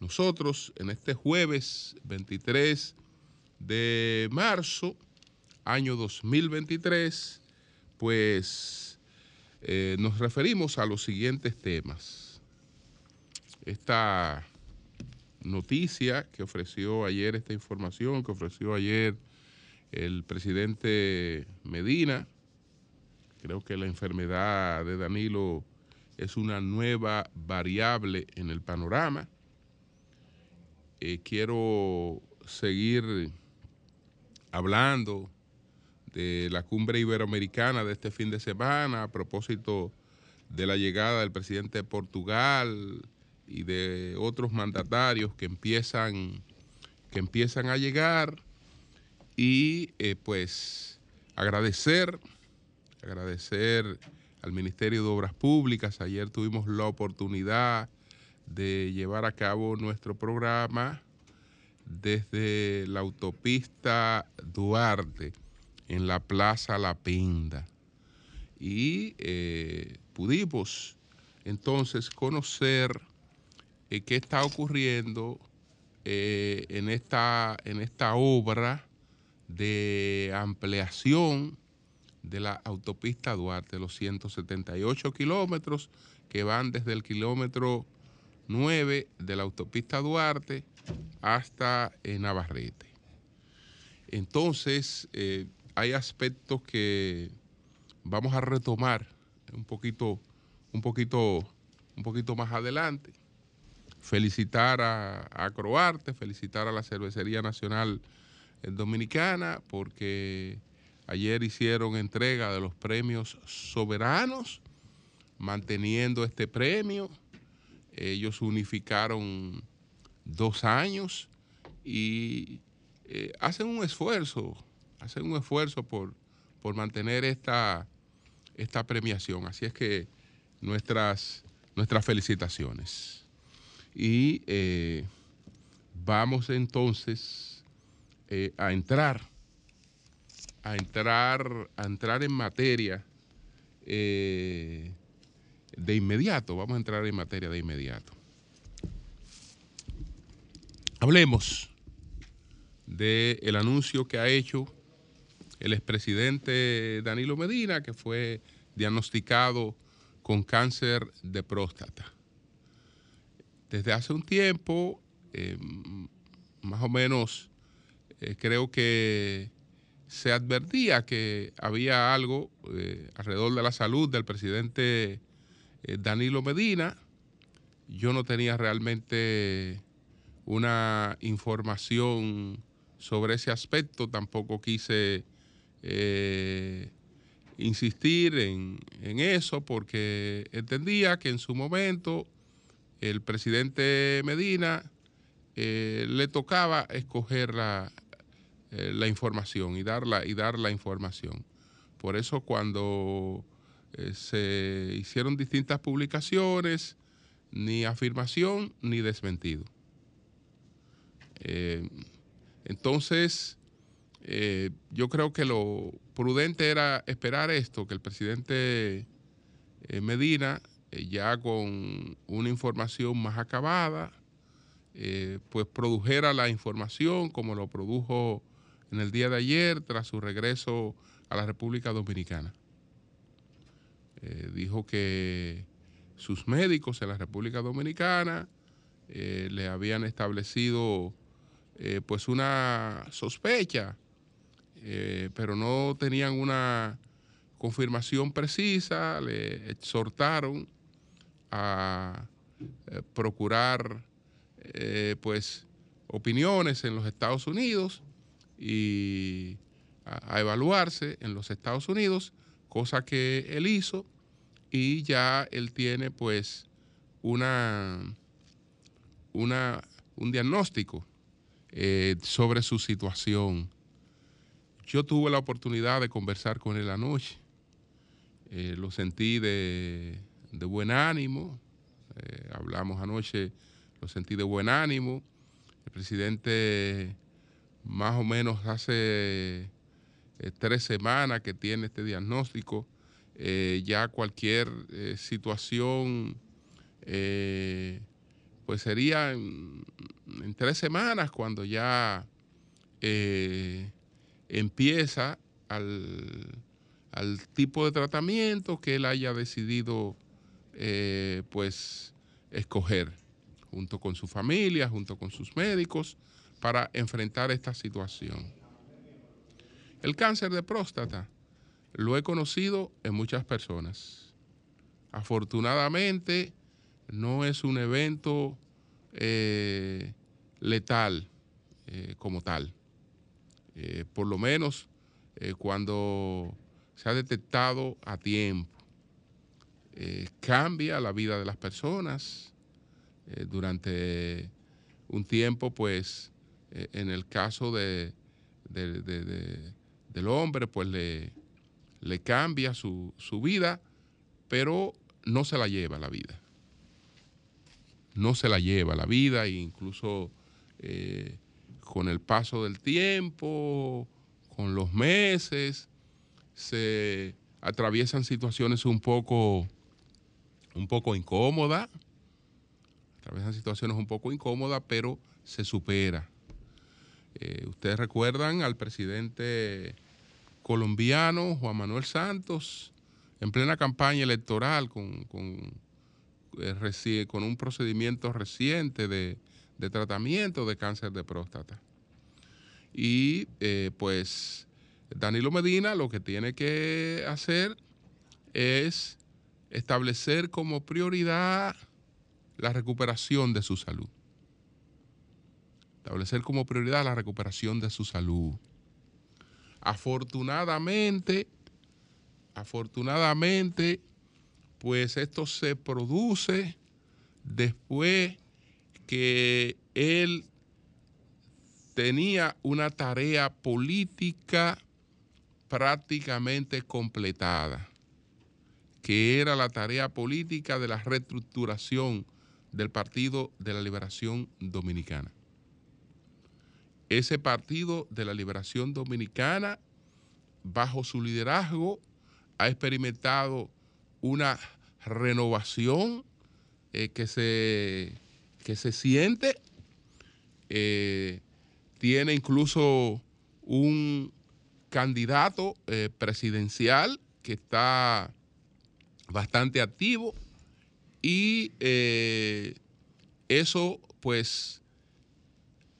Nosotros en este jueves 23 de marzo, año 2023, pues eh, nos referimos a los siguientes temas. Esta noticia que ofreció ayer, esta información que ofreció ayer el presidente Medina, creo que la enfermedad de Danilo es una nueva variable en el panorama. Eh, quiero seguir hablando de la cumbre iberoamericana de este fin de semana a propósito de la llegada del presidente de Portugal y de otros mandatarios que empiezan, que empiezan a llegar y eh, pues agradecer, agradecer al Ministerio de Obras Públicas. Ayer tuvimos la oportunidad de llevar a cabo nuestro programa desde la autopista Duarte en la Plaza La Pinda. Y eh, pudimos entonces conocer eh, qué está ocurriendo eh, en, esta, en esta obra de ampliación de la autopista Duarte, los 178 kilómetros que van desde el kilómetro 9 de la autopista Duarte hasta Navarrete. Entonces, eh, hay aspectos que vamos a retomar un poquito, un poquito, un poquito más adelante. Felicitar a, a Croarte, felicitar a la Cervecería Nacional Dominicana, porque Ayer hicieron entrega de los premios soberanos, manteniendo este premio. Ellos unificaron dos años y eh, hacen un esfuerzo, hacen un esfuerzo por, por mantener esta, esta premiación. Así es que nuestras, nuestras felicitaciones. Y eh, vamos entonces eh, a entrar a entrar, a entrar en materia de inmediato. Vamos a entrar en materia de inmediato. Hablemos del anuncio que ha hecho el expresidente Danilo Medina, que fue diagnosticado con cáncer de próstata. Desde hace un tiempo, eh, más o menos, eh, creo que se advertía que había algo eh, alrededor de la salud del presidente eh, Danilo Medina. Yo no tenía realmente una información sobre ese aspecto, tampoco quise eh, insistir en, eso porque entendía que en su momento el presidente Medina le tocaba escoger la, eh, información y y dar la información. Por eso cuando eh, se hicieron distintas publicaciones, ni afirmación ni desmentido. Eh, entonces, yo creo que lo prudente era esperar esto, que el presidente Medina, ya con una información más acabada, pues produjera la información como lo produjo en el día de ayer tras su regreso a la República Dominicana. Eh, dijo que sus médicos en la República Dominicana eh, le habían establecido eh, pues una sospecha, pero no tenían una confirmación precisa, le exhortaron a procurar pues opiniones en los Estados Unidos y a, evaluarse en los Estados Unidos, cosa que él hizo y ya él tiene pues una, una un diagnóstico eh, sobre su situación. Yo tuve la oportunidad de conversar con él anoche. Eh, lo sentí de, buen ánimo. Eh, hablamos anoche, lo sentí de buen ánimo. El presidente más o menos hace tres semanas que tiene este diagnóstico. Ya cualquier situación pues sería en, tres semanas cuando ya eh, empieza al, tipo de tratamiento que él haya decidido eh, pues escoger junto con su familia, junto con sus médicos, para enfrentar esta situación. El cáncer de próstata lo he conocido en muchas personas. Afortunadamente, no es un evento eh, letal eh, como tal. Eh, por lo menos cuando se ha detectado a tiempo. cambia la vida de las personas durante un tiempo, pues en el caso de, del hombre, pues le, le cambia su, su vida, pero no se la lleva la vida no se la lleva la vida e incluso eh, con el paso del tiempo, con los meses, se atraviesan situaciones un poco, un poco incómodas, atraviesan situaciones un poco incómodas, pero se supera. Eh, ustedes recuerdan al presidente colombiano Juan Manuel Santos en plena campaña electoral con eh, con un procedimiento reciente de, tratamiento de cáncer de próstata. Y eh, pues Danilo Medina lo que tiene que hacer es establecer como prioridad la recuperación de su salud. Establecer como prioridad la recuperación de su salud. Afortunadamente, afortunadamente, pues esto se produce después que él tenía una tarea política prácticamente completada, que era la tarea política de la reestructuración del Partido de la Liberación Dominicana. Ese Partido de la Liberación Dominicana, bajo su liderazgo, ha experimentado una renovación eh, que, se, que se siente. Eh, tiene incluso un candidato eh, presidencial que está bastante activo y eso pues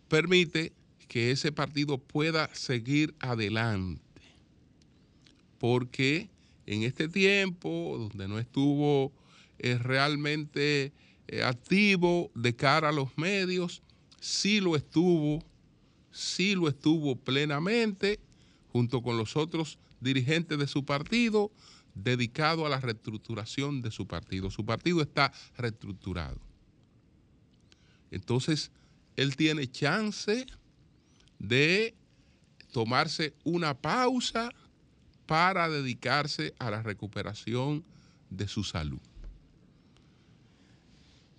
permite que ese partido pueda seguir adelante porque en este tiempo donde no estuvo eh, realmente eh, activo de cara a los medios, sí lo estuvo, sí lo estuvo plenamente junto con los otros dirigentes de su partido, dedicado a la reestructuración de su partido. Su partido está reestructurado. Entonces, él tiene chance de tomarse una pausa para dedicarse a la recuperación de su salud.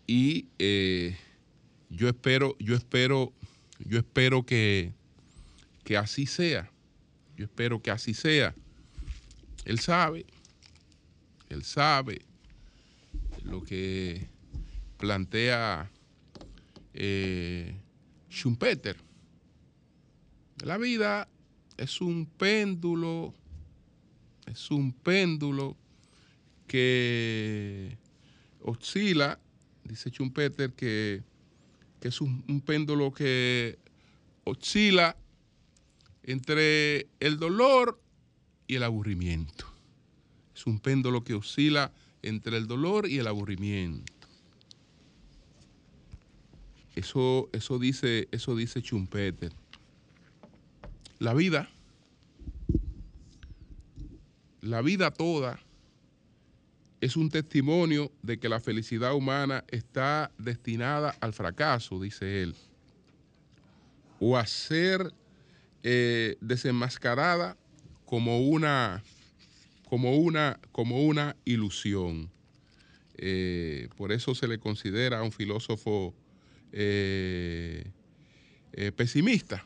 Y eh, yo espero, yo espero, yo espero que, que así sea. Yo espero que así sea. Él sabe, él sabe lo que plantea eh, Schumpeter. La vida es un péndulo es un péndulo que oscila, dice Schumpeter, que, que es un, péndulo que oscila entre el dolor y el aburrimiento. Es un péndulo que oscila entre el dolor y el aburrimiento. Eso, eso, dice, eso dice. La vida la vida toda es un testimonio de que la felicidad humana está destinada al fracaso, dice él. o a ser eh, desenmascarada como una, como una, como una ilusión. Eh, por eso se le considera un filósofo eh, pesimista.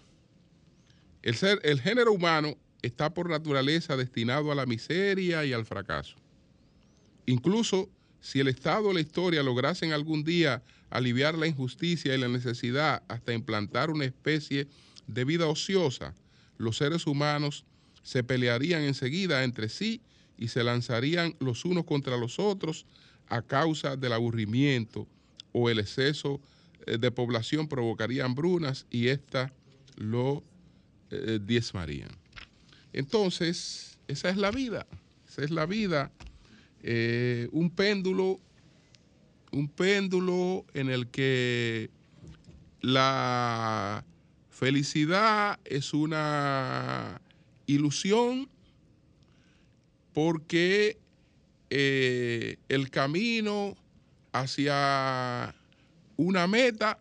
El, ser, el género humano está por naturaleza destinado a la miseria y al fracaso. Incluso si el Estado o la historia lograsen algún día aliviar la injusticia y la necesidad hasta implantar una especie de vida ociosa, los seres humanos se pelearían enseguida entre sí y se lanzarían los unos contra los otros a causa del aburrimiento o el exceso eh, de población provocaría hambrunas y éstas lo eh, diezmarían. Entonces, esa es la vida, esa es la vida, eh, un péndulo, un péndulo en el que la felicidad es una ilusión porque eh, el camino hacia una meta,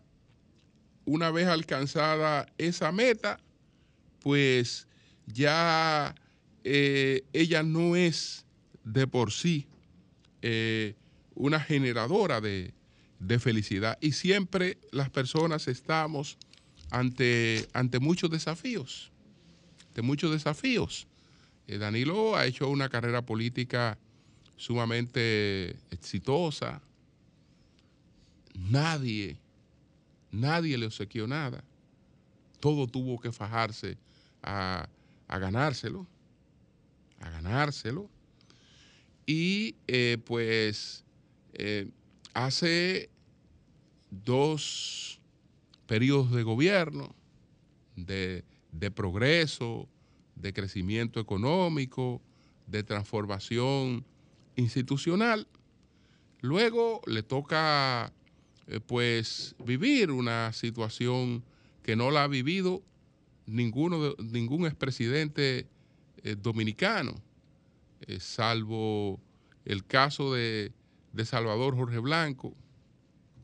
una vez alcanzada esa meta, pues ya eh, ella no es de por sí eh, una generadora de, felicidad. Y siempre las personas estamos ante, ante muchos desafíos, de muchos desafíos. Eh, Danilo ha hecho una carrera política sumamente exitosa. Nadie, nadie le obsequió nada. Todo tuvo que fajarse a, ganárselo, a ganárselo. Y eh, pues eh, hace dos periodos de gobierno, de, progreso, de crecimiento económico, de transformación institucional. Luego le toca eh, pues vivir una situación que no la ha vivido ninguno ningún expresidente eh, dominicano, eh, salvo el caso de, de, Salvador Jorge Blanco,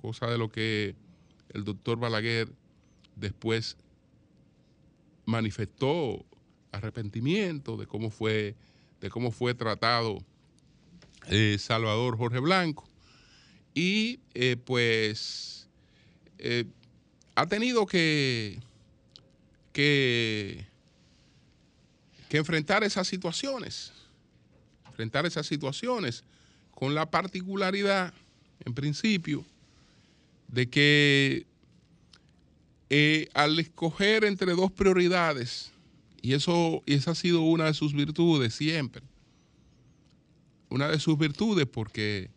cosa de lo que el doctor Balaguer después manifestó arrepentimiento de cómo fue, de cómo fue tratado eh, Salvador Jorge Blanco. Y pues ha tenido que que, enfrentar esas situaciones, enfrentar esas situaciones con la particularidad, en principio, de que eh, al escoger entre dos prioridades, y eso y esa ha sido una de sus virtudes siempre, una de sus virtudes porque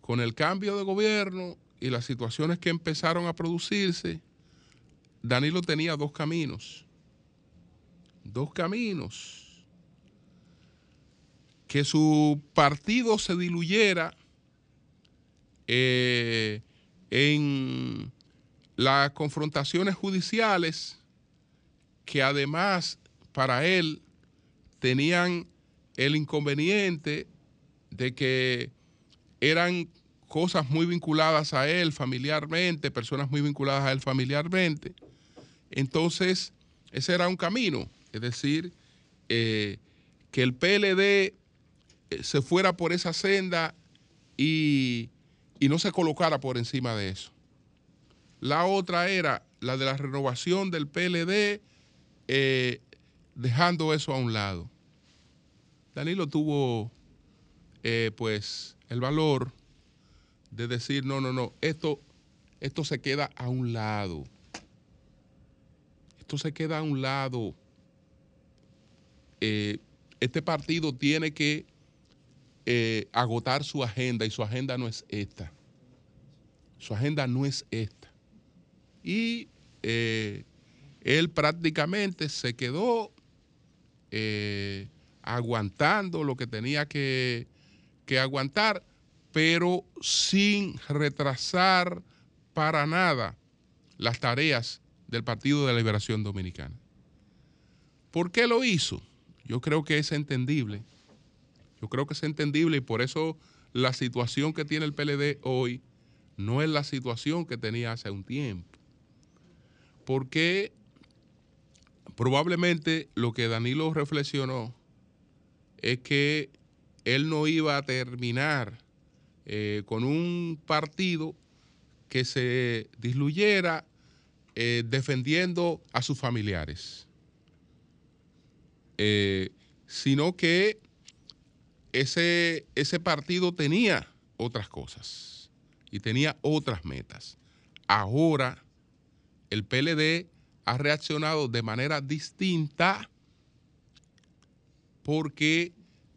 con el cambio de gobierno y las situaciones que empezaron a producirse, Danilo tenía dos caminos, dos caminos, que su partido se diluyera eh, en las confrontaciones judiciales que además para él tenían el inconveniente de que eran cosas muy vinculadas a él familiarmente, personas muy vinculadas a él familiarmente, entonces, ese era un camino, es decir, eh, que el PLD eh, se fuera por esa senda y, no se colocara por encima de eso. La otra era la de la renovación del PLD, eh, dejando eso a un lado. Danilo tuvo, pues, el valor de decir, no, no, no, esto, esto se queda a un lado. Esto se queda a un lado. Eh, este partido tiene que eh, agotar su agenda y su agenda no es esta. Su agenda no es esta. Y eh, él prácticamente se quedó aguantando lo que tenía que, que aguantar, pero sin retrasar para nada las tareas del Partido de la Liberación Dominicana. ¿Por qué lo hizo? Yo creo que es entendible. Yo creo que es entendible y por eso la situación que tiene el PLD hoy no es la situación que tenía hace un tiempo. Porque probablemente lo que Danilo reflexionó es que él no iba a terminar eh, con un partido que se disluyera eh, defendiendo a sus familiares, eh, sino que ese, ese partido tenía otras cosas y tenía otras metas. Ahora el PLD ha reaccionado de manera distinta porque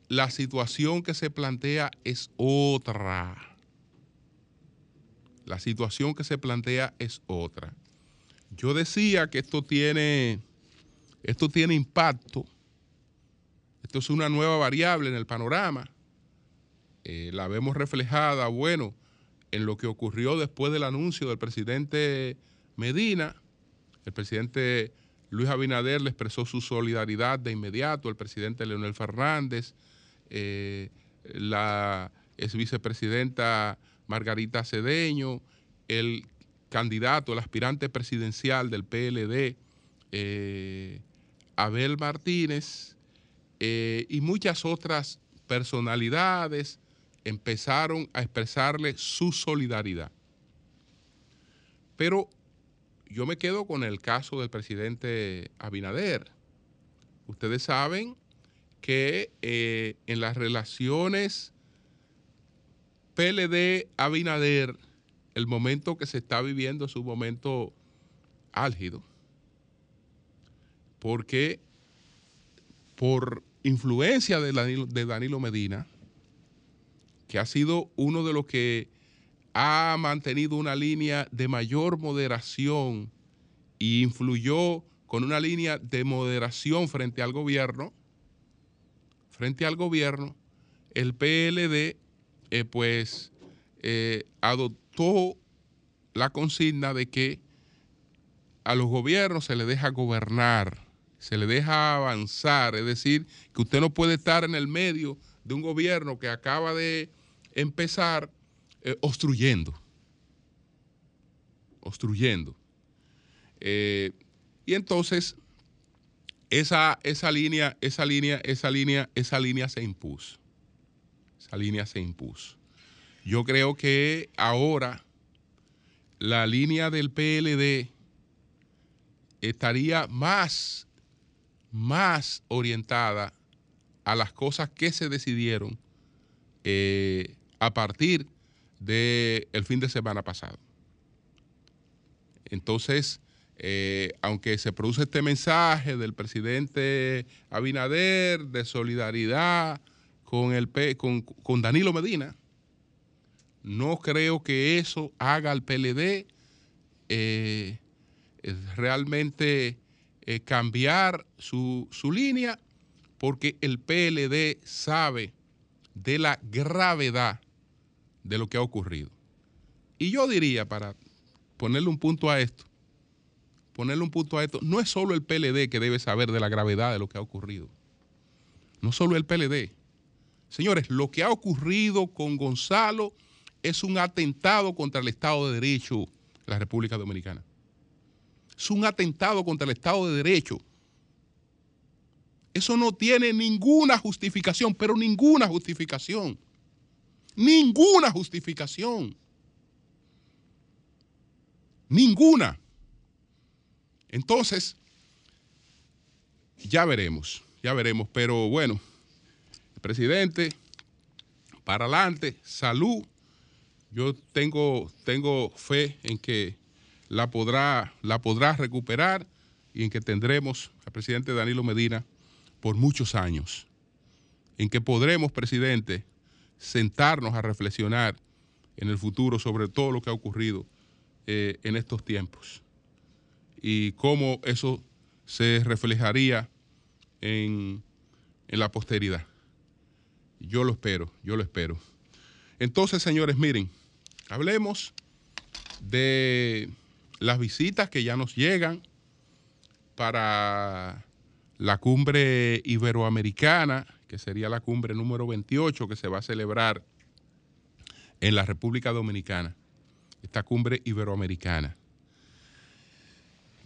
la situación que se plantea es otra. La situación que se plantea es otra. Yo decía que esto tiene, esto tiene impacto. Esto es una nueva variable en el panorama. Eh, la vemos reflejada, bueno, en lo que ocurrió después del anuncio del presidente Medina. El presidente Luis Abinader le expresó su solidaridad de inmediato, el presidente Leonel Fernández, eh, la ex vicepresidenta Margarita Cedeño, el candidato, el aspirante presidencial del PLD, eh, Abel Martínez, eh, y muchas otras personalidades empezaron a expresarle su solidaridad. Pero yo me quedo con el caso del presidente Abinader. Ustedes saben que eh, en las relaciones PLD-Abinader, el momento que se está viviendo es un momento álgido, porque por influencia de Danilo, Medina, que ha sido uno de los que ha mantenido una línea de mayor moderación e influyó con una línea de moderación frente al gobierno, frente al gobierno, el PLD eh, pues eh, adoptó la consigna de que a los gobiernos se les deja gobernar, se les deja avanzar, es decir, que usted no puede estar en el medio de un gobierno que acaba de empezar eh, obstruyendo, obstruyendo. y entonces esa, esa línea, esa línea, esa línea, esa línea se impuso. Esa línea se impuso. Yo creo que ahora la línea del PLD estaría más, más orientada a las cosas que se decidieron eh, a partir del fin de semana pasado. Entonces, eh, aunque se produce este mensaje del presidente Abinader de solidaridad con, el, con, con Danilo Medina, no creo que eso haga al PLD eh, realmente eh, cambiar su, su línea, porque el PLD sabe de la gravedad de lo que ha ocurrido. Y yo diría, para ponerle un punto a esto, ponerle un punto a esto, no es solo el PLD que debe saber de la gravedad de lo que ha ocurrido. No solo el PLD. Señores, lo que ha ocurrido con Gonzalo es un atentado contra el Estado de Derecho de la República Dominicana. Es un atentado contra el Estado de Derecho. Eso no tiene ninguna justificación, pero ninguna justificación. Ninguna justificación. Ninguna. Entonces, ya veremos, ya veremos, pero bueno, presidente, para adelante, salud. Yo tengo, tengo fe en que la podrá, la podrá recuperar y en que tendremos al presidente Danilo Medina por muchos años. En que podremos, presidente, sentarnos a reflexionar en el futuro sobre todo lo que ha ocurrido eh, en estos tiempos y cómo eso se reflejaría en, la posteridad. Yo lo espero, yo lo espero. Entonces, señores, miren, hablemos de las visitas que ya nos llegan para la cumbre iberoamericana, que sería la cumbre número 28 que se va a celebrar en la República Dominicana, esta cumbre iberoamericana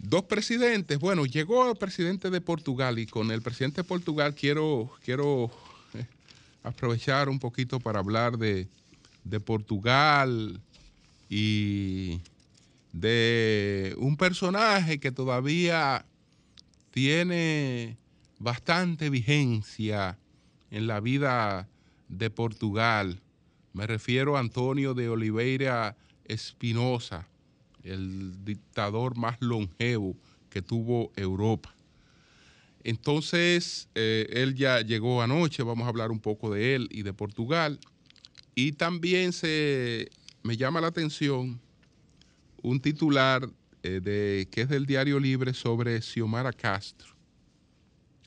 dos presidentes. Bueno, llegó el presidente de Portugal y con el presidente de Portugal quiero, quiero eh, aprovechar un poquito para hablar de, de Portugal y de un personaje que todavía tiene bastante vigencia en la vida de Portugal. Me refiero a Antonio de Oliveira Espinosa, el dictador más longevo que tuvo Europa. Entonces, eh, él ya llegó anoche, vamos a hablar un poco de él y de Portugal. Y también se me llama la atención un titular eh, de, que es del Diario Libre sobre Xiomara Castro.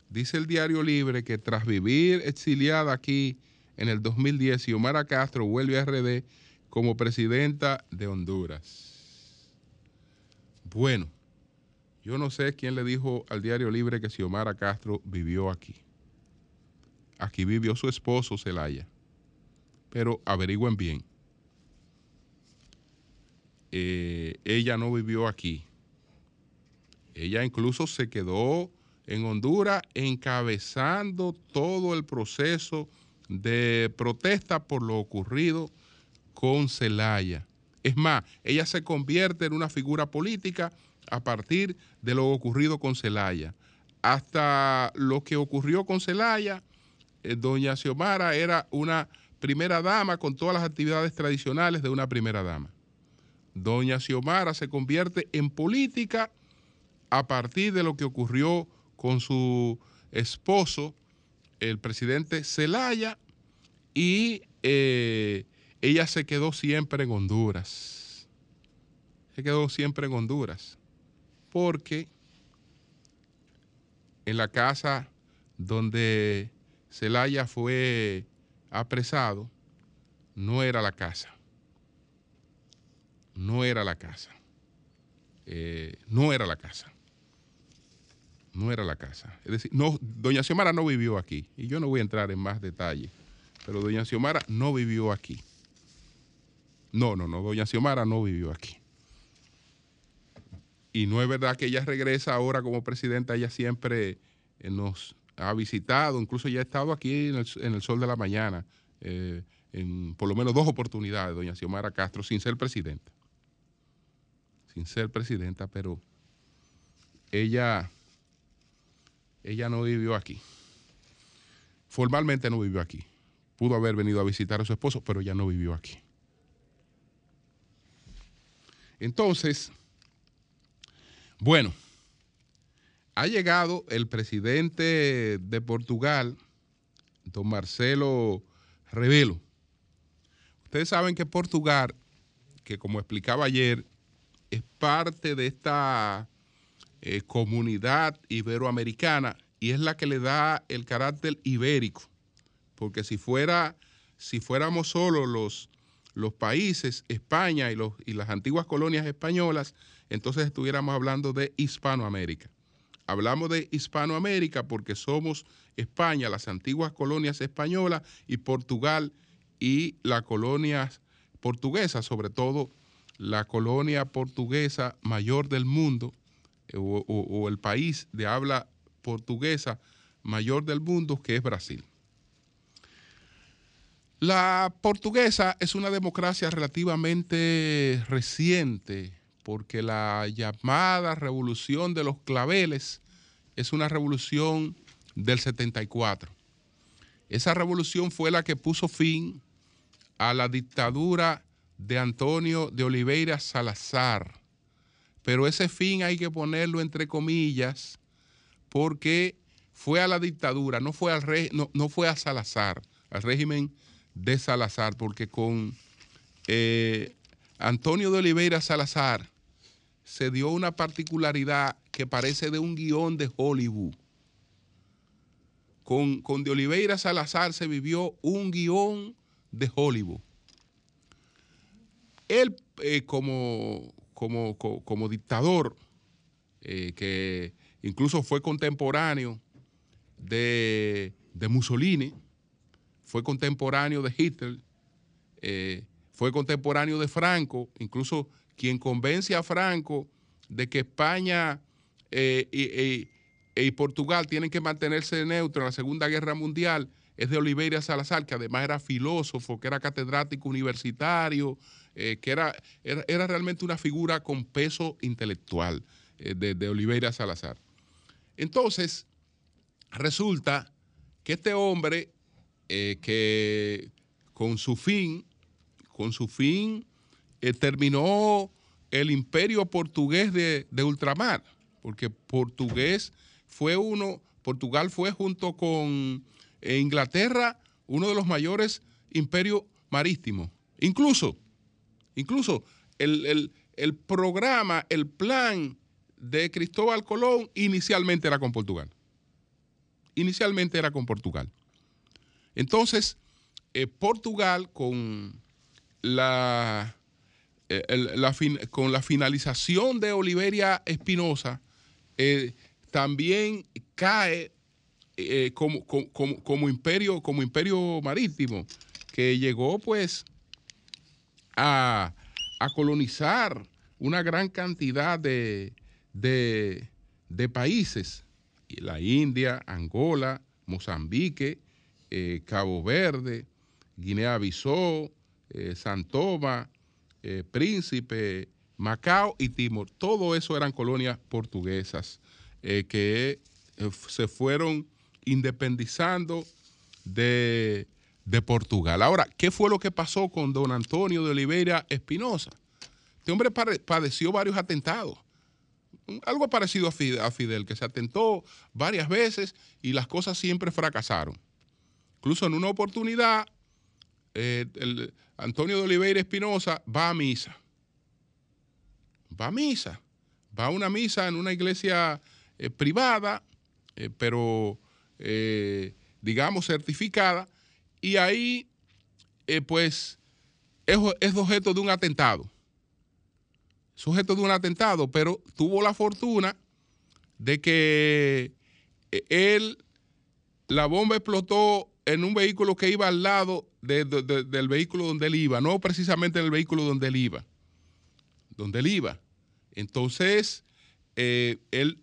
Dice el Diario Libre que tras vivir exiliada aquí en el 2010, Xiomara Castro vuelve a RD como presidenta de Honduras. Bueno, yo no sé quién le dijo al Diario Libre que Xiomara Castro vivió aquí. Aquí vivió su esposo, Celaya. Pero averigüen bien. Eh, ella no vivió aquí. Ella incluso se quedó en Honduras encabezando todo el proceso de protesta por lo ocurrido con Celaya. Es más, ella se convierte en una figura política a partir de lo ocurrido con Celaya. Hasta lo que ocurrió con Celaya, eh, doña Xiomara era una primera dama con todas las actividades tradicionales de una primera dama. Doña Xiomara se convierte en política a partir de lo que ocurrió con su esposo, el presidente Zelaya, y eh, ella se quedó siempre en Honduras. Se quedó siempre en Honduras. Porque en la casa donde Zelaya fue apresado, no era la casa. No era la casa. Eh, no era la casa no era la casa. Es decir, no, doña Xiomara no vivió aquí. Y yo no voy a entrar en más detalles. Pero doña Xiomara no vivió aquí. No, no, no, doña Xiomara no vivió aquí. Y no es verdad que ella regresa ahora como presidenta, ella siempre eh, nos ha visitado, incluso ya ha estado aquí en el, sol de la mañana, eh, en por lo menos dos oportunidades, doña Xiomara Castro, sin ser presidenta. Sin ser presidenta, pero ella ella no vivió aquí. Formalmente no vivió aquí. Pudo haber venido a visitar a su esposo, pero ella no vivió aquí. Entonces, bueno, ha llegado el presidente de Portugal, don Marcelo Rebelo. Ustedes saben que Portugal, que como explicaba ayer, es parte de esta eh, comunidad iberoamericana y es la que le da el carácter ibérico. Porque si fuera, si fuéramos solo los, los países, España y, los, y las antiguas colonias españolas, entonces estuviéramos hablando de Hispanoamérica. Hablamos de Hispanoamérica porque somos España, las antiguas colonias españolas y Portugal y las colonias portuguesas, sobre todo la colonia portuguesa mayor del mundo, o, el país de habla portuguesa mayor del mundo, que es Brasil. La portuguesa es una democracia relativamente reciente, porque la llamada revolución de los claveles es una revolución del 74. Esa revolución fue la que puso fin a la dictadura de Antonio de Oliveira Salazar, pero ese fin hay que ponerlo entre comillas porque fue a la dictadura, no fue, al no, fue a Salazar, al régimen de Salazar, porque con eh, Antonio de Oliveira Salazar se dio una particularidad que parece de un guion de Hollywood. Con, con de Oliveira Salazar se vivió un guion de Hollywood. Él, eh, como, como, dictador, eh, que incluso fue contemporáneo de, Mussolini, fue contemporáneo de Hitler, eh, fue contemporáneo de Franco, incluso quien convence a Franco de que España y, y, Portugal tienen que mantenerse neutro en la Segunda Guerra Mundial es de Oliveira Salazar, que además era filósofo, que era catedrático universitario, que era, era, realmente una figura con peso intelectual de, de Oliveira Salazar. Entonces, resulta que este hombre, que con su fin, con su fin, terminó el imperio portugués de, ultramar, porque portugués fue uno, Portugal fue junto con eh, Inglaterra uno de los mayores imperios marítimos. Incluso, incluso el, el programa, el plan de Cristóbal Colón inicialmente era con Portugal. Inicialmente era con Portugal. Entonces, eh, Portugal con la eh, con la finalización de Oliveria Espinosa, eh, también cae eh, como, imperio, como imperio marítimo, que llegó pues a, colonizar una gran cantidad de, de, países, la India, Angola, Mozambique, Cabo Verde, Guinea-Bissau, Santoma, eh, Príncipe, Macao y Timor. Todo eso eran colonias portuguesas eh, que eh, se fueron independizando de, Portugal. Ahora, ¿qué fue lo que pasó con don Antonio de Oliveira Espinosa? Este hombre padeció varios atentados. Algo parecido a Fidel, que se atentó varias veces y las cosas siempre fracasaron. Incluso en una oportunidad, el, Antonio de Oliveira Espinosa va a misa. Va a misa. Va a una misa en una iglesia eh, privada, eh, pero eh, digamos certificada, y ahí pues es, es objeto de un atentado. Sujeto de un atentado, pero tuvo la fortuna de que él, la bomba explotó en un vehículo que iba al lado del vehículo donde él iba, no precisamente en el vehículo donde él iba, donde él iba. Entonces, eh, él,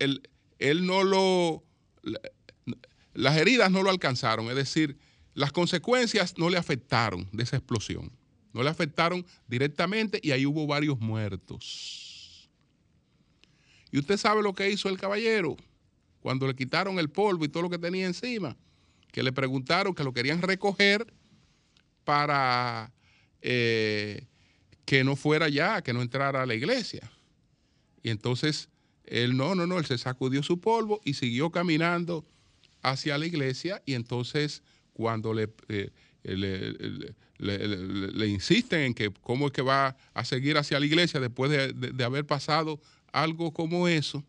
él, no lo, las heridas no lo alcanzaron, es decir, las consecuencias no le afectaron de esa explosión, no le afectaron directamente y ahí hubo varios muertos. Y usted sabe lo que hizo el caballero cuando le quitaron el polvo y todo lo que tenía encima que le preguntaron que lo querían recoger para eh, que no fuera ya, que no entrara a la iglesia. Y entonces él no, no, no, él se sacudió su polvo y siguió caminando hacia la iglesia y entonces cuando le, eh, le, insisten en que cómo es que va a seguir hacia la iglesia después de haber pasado algo como eso,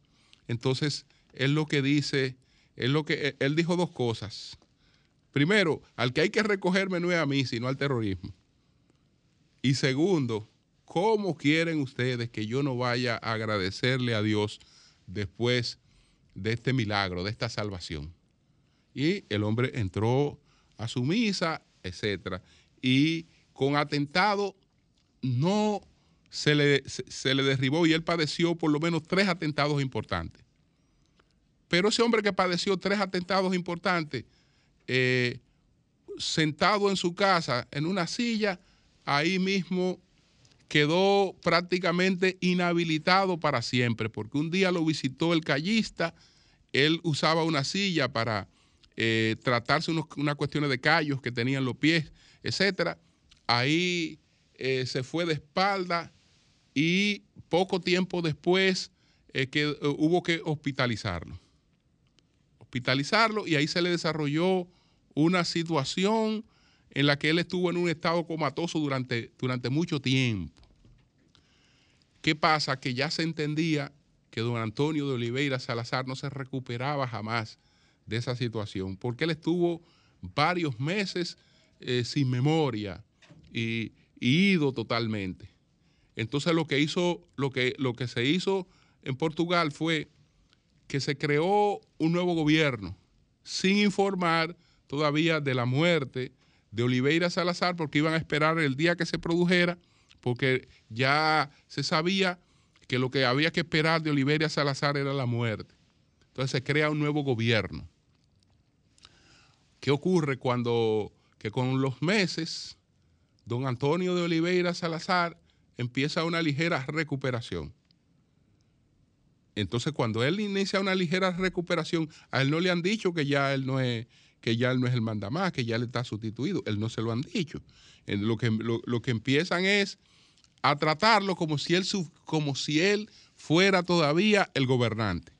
entonces él lo que dice, él, lo que, él dijo dos cosas. Primero, al que hay que recogerme no es a mí, sino al terrorismo. Y segundo, ¿cómo quieren ustedes que yo no vaya a agradecerle a Dios después de este milagro, de esta salvación? Y el hombre entró a su misa, etc. Y con atentado no se le, se le derribó y él padeció por lo menos tres atentados importantes. Pero ese hombre que padeció tres atentados importantes eh, sentado en su casa, en una silla, ahí mismo quedó prácticamente inhabilitado para siempre, porque un día lo visitó el callista, él usaba una silla para eh, tratarse unas una cuestiones de callos que tenían los pies, etc. Ahí eh, se fue de espalda y poco tiempo después que, hubo que hospitalizarlo. Hospitalizarlo y ahí se le desarrolló una situación en la que él estuvo en un estado comatoso durante, durante mucho tiempo. ¿Qué pasa? Que ya se entendía que don Antonio de Oliveira Salazar no se recuperaba jamás de esa situación, porque él estuvo varios meses eh, sin memoria y, ido totalmente. Entonces lo que hizo, lo que, lo que se hizo en Portugal fue que se creó un nuevo gobierno sin informar todavía de la muerte de Oliveira Salazar porque iban a esperar el día que se produjera, porque ya se sabía que lo que había que esperar de Oliveria Salazar era la muerte. Entonces se crea un nuevo gobierno. ¿Qué ocurre cuando que con los meses don Antonio de Oliveira Salazar empieza una ligera recuperación? Entonces, cuando él inicia una ligera recuperación, a él no le han dicho que ya él no es, que ya él no es el mandamás, que ya él está sustituido. Él no se lo han dicho. Lo que, lo, que empiezan es a tratarlo como si, él, como si él fuera todavía el gobernante.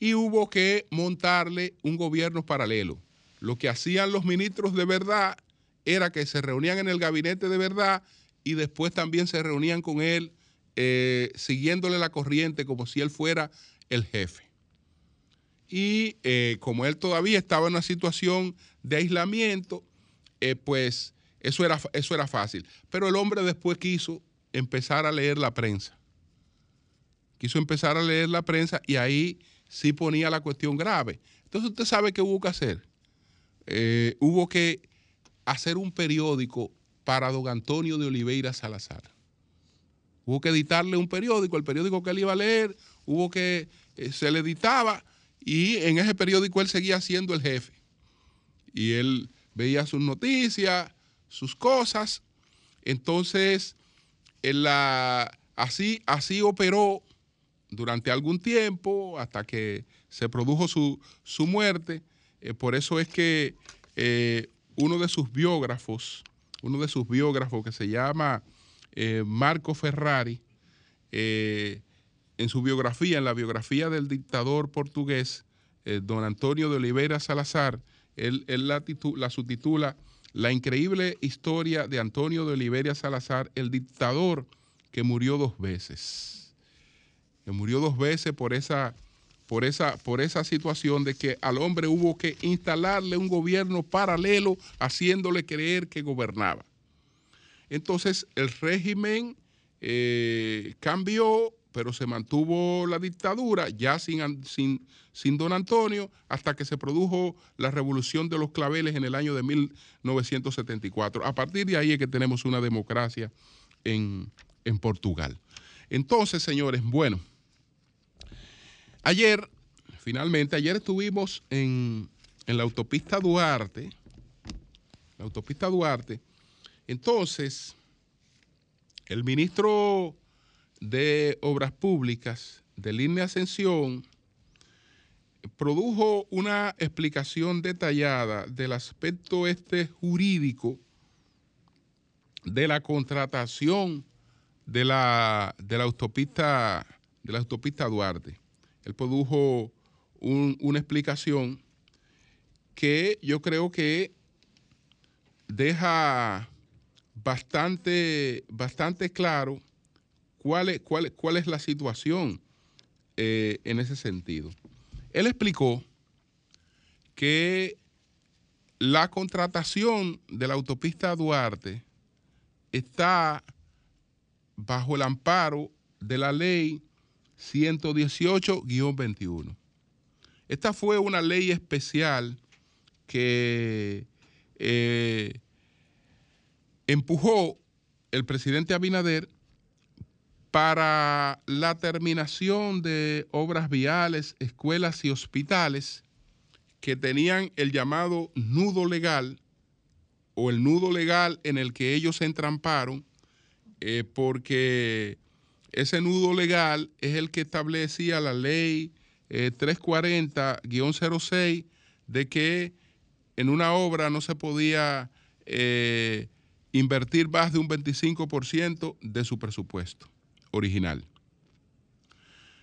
Y hubo que montarle un gobierno paralelo. Lo que hacían los ministros de verdad era que se reunían en el gabinete de verdad y después también se reunían con él eh, siguiéndole la corriente como si él fuera el jefe. Y eh, como él todavía estaba en una situación de aislamiento, eh, pues eso era, eso era fácil. Pero el hombre después quiso empezar a leer la prensa. Quiso empezar a leer la prensa y ahí sí ponía la cuestión grave. Entonces usted sabe qué hubo que hacer. hubo que hacer un periódico para don Antonio de Oliveira Salazar. Hubo que editarle un periódico, el periódico que él iba a leer, hubo que, eh, se le editaba y en ese periódico él seguía siendo el jefe. Y él veía sus noticias, sus cosas. Entonces, así, así operó durante algún tiempo hasta que se produjo su, muerte. Eh, por eso es que eh, uno de sus biógrafos, uno de sus biógrafos que se llama eh, Marco Ferrari, eh, en su biografía, en la biografía del dictador portugués, eh, don Antonio de Oliveira Salazar, él, la, la, subtitula La increíble historia de Antonio de Oliveira Salazar, el dictador que murió dos veces. Que murió dos veces por esa, por esa, por esa situación de que al hombre hubo que instalarle un gobierno paralelo haciéndole creer que gobernaba. Entonces el régimen eh, cambió, pero se mantuvo la dictadura ya sin, sin, sin, don Antonio hasta que se produjo la revolución de los claveles en el año de 1974. A partir de ahí es que tenemos una democracia en, en Portugal. Entonces, señores, bueno, ayer, finalmente, ayer estuvimos en, en la autopista Duarte, la autopista Duarte, entonces, el ministro de Obras Públicas de Línea Ascensión produjo una explicación detallada del aspecto este jurídico de la contratación de la, de la autopista de la autopista Duarte. Él produjo una explicación que yo creo que deja bastante, bastante claro cuál es, cuál, cuál es la situación eh, en ese sentido. Él explicó que la contratación de la autopista Duarte está bajo el amparo de la ley 118-21. Esta fue una ley especial que eh, empujó el presidente Abinader para la terminación de obras viales, escuelas y hospitales que tenían el llamado nudo legal o el nudo legal en el que ellos se entramparon, eh, porque ese nudo legal es el que establecía la ley 340-06 eh, de que en una obra no se podía eh, invertir más de un 25% de su presupuesto original.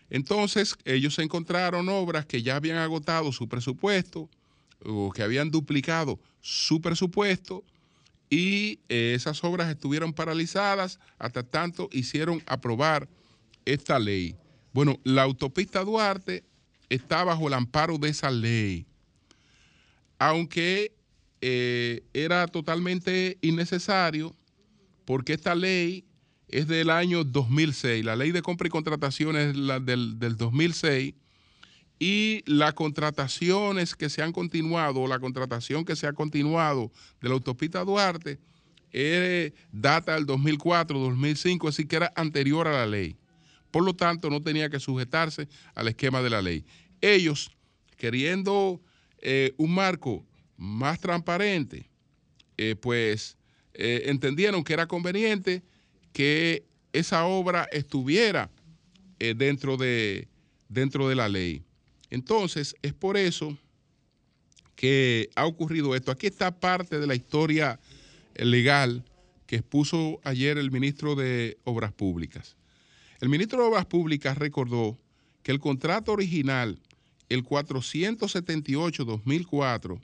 Entonces, ellos encontraron obras que ya habían agotado su presupuesto o que habían duplicado su presupuesto y eh, esas obras estuvieron paralizadas hasta tanto hicieron aprobar esta ley. Bueno, la autopista Duarte está bajo el amparo de esa ley, aunque eh, era totalmente innecesario porque esta ley es del año 2006. La ley de compra y contratación es la del, 2006 y las contrataciones que se han continuado, la contratación que se ha continuado de la autopista Duarte data del 2004, 2005, así que era anterior a la ley. Por lo tanto, no tenía que sujetarse al esquema de la ley. Ellos, queriendo eh, un marco más transparente, eh, pues eh, entendieron que era conveniente que esa obra estuviera dentro, de, dentro de la ley. Entonces, es por eso que ha ocurrido esto. Aquí está parte de la historia legal que expuso ayer el ministro de Obras Públicas. El ministro de Obras Públicas recordó que el contrato original, el 478-2004,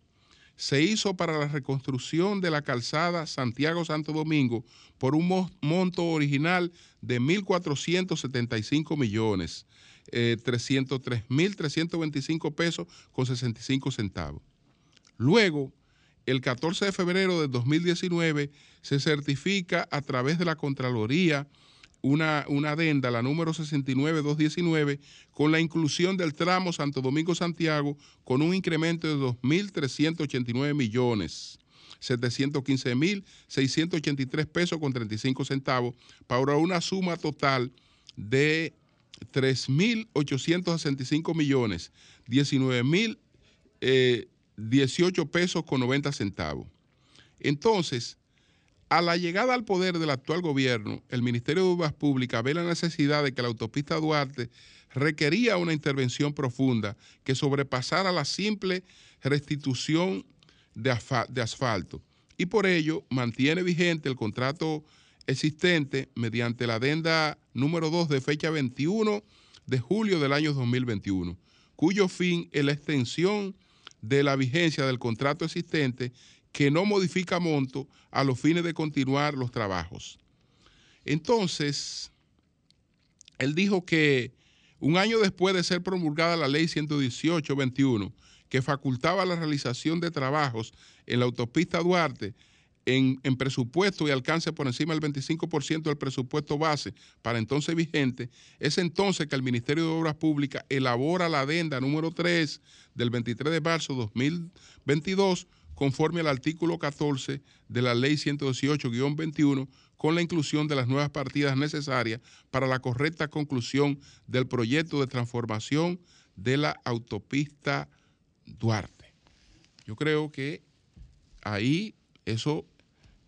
se hizo para la reconstrucción de la calzada Santiago-Santo Domingo por un monto original de 1.475 millones, eh, 303.325 pesos con 65 centavos. Luego, el 14 de febrero de 2019, se certifica a través de la Contraloría una, una adenda, la número 69219, con la inclusión del tramo Santo Domingo-Santiago con un incremento de 2.389 millones. 715.683 pesos con 35 centavos para una suma total de 3.865 millones, 19.018 eh, pesos con 90 centavos. Entonces, a la llegada al poder del actual gobierno, el Ministerio de Obras Públicas ve la necesidad de que la autopista Duarte requería una intervención profunda que sobrepasara la simple restitución de, asfalto. Y por ello mantiene vigente el contrato existente mediante la adenda número 2 de fecha 21 de julio del año 2021, cuyo fin es la extensión de la vigencia del contrato existente que no modifica monto a los fines de continuar los trabajos. Entonces, él dijo que un año después de ser promulgada la ley 118-21, que facultaba la realización de trabajos en la autopista Duarte en, en, presupuesto y alcance por encima del 25% del presupuesto base para entonces vigente, es entonces que el Ministerio de Obras Públicas elabora la adenda número 3 del 23 de marzo de 2022 conforme al artículo 14 de la Ley 118-21, con la inclusión de las nuevas partidas necesarias para la correcta conclusión del proyecto de transformación de la autopista Duarte. Yo creo que ahí eso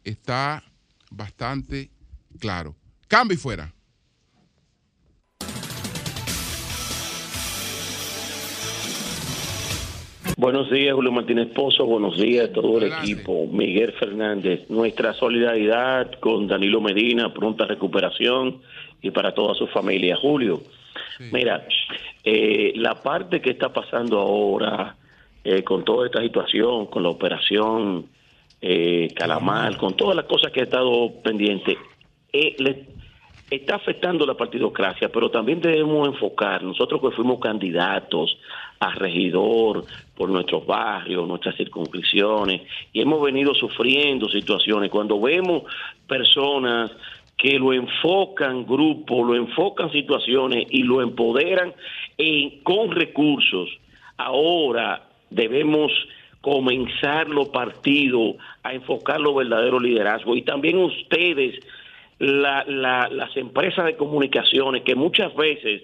está bastante claro. Cambio y fuera. Buenos días, Julio Martínez Pozo. Buenos días a todo el equipo. Miguel Fernández, nuestra solidaridad con Danilo Medina, pronta recuperación y para toda su familia. Julio, mira, eh, la parte que está pasando ahora eh, con toda esta situación, con la operación eh, Calamar, con todas las cosas que ha estado pendiente, le, está afectando la partidocracia, pero también debemos enfocar, nosotros que fuimos candidatos a regidor por nuestros barrios, nuestras circunscripciones, y hemos venido sufriendo situaciones, cuando vemos personas que lo enfocan grupos, lo enfocan situaciones y lo empoderan con recursos, ahora debemos comenzar los partidos a enfocar los verdaderos liderazgos. Y también ustedes la, las empresas de comunicaciones que muchas veces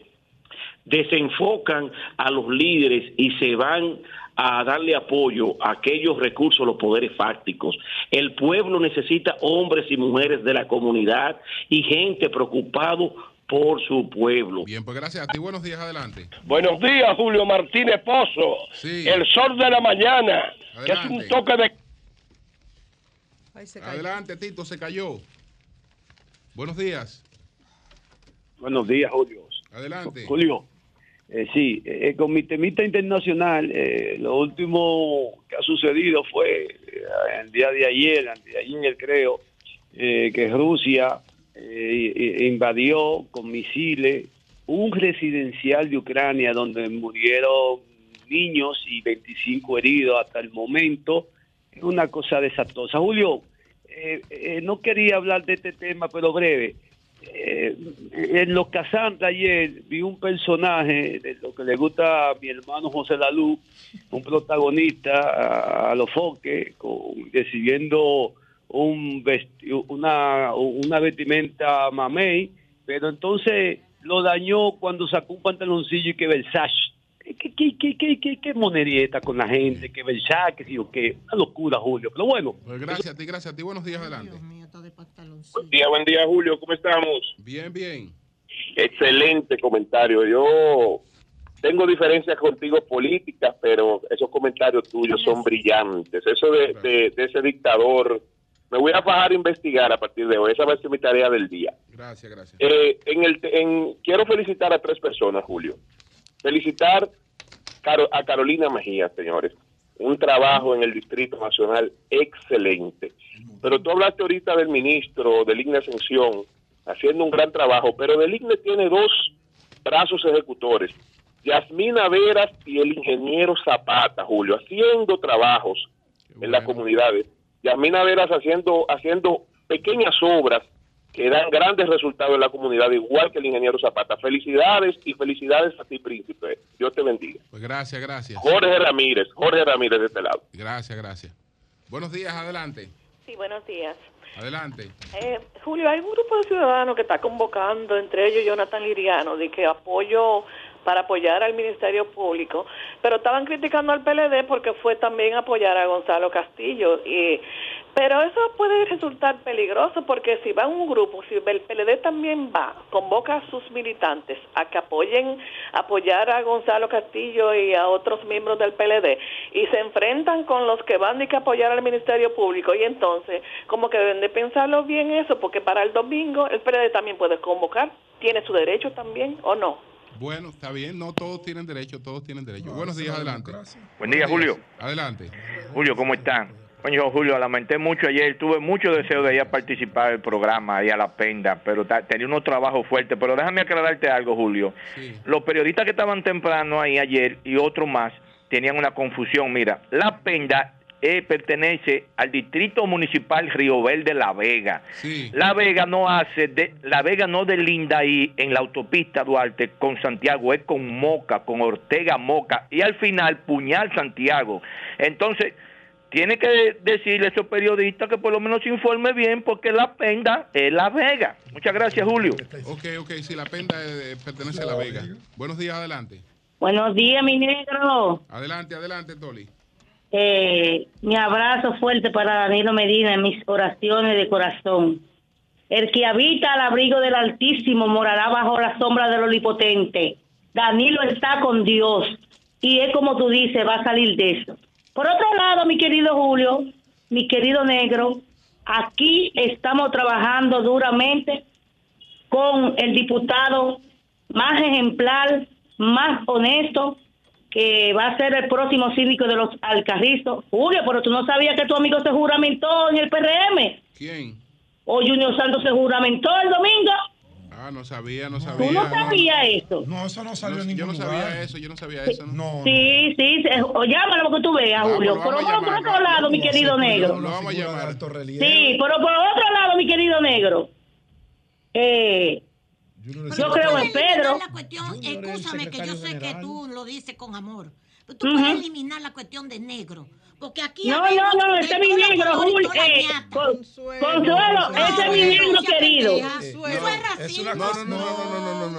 desenfocan a los líderes y se van a darle apoyo a aquellos recursos, los poderes fácticos. El pueblo necesita hombres y mujeres de la comunidad y gente preocupado por su pueblo. Bien, pues gracias a ti. Buenos días, adelante. Buenos días, Julio Martínez Pozo. El sol de la mañana, que es un toque de... Adelante, Tito, se cayó. Buenos días. Buenos días, Julio. Adelante. Julio, eh, sí, eh, con mi temita internacional, eh, lo último que ha sucedido fue eh, el día de ayer, el día de ayer creo, que Rusia invadió con misiles un residencial de Ucrania donde murieron niños y 25 heridos hasta el momento. Es una cosa desastrosa. Julio, eh, eh, no quería hablar de este tema, pero breve. Eh, en Los Casantes ayer vi un personaje de lo que le gusta a mi hermano José Lalú, un protagonista a, los foques, con, recibiendo un una, una vestimenta mamey, pero entonces lo dañó cuando sacó un pantaloncillo y que Versace. ¿Qué, qué, qué, qué, qué, qué monerieta con la gente? Que Versace, que qué. Una locura, Julio. Pero bueno. Pues gracias a ti, gracias a ti. Buenos días, adelante. buen día, buen día, Julio. ¿Cómo estamos? Bien, bien. Excelente comentario. Yo tengo diferencias contigo políticas, pero esos comentarios tuyos son brillantes. Eso de, de ese dictador me voy a bajar a investigar a partir de hoy. Esa va a ser mi tarea del día. Gracias, gracias. Eh, en el, en, quiero felicitar a tres personas, Julio. Felicitar a Carolina Mejía, señores. Un trabajo en el Distrito Nacional excelente. Pero tú hablaste ahorita del ministro del IGNE Ascensión, haciendo un gran trabajo, pero del IGNE tiene dos brazos ejecutores. Yasmina Veras y el ingeniero Zapata, Julio, haciendo trabajos en las comunidades Yasmina Veras haciendo, haciendo pequeñas obras que dan grandes resultados en la comunidad, igual que el ingeniero Zapata. Felicidades y felicidades a ti, príncipe. Dios te bendiga. Pues gracias, gracias. Jorge Ramírez, Jorge Ramírez de este lado. Gracias, gracias. Buenos días, adelante. Sí, buenos días. Adelante. Eh, Julio, hay un grupo de ciudadanos que está convocando, entre ellos Jonathan Liriano, de que apoyo para apoyar al Ministerio Público, pero estaban criticando al PLD porque fue también apoyar a Gonzalo Castillo. Y, pero eso puede resultar peligroso porque si va un grupo, si el PLD también va, convoca a sus militantes a que apoyen, apoyar a Gonzalo Castillo y a otros miembros del PLD y se enfrentan con los que van a que apoyar al Ministerio Público y entonces como que deben de pensarlo bien eso porque para el domingo el PLD también puede convocar, tiene su derecho también o no. Bueno, está bien, no todos tienen derecho, todos tienen derecho. Buenos días, adelante. Buen día, Julio. Adelante. Julio, ¿cómo están? Coño, Julio, lamenté mucho ayer, tuve mucho deseo de ir a participar del programa, ahí a la penda, pero tenía unos trabajos fuertes. Pero déjame aclararte algo, Julio. Los periodistas que estaban temprano ahí ayer y otros más tenían una confusión. Mira, la penda eh, pertenece al distrito municipal Río Verde La Vega. La Vega no hace de, La Vega no delinda ahí en la autopista Duarte con Santiago, es con Moca, con Ortega Moca y al final Puñal Santiago. Entonces, tiene que decirle a esos periodistas que por lo menos se informe bien porque la penda es La Vega. Muchas gracias, Julio. Ok, ok, sí, la penda pertenece a La Vega. Buenos días, adelante. Buenos días, mi negro. Adelante, adelante, Toli. Eh, mi abrazo fuerte para Danilo Medina en mis oraciones de corazón. El que habita al abrigo del Altísimo morará bajo la sombra del Omnipotente. Danilo está con Dios y es como tú dices, va a salir de eso. Por otro lado, mi querido Julio, mi querido negro, aquí estamos trabajando duramente con el diputado más ejemplar, más honesto, que va a ser el próximo cívico de los Alcarrizos. Julio, pero tú no sabías que tu amigo se juramentó en el PRM. ¿Quién? O Junior Santos se juramentó el domingo. Ah, no sabía, no sabía. ¿Tú no sabías eso? No, eso no salió en ningún Yo no sabía eso, yo no sabía eso. No. Sí, sí, o llámalo que tú veas, Julio. Pero por, otro lado, mi querido negro. Lo vamos a llamar. Sí, pero por otro lado, mi querido negro. Eh, yo, creo en Pedro. La cuestión, escúchame que yo sé que tú lo dices con amor. Pero tú puedes eliminar la cuestión de negro. Porque aquí. No, no, no, ese es mi negro, Julio. Eh, Consuelo, ese es mi negro querido. Eso es racismo. No, no, no, no, no, no.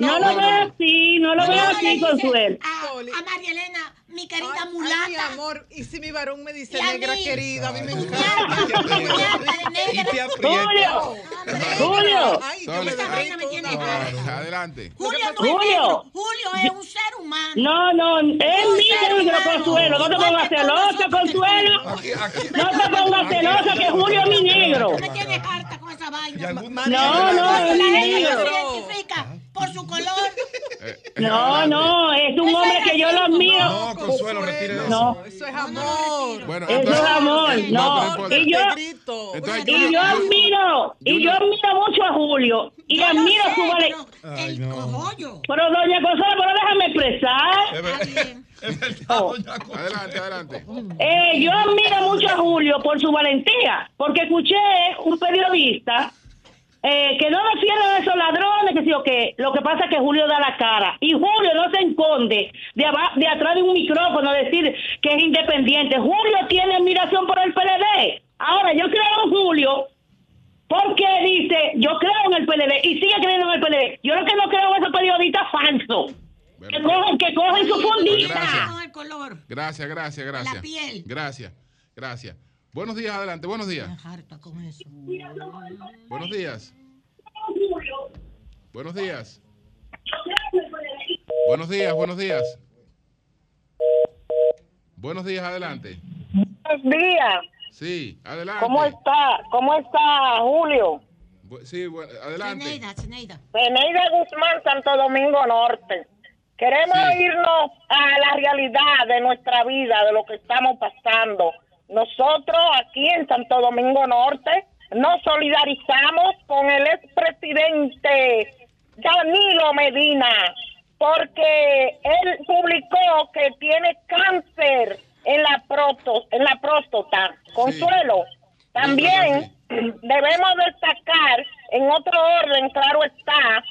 No, no. lo veo así, no lo veo así, Consuelo. A María Elena mi querida mulata. Ay, mi amor, y si mi varón me dice negra querida, a mí me encanta. Julio, Julio. Ay, me Adelante. Julio no Julio. Julio es un ser humano. No, no, es mi negro, Consuelo. No te pongas celoso, Consuelo. No te pongas celoso, que Julio es mi negro. Me tienes harta con esa vaina. No, no, es mi negro. Por su color. No, no, es un hombre que yo lo admiro. No, Consuelo, retire eso. No. Eso es amor. Bueno, Eso es amor, no. Y yo, y yo admiro, y yo admiro mucho a Julio. Y admiro su valentía. El cojollo. Pero doña Consuelo, pero déjame expresar. Oh. Adelante, adelante. Eh, yo admiro mucho a Julio por su valentía, porque escuché un periodista eh, que no defiendan a esos ladrones, que sí o que lo que pasa es que Julio da la cara y Julio no se esconde de, de atrás de un micrófono decir que es independiente. Julio tiene admiración por el PLD. Ahora, yo creo en Julio porque dice, yo creo en el PLD y sigue creyendo en el PLD. Yo lo que no creo en esos periodistas falsos. Que cogen, que cogen su fundita. Gracias. Gracias, gracias, gracias. La piel. Gracias, gracias. Buenos días, adelante, buenos días. Buenos días. Buenos días. Buenos días, buenos días. Buenos días, adelante. Buenos días. Sí, adelante. ¿Cómo está? ¿Cómo está Julio? Bu- Sí, adelante. Zeneida Guzmán, Santo Domingo Norte. Queremos irnos a la realidad de nuestra vida, de lo que estamos pasando. Nosotros aquí en Santo Domingo Norte nos solidarizamos con el expresidente Danilo Medina, porque él publicó que tiene cáncer en la, prosto- en la próstata. Consuelo, también debemos destacar, en otro orden, claro está,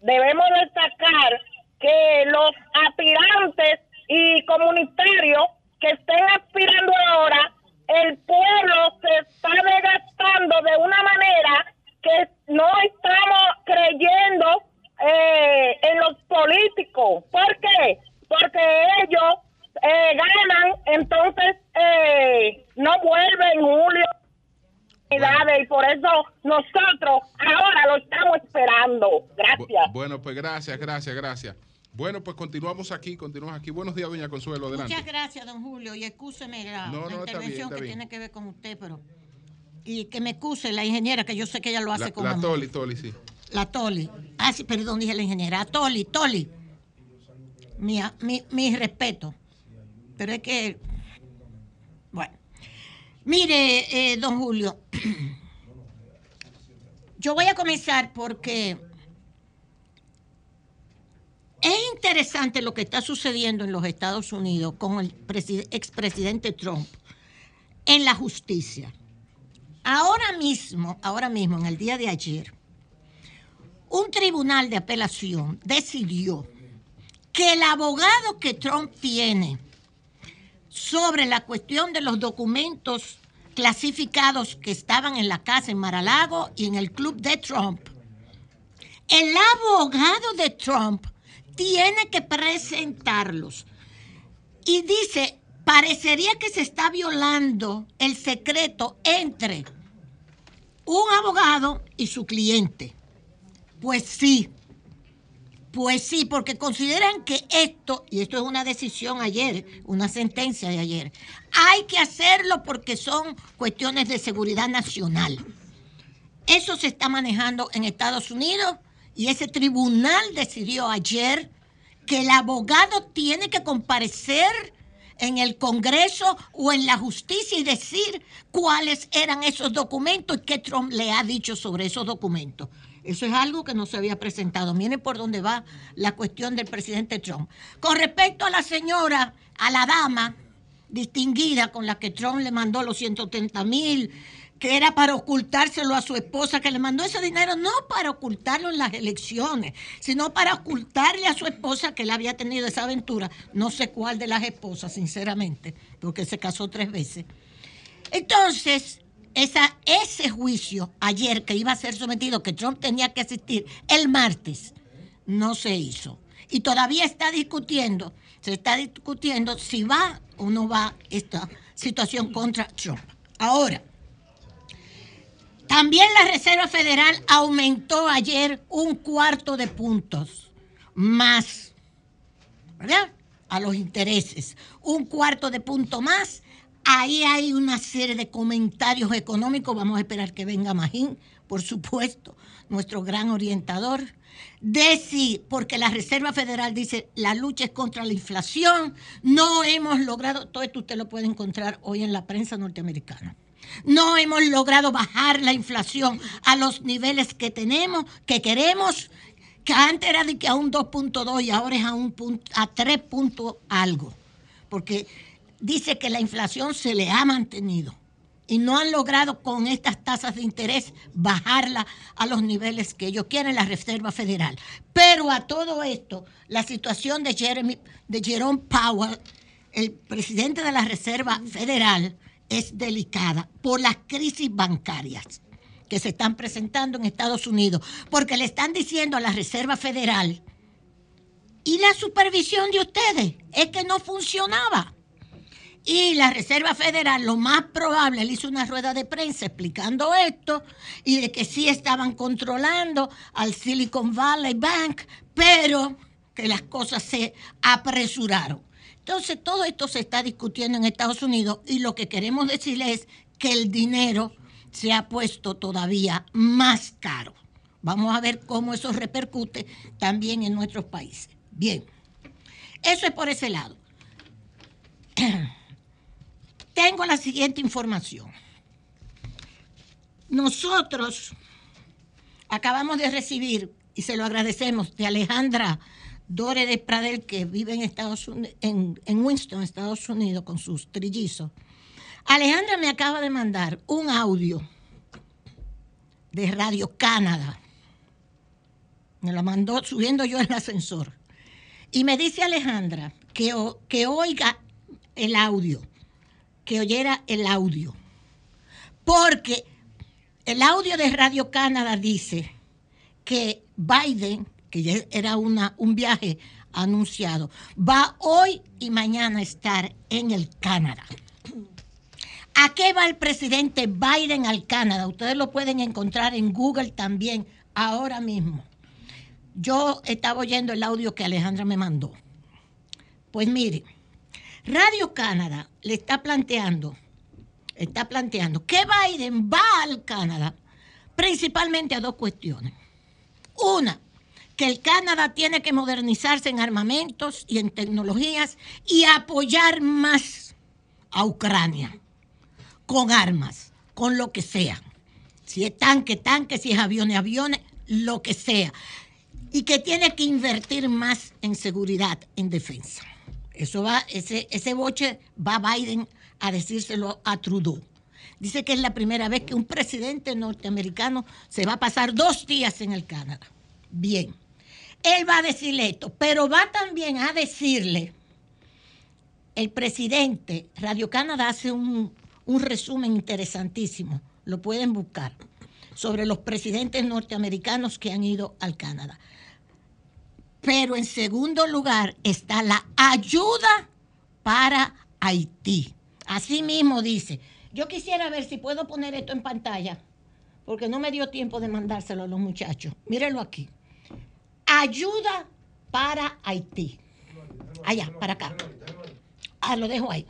debemos destacar que los aspirantes y comunitarios que estén aspirando ahora, el pueblo se está desgastando de una manera que no estamos creyendo eh, en los políticos. ¿Por qué? Porque ellos eh, ganan, entonces eh, no vuelven Julio y por eso nosotros ahora lo estamos esperando. Gracias. Bueno, pues gracias, gracias, gracias. Bueno, pues continuamos aquí, continuamos aquí. Buenos días, doña Consuelo, adelante. Muchas gracias, don Julio, y excúseme la, No, la no, está bien, intervención está que bien. tiene que ver con usted, pero... Y que me excuse la ingeniera, que yo sé que ella lo hace La, con la amor. Toli, Toli, sí. La Toli. Ah, sí, perdón, dije la ingeniera. Toli, Toli. Mi, mi, mi respeto. Pero es que. Bueno. Mire, eh, don Julio. Yo voy a comenzar porque es interesante lo que está sucediendo en los Estados Unidos con el preside- expresidente Trump en la justicia. Ahora mismo, ahora mismo, en el día de ayer, un tribunal de apelación decidió que el abogado que Trump tiene sobre la cuestión de los documentos clasificados que estaban en la casa en Maralago y en el club de Trump, el abogado de Trump tiene que presentarlos. Y dice, parecería que se está violando el secreto entre un abogado y su cliente. Pues sí, pues sí, porque consideran que esto, y esto es una decisión ayer, una sentencia de ayer, hay que hacerlo porque son cuestiones de seguridad nacional. Eso se está manejando en Estados Unidos y ese tribunal decidió ayer que el abogado tiene que comparecer en el Congreso o en la justicia y decir cuáles eran esos documentos y qué Trump le ha dicho sobre esos documentos. Eso es algo que no se había presentado. Miren por dónde va la cuestión del presidente Trump. Con respecto a la señora, a la dama distinguida con la que Trump le mandó los 130 mil, que era para ocultárselo a su esposa, que le mandó ese dinero no para ocultarlo en las elecciones, sino para ocultarle a su esposa que él había tenido esa aventura. No sé cuál de las esposas, sinceramente, porque se casó tres veces. Entonces, esa, ese juicio ayer que iba a ser sometido, que Trump tenía que asistir el martes, no se hizo. Y todavía está discutiendo, se está discutiendo si va o no va esta situación contra Trump. Ahora, también la Reserva Federal aumentó ayer un cuarto de puntos más, ¿verdad? A los intereses. Un cuarto de punto más. Ahí hay una serie de comentarios económicos. Vamos a esperar que venga Magín, por supuesto, nuestro gran orientador. De porque la Reserva Federal dice la lucha es contra la inflación, no hemos logrado, todo esto usted lo puede encontrar hoy en la prensa norteamericana. No hemos logrado bajar la inflación a los niveles que tenemos, que queremos, que antes era de que a un 2.2 y ahora es a, un punto, a 3 puntos algo. Porque dice que la inflación se le ha mantenido y no han logrado con estas tasas de interés bajarla a los niveles que ellos quieren, la Reserva Federal. Pero a todo esto, la situación de, Jeremy, de Jerome Powell, el presidente de la Reserva Federal, es delicada por las crisis bancarias que se están presentando en Estados Unidos, porque le están diciendo a la Reserva Federal, y la supervisión de ustedes es que no funcionaba. Y la Reserva Federal, lo más probable, le hizo una rueda de prensa explicando esto y de que sí estaban controlando al Silicon Valley Bank, pero que las cosas se apresuraron. Entonces, todo esto se está discutiendo en Estados Unidos y lo que queremos decirles es que el dinero se ha puesto todavía más caro. Vamos a ver cómo eso repercute también en nuestros países. Bien, eso es por ese lado. Tengo la siguiente información. Nosotros acabamos de recibir, y se lo agradecemos, de Alejandra Dore de Pradel, que vive en, Estados Unidos, en, en Winston, Estados Unidos, con sus trillizos. Alejandra me acaba de mandar un audio de Radio Canadá. Me lo mandó subiendo yo el ascensor. Y me dice Alejandra que, que oiga el audio que oyera el audio. Porque el audio de Radio Canadá dice que Biden, que ya era una, un viaje anunciado, va hoy y mañana a estar en el Canadá. ¿A qué va el presidente Biden al Canadá? Ustedes lo pueden encontrar en Google también ahora mismo. Yo estaba oyendo el audio que Alejandra me mandó. Pues mire, Radio Canadá le está planteando, está planteando que Biden va al Canadá principalmente a dos cuestiones. Una, que el Canadá tiene que modernizarse en armamentos y en tecnologías y apoyar más a Ucrania con armas, con lo que sea. Si es tanque, tanque, si es aviones, aviones, lo que sea. Y que tiene que invertir más en seguridad, en defensa. Eso va, ese, ese boche va Biden a decírselo a Trudeau. Dice que es la primera vez que un presidente norteamericano se va a pasar dos días en el Canadá. Bien, él va a decirle esto, pero va también a decirle, el presidente, Radio Canadá hace un, resumen interesantísimo, lo pueden buscar, sobre los presidentes norteamericanos que han ido al Canadá. Pero en segundo lugar está la ayuda para Haití. Así mismo dice. Yo quisiera ver si puedo poner esto en pantalla, porque no me dio tiempo de mandárselo a los muchachos. Mírenlo aquí. Ayuda para Haití. Allá, para acá. Ah, lo dejo ahí.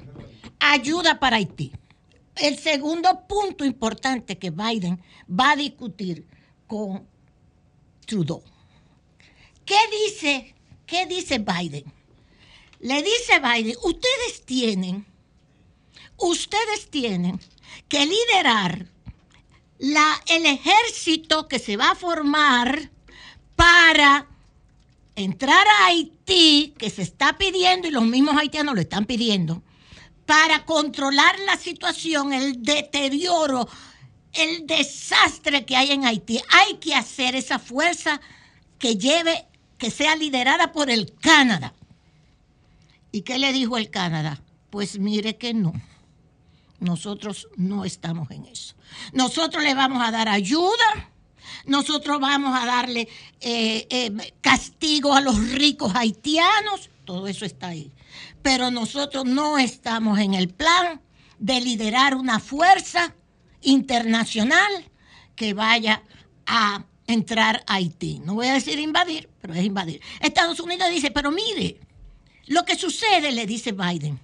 Ayuda para Haití. El segundo punto importante que Biden va a discutir con Trudeau. ¿Qué dice, qué dice Biden? Le dice Biden, ustedes tienen, ustedes tienen que liderar la, el ejército que se va a formar para entrar a Haití, que se está pidiendo, y los mismos haitianos lo están pidiendo, para controlar la situación, el deterioro, el desastre que hay en Haití. Hay que hacer esa fuerza que lleve que sea liderada por el Canadá. ¿Y qué le dijo el Canadá? Pues mire que no. Nosotros no estamos en eso. Nosotros le vamos a dar ayuda, nosotros vamos a darle eh, eh, castigo a los ricos haitianos, todo eso está ahí. Pero nosotros no estamos en el plan de liderar una fuerza internacional que vaya a entrar a Haití. No voy a decir invadir, pero es invadir. Estados Unidos dice, pero mire, lo que sucede, le dice Biden,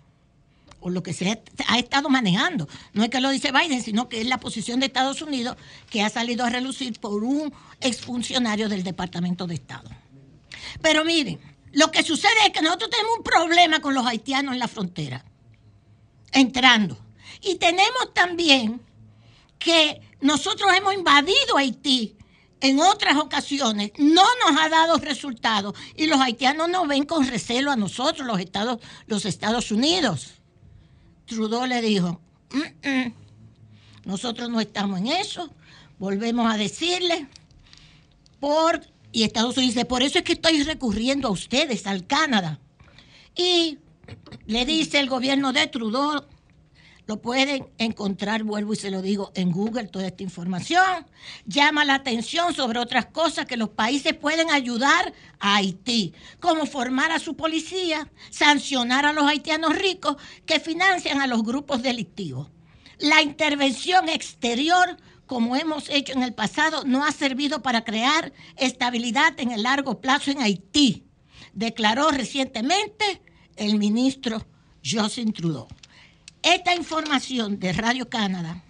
o lo que se ha estado manejando, no es que lo dice Biden, sino que es la posición de Estados Unidos que ha salido a relucir por un exfuncionario del Departamento de Estado. Pero miren, lo que sucede es que nosotros tenemos un problema con los haitianos en la frontera, entrando. Y tenemos también que nosotros hemos invadido Haití en otras ocasiones no nos ha dado resultados y los haitianos nos ven con recelo a nosotros, los Estados, los Estados Unidos. Trudeau le dijo, Nosotros no estamos en eso. Volvemos a decirle por y Estados Unidos dice, por eso es que estoy recurriendo a ustedes, al Canadá. Y le dice el gobierno de Trudeau, lo pueden encontrar, vuelvo y se lo digo, en Google toda esta información. Llama la atención sobre otras cosas que los países pueden ayudar a Haití, como formar a su policía, sancionar a los haitianos ricos que financian a los grupos delictivos. La intervención exterior como hemos hecho en el pasado, no ha servido para crear estabilidad en el largo plazo en Haití, declaró recientemente el ministro Justin Trudeau. Esta información de Radio Canadá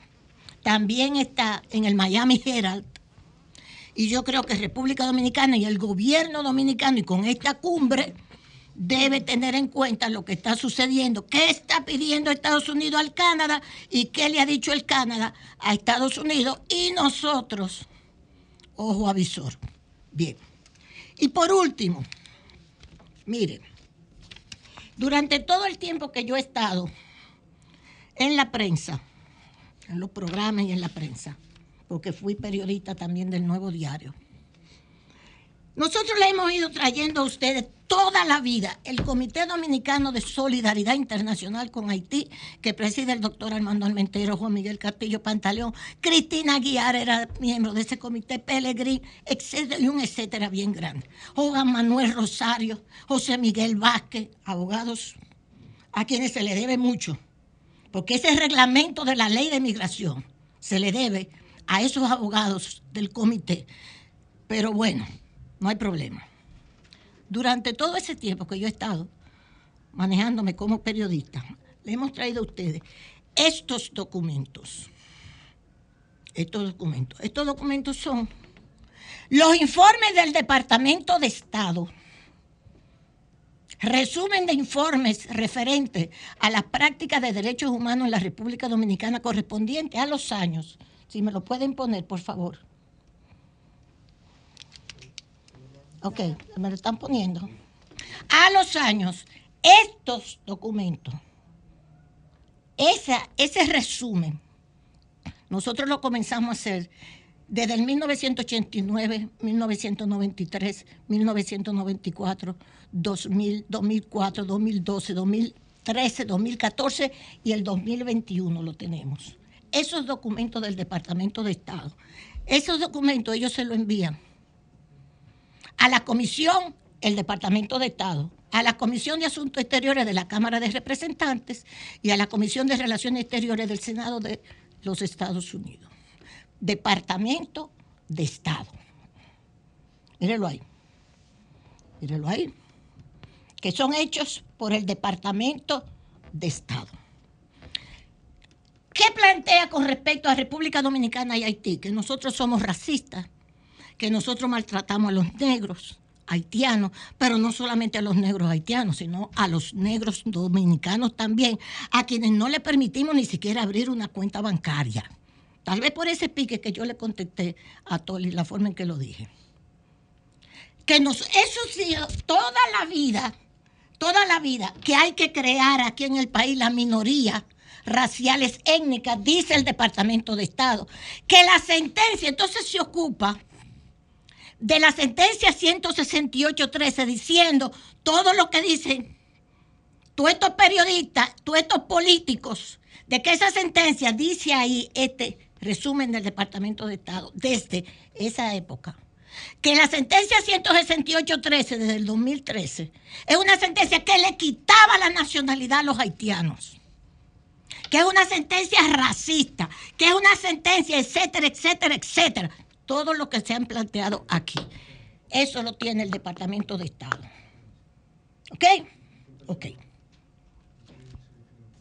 también está en el Miami Herald y yo creo que República Dominicana y el gobierno dominicano y con esta cumbre debe tener en cuenta lo que está sucediendo, qué está pidiendo Estados Unidos al Canadá y qué le ha dicho el Canadá a Estados Unidos y nosotros, ojo avisor. Bien. Y por último, miren, durante todo el tiempo que yo he estado en la prensa, en los programas y en la prensa, porque fui periodista también del Nuevo Diario, nosotros le hemos ido trayendo a ustedes toda la vida el Comité Dominicano de Solidaridad Internacional con Haití, que preside el doctor Armando Almentero, Juan Miguel Castillo Pantaleón, Cristina Guiar era miembro de ese comité, Pellegrín, etcétera, y un etcétera bien grande. Juan Manuel Rosario, José Miguel Vázquez, abogados a quienes se le debe mucho, porque ese reglamento de la ley de migración se le debe a esos abogados del comité. Pero bueno, no hay problema. Durante todo ese tiempo que yo he estado manejándome como periodista, le hemos traído a ustedes estos documentos. Estos documentos. Estos documentos son los informes del Departamento de Estado. Resumen de informes referentes a las prácticas de derechos humanos en la República Dominicana correspondientes a los años. Si me lo pueden poner, por favor. Ok, me lo están poniendo. A los años, estos documentos, esa, ese resumen, nosotros lo comenzamos a hacer desde el 1989, 1993, 1994, 2000, 2004, 2012, 2013, 2014 y el 2021 lo tenemos. Esos documentos del Departamento de Estado, esos documentos ellos se lo envían a la Comisión, el Departamento de Estado, a la Comisión de Asuntos Exteriores de la Cámara de Representantes y a la Comisión de Relaciones Exteriores del Senado de los Estados Unidos. Departamento de Estado. Mírelo ahí. Mírelo ahí. Que son hechos por el Departamento de Estado. ¿Qué plantea con respecto a República Dominicana y Haití? Que nosotros somos racistas, que nosotros maltratamos a los negros haitianos, pero no solamente a los negros haitianos, sino a los negros dominicanos también, a quienes no le permitimos ni siquiera abrir una cuenta bancaria. Tal vez por ese pique que yo le contesté a Toli, la forma en que lo dije. Que nos, eso sí, toda la vida, toda la vida que hay que crear aquí en el país la minoría raciales étnicas, dice el Departamento de Estado, que la sentencia entonces se ocupa de la sentencia 168.13 diciendo todo lo que dicen todos estos periodistas, todos estos políticos, de que esa sentencia dice ahí este resumen del Departamento de Estado desde esa época. Que la sentencia 168.13 desde el 2013 es una sentencia que le quitaba la nacionalidad a los haitianos que es una sentencia racista, que es una sentencia, etcétera, etcétera, etcétera todo lo que se han planteado aquí. Eso lo tiene el Departamento de Estado. ¿Ok? Ok.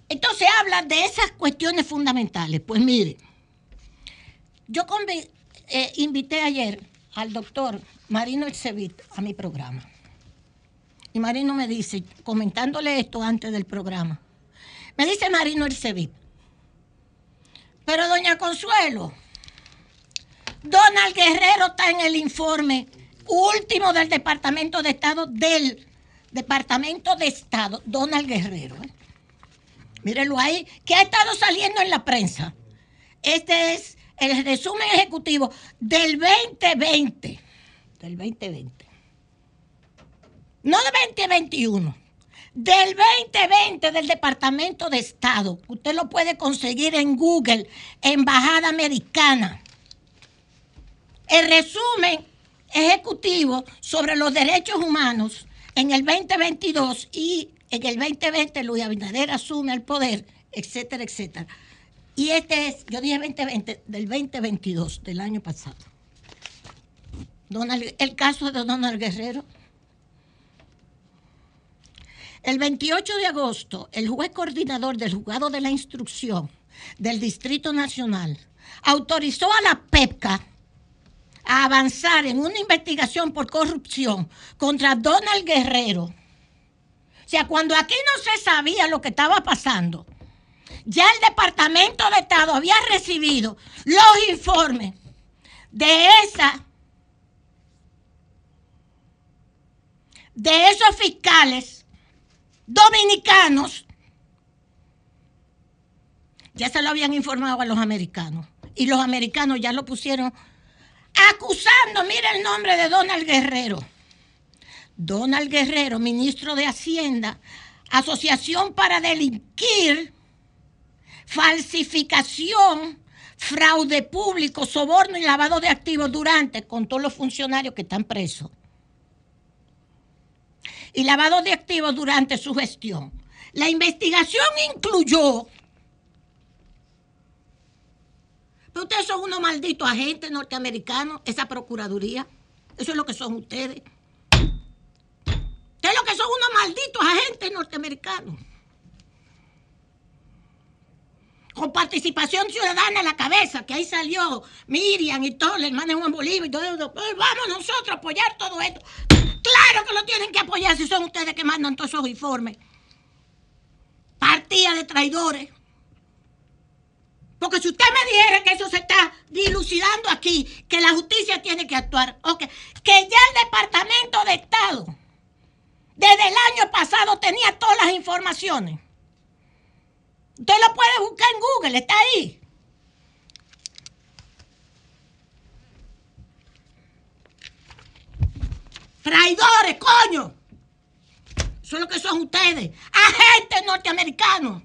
Entonces habla de esas cuestiones fundamentales. Pues mire, yo eh, invité ayer al doctor Marino Elcevit a mi programa. Y Marino me dice, comentándole esto antes del programa, me dice Marino Elcevit, pero doña Consuelo, Donald Guerrero está en el informe último del Departamento de Estado, del Departamento de Estado, Donald Guerrero. ¿eh? Mírenlo ahí, que ha estado saliendo en la prensa. Este es el resumen ejecutivo del 2020. Del 2020. No del 2021. Del 2020 del Departamento de Estado. Usted lo puede conseguir en Google, Embajada Americana. El resumen ejecutivo sobre los derechos humanos en el 2022 y en el 2020 Luis Abinader asume el poder, etcétera, etcétera. Y este es, yo dije 2020, del 2022, del año pasado. Donald- el caso de Donald Guerrero. El 28 de agosto, el juez coordinador del juzgado de la instrucción del Distrito Nacional autorizó a la PEPCA a avanzar en una investigación por corrupción contra Donald Guerrero. O sea, cuando aquí no se sabía lo que estaba pasando, ya el Departamento de Estado había recibido los informes de esa de esos fiscales dominicanos ya se lo habían informado a los americanos y los americanos ya lo pusieron acusando, mira el nombre de Donald Guerrero. Donald Guerrero, ministro de Hacienda, Asociación para Delinquir, falsificación, fraude público, soborno y lavado de activos durante, con todos los funcionarios que están presos. Y lavado de activos durante su gestión. La investigación incluyó Pero ustedes son unos malditos agentes norteamericanos, esa procuraduría. Eso es lo que son ustedes. Ustedes lo que son unos malditos agentes norteamericanos. Con participación ciudadana en la cabeza, que ahí salió Miriam y todo, la hermana Juan Bolívar y todo. Pues vamos nosotros a apoyar todo esto. Claro que lo tienen que apoyar si son ustedes que mandan todos esos informes. Partida de traidores. Porque si usted me dijera que eso se está dilucidando aquí, que la justicia tiene que actuar, que ya el Departamento de Estado desde el año pasado tenía todas las informaciones. Usted lo puede buscar en Google, está ahí. Traidores, coño. Eso es lo que son ustedes, agentes norteamericanos.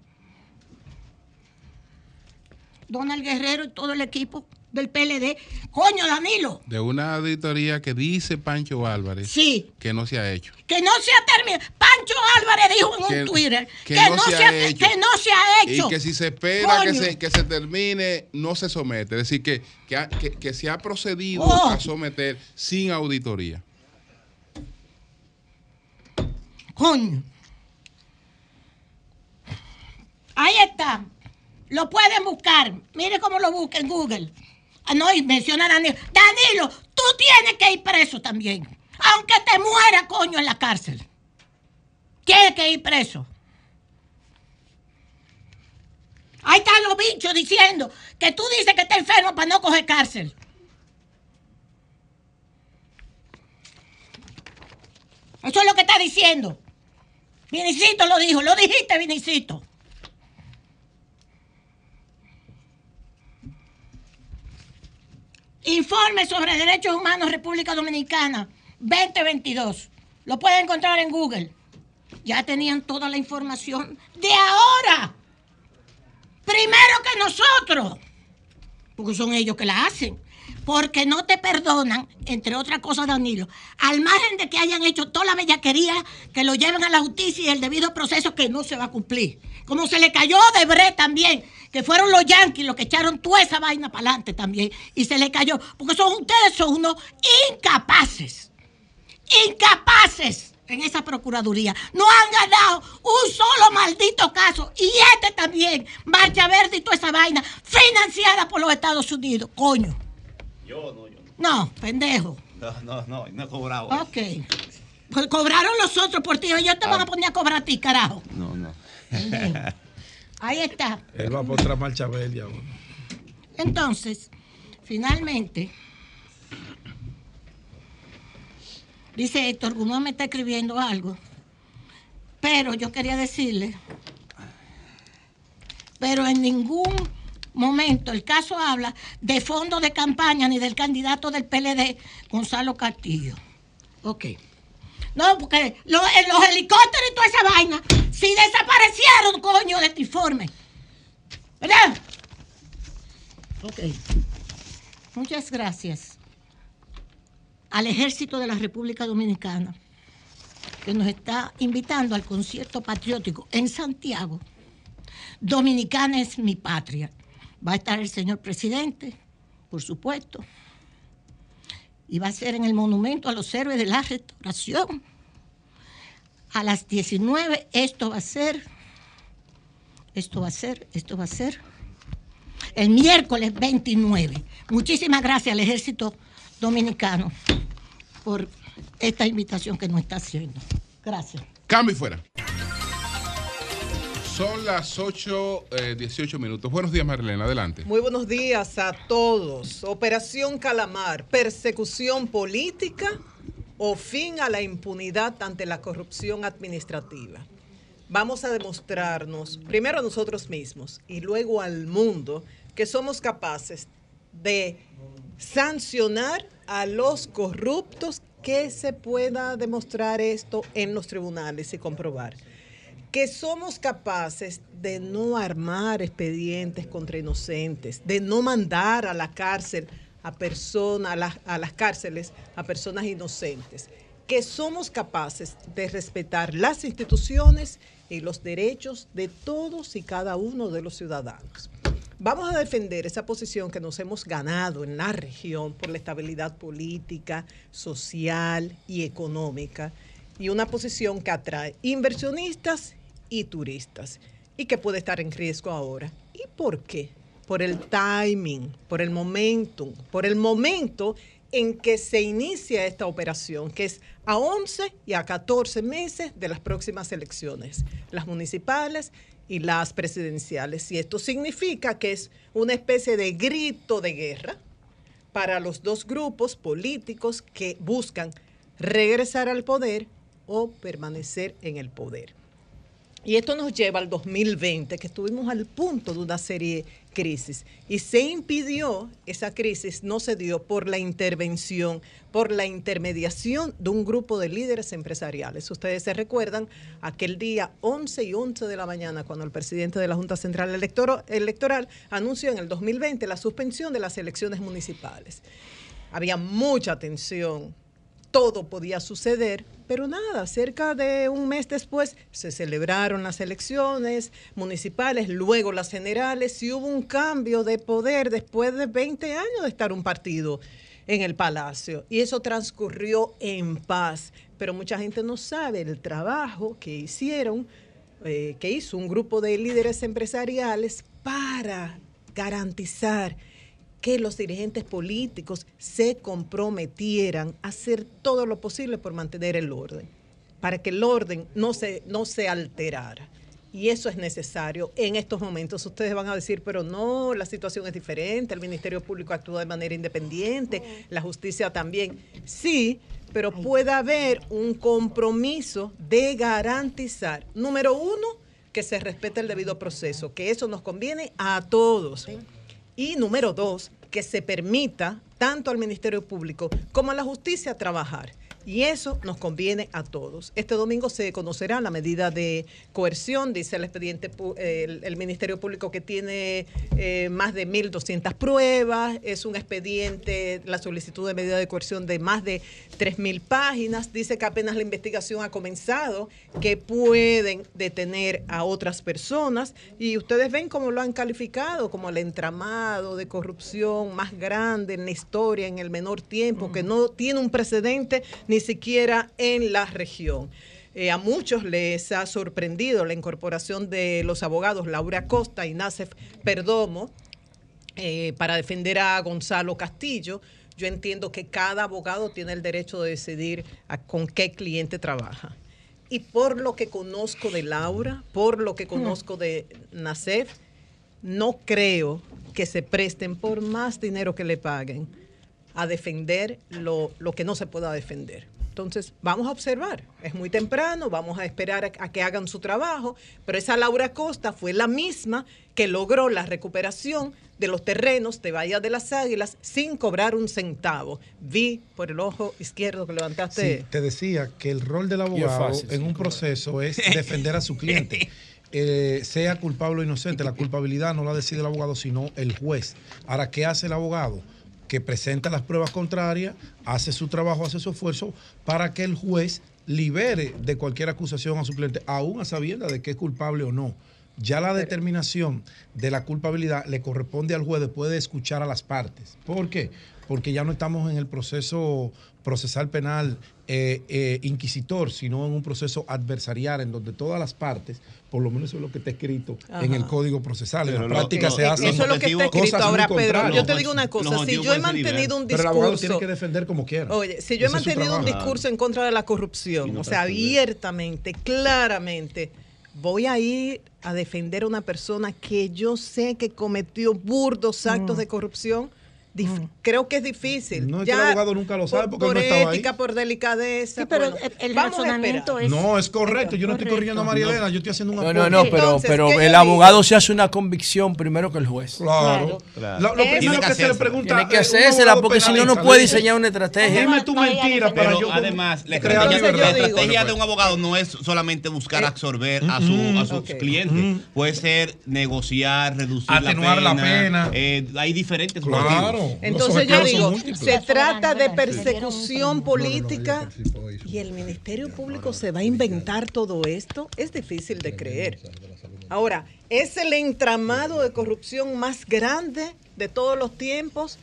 Donald Guerrero y todo el equipo del PLD. Coño, Danilo, De una auditoría que dice Pancho Álvarez Sí. que no se ha hecho. Que no se ha terminado. Pancho Álvarez dijo en Que- un Twitter que que, no no se se ha ha, hecho. que no se ha hecho. Y que si se espera que se, que se termine, no se somete. Es decir, que, que, ha- que- que se ha procedido Oh. a someter sin auditoría. Coño. Ahí está. Lo pueden buscar. Mire cómo lo busca en Google. Ah, no, y menciona a Danilo. Danilo, tú tienes que ir preso también. Aunque te muera, coño, en la cárcel. Tienes que ir preso. Ahí están los bichos diciendo que tú dices que estás enfermo para no coger cárcel. Eso es lo que está diciendo. Vinicito lo dijo, lo dijiste, Vinicito. Informe sobre Derechos Humanos República Dominicana 2022. Lo pueden encontrar en Google. Ya tenían toda la información de ahora. Primero que nosotros. Porque son ellos que la hacen. Porque no te perdonan, entre otras cosas, Danilo, al margen de que hayan hecho toda la bellaquería, que lo lleven a la justicia y el debido proceso que no se va a cumplir. Como se le cayó de Bre también, que fueron los yanquis los que echaron toda esa vaina para adelante también, y se le cayó. Porque son ustedes, son unos incapaces. Incapaces en esa procuraduría. No han ganado un solo maldito caso. Y este también, Marcha Verde y toda esa vaina, financiada por los Estados Unidos. Coño. Yo no, yo No, pendejo. no. No, no, no he cobrado. Ok. Pues cobraron los otros por ti. Ellos te van a poner a cobrar a ti, carajo. No, no. Ahí está. Él va por otra marcha verde ahora. Entonces, finalmente, dice Héctor Guzmán me está escribiendo algo, pero yo quería decirle, pero en ningún momento el caso habla de fondo de campaña ni del candidato del PLD, Gonzalo Castillo. Ok. No, porque los helicópteros y toda esa vaina, si desaparecieron, coño, de este informe. ¿Verdad? Ok. Muchas gracias al ejército de la República Dominicana que nos está invitando al concierto patriótico en Santiago. Dominicana es mi patria. Va a estar el señor presidente, por supuesto. Y va a ser en el Monumento a los Héroes de la Restauración. A las 19 esto va a ser, esto va a ser, esto va a ser el miércoles 29. Muchísimas gracias al ejército dominicano por esta invitación que nos está haciendo. Gracias. Cambio y fuera. Son las 8, eh, 18 minutos. Buenos días, Marilena. Adelante. Muy buenos días a todos. Operación Calamar, persecución política o fin a la impunidad ante la corrupción administrativa. Vamos a demostrarnos, primero a nosotros mismos y luego al mundo, que somos capaces de sancionar a los corruptos que se pueda demostrar esto en los tribunales y comprobar que somos capaces de no armar expedientes contra inocentes, de no mandar a la cárcel a personas, a, a las cárceles a personas inocentes, que somos capaces de respetar las instituciones y los derechos de todos y cada uno de los ciudadanos. Vamos a defender esa posición que nos hemos ganado en la región por la estabilidad política, social y económica y una posición que atrae inversionistas y turistas y que puede estar en riesgo ahora. ¿Y por qué? Por el timing, por el momentum, por el momento en que se inicia esta operación, que es a 11 y a 14 meses de las próximas elecciones, las municipales y las presidenciales. Y esto significa que es una especie de grito de guerra para los dos grupos políticos que buscan regresar al poder o permanecer en el poder. Y esto nos lleva al 2020, que estuvimos al punto de una serie crisis. Y se impidió, esa crisis no se dio por la intervención, por la intermediación de un grupo de líderes empresariales. Ustedes se recuerdan aquel día 11 y 11 de la mañana, cuando el presidente de la Junta Central Electoral anunció en el 2020 la suspensión de las elecciones municipales. Había mucha tensión, todo podía suceder, pero nada, cerca de un mes después se celebraron las elecciones municipales, luego las generales y hubo un cambio de poder después de 20 años de estar un partido en el palacio. Y eso transcurrió en paz, pero mucha gente no sabe el trabajo que hicieron, eh, que hizo un grupo de líderes empresariales para garantizar que los dirigentes políticos se comprometieran a hacer todo lo posible por mantener el orden, para que el orden no se, no se alterara. Y eso es necesario en estos momentos. Ustedes van a decir, pero no, la situación es diferente, el Ministerio Público actúa de manera independiente, la justicia también. Sí, pero puede haber un compromiso de garantizar, número uno, que se respete el debido proceso, que eso nos conviene a todos. Y número dos, que se permita tanto al Ministerio Público como a la justicia trabajar. Y eso nos conviene a todos. Este domingo se conocerá la medida de coerción, dice el expediente, el, el Ministerio Público que tiene eh, más de 1.200 pruebas, es un expediente, la solicitud de medida de coerción de más de 3.000 páginas, dice que apenas la investigación ha comenzado, que pueden detener a otras personas. Y ustedes ven cómo lo han calificado como el entramado de corrupción más grande en la historia en el menor tiempo, que no tiene un precedente ni siquiera en la región. Eh, a muchos les ha sorprendido la incorporación de los abogados Laura Costa y Nacef Perdomo eh, para defender a Gonzalo Castillo. Yo entiendo que cada abogado tiene el derecho de decidir con qué cliente trabaja. Y por lo que conozco de Laura, por lo que conozco de Nacef, no creo que se presten por más dinero que le paguen a defender lo, lo que no se pueda defender. Entonces, vamos a observar. Es muy temprano, vamos a esperar a, a que hagan su trabajo, pero esa Laura Costa fue la misma que logró la recuperación de los terrenos de Bahía de las Águilas sin cobrar un centavo. Vi por el ojo izquierdo que levantaste. Sí, te decía que el rol del abogado fácil, en un proceso es defender a su cliente. Eh, sea culpable o inocente, la culpabilidad no la decide el abogado, sino el juez. Ahora, ¿qué hace el abogado? Que presenta las pruebas contrarias, hace su trabajo, hace su esfuerzo para que el juez libere de cualquier acusación a su cliente, aún a sabiendas de que es culpable o no. Ya la determinación de la culpabilidad le corresponde al juez después de escuchar a las partes. ¿Por qué? Porque ya no estamos en el proceso procesal penal eh, eh, inquisitor, sino en un proceso adversarial en donde todas las partes, por lo menos eso es lo que está escrito Ajá. en el Código Procesal, en Pero la práctica lo- se hacen eso es lo que está cosas escrito ahora, Pedro. Yo te digo una cosa, si yo he mantenido un Pero el abogado discurso... tiene que defender como quiera. Oye, si yo he mantenido un discurso en contra de la corrupción, o sea, abiertamente, claramente, voy a ir a defender a una persona que yo sé que cometió burdos actos de corrupción. Dif- Creo que es difícil. No, es que el abogado nunca lo sabe por, porque él por no estaba ahí. ética, por delicadeza. Sí, pero bueno, el- razonamiento esperar. No, es correcto. Yo no estoy corrigiendo a María Elena, yo estoy haciendo un No, no, no, pero, pero el abogado se hace una convicción primero que el juez. Claro. Lo, lo primero que, se le pregunta Tiene que eh, hacérsela porque si no, no puede diseñar una estrategia. Dime tu mentira para Pero yo. además, la estrategia, la de un abogado no es solamente buscar absorber a, su, a sus clientes. Puede ser negociar, reducir Atenuar la la pena. pena. eh, hay diferentes Claro. Entonces yo digo, se trata de persecución política y el Ministerio Público se va a inventar todo esto. Es difícil de creer. Ahora, es el entramado de corrupción más grande de todos los tiempos.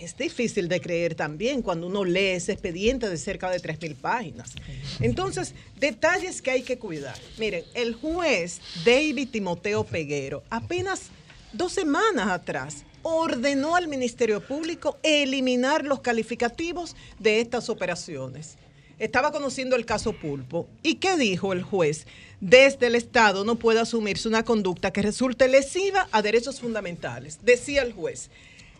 Es difícil de creer también cuando uno lee ese expediente de cerca de 3.000 páginas. Entonces, detalles que hay que cuidar. Miren, el juez David Timoteo Peguero, apenas dos semanas atrás, ordenó al Ministerio Público eliminar los calificativos de estas operaciones. Estaba conociendo el caso Pulpo. ¿Y qué dijo el juez? Desde el Estado no puede asumirse una conducta que resulte lesiva a derechos fundamentales. Decía el juez,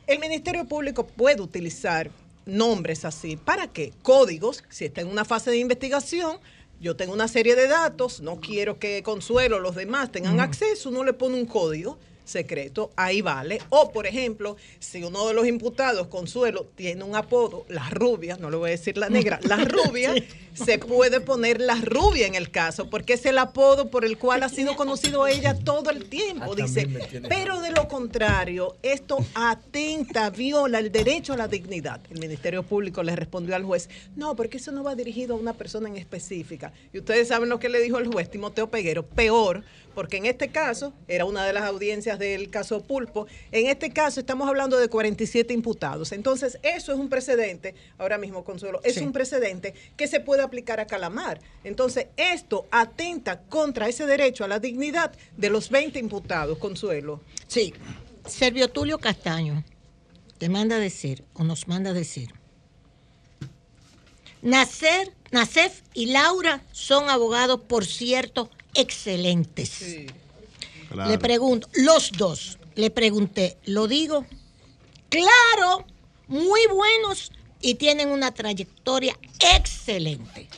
el Ministerio Público puede utilizar nombres así. ¿Para qué? Códigos, si está en una fase de investigación, yo tengo una serie de datos, no quiero que Consuelo o los demás tengan acceso, uno le pone un código secreto, ahí vale. O, por ejemplo, si uno de los imputados, Consuelo, tiene un apodo, la rubia, no le voy a decir la negra, la rubia, se puede poner la rubia en el caso, porque es el apodo por el cual ha sido conocido ella todo el tiempo, dice. Pero de lo contrario, esto atenta, viola el derecho a la dignidad. El Ministerio Público le respondió al juez, no, porque eso no va dirigido a una persona en específica. Y ustedes saben lo que le dijo el juez Timoteo Peguero, peor, porque en este caso, era una de las audiencias del caso Pulpo, en este caso estamos hablando de 47 imputados. Entonces, eso es un precedente, ahora mismo Consuelo, es un precedente que se puede aplicar a Calamar. Entonces, esto atenta contra ese derecho a la dignidad de los 20 imputados, Consuelo. Sí. Servio Tulio Castaño te manda a decir, o nos manda a decir, Nacer, Nacef y Laura son abogados, por cierto, excelentes. Claro. Le pregunto, los dos, le pregunté, ¿lo digo? Claro, muy buenos y tienen una trayectoria excelente.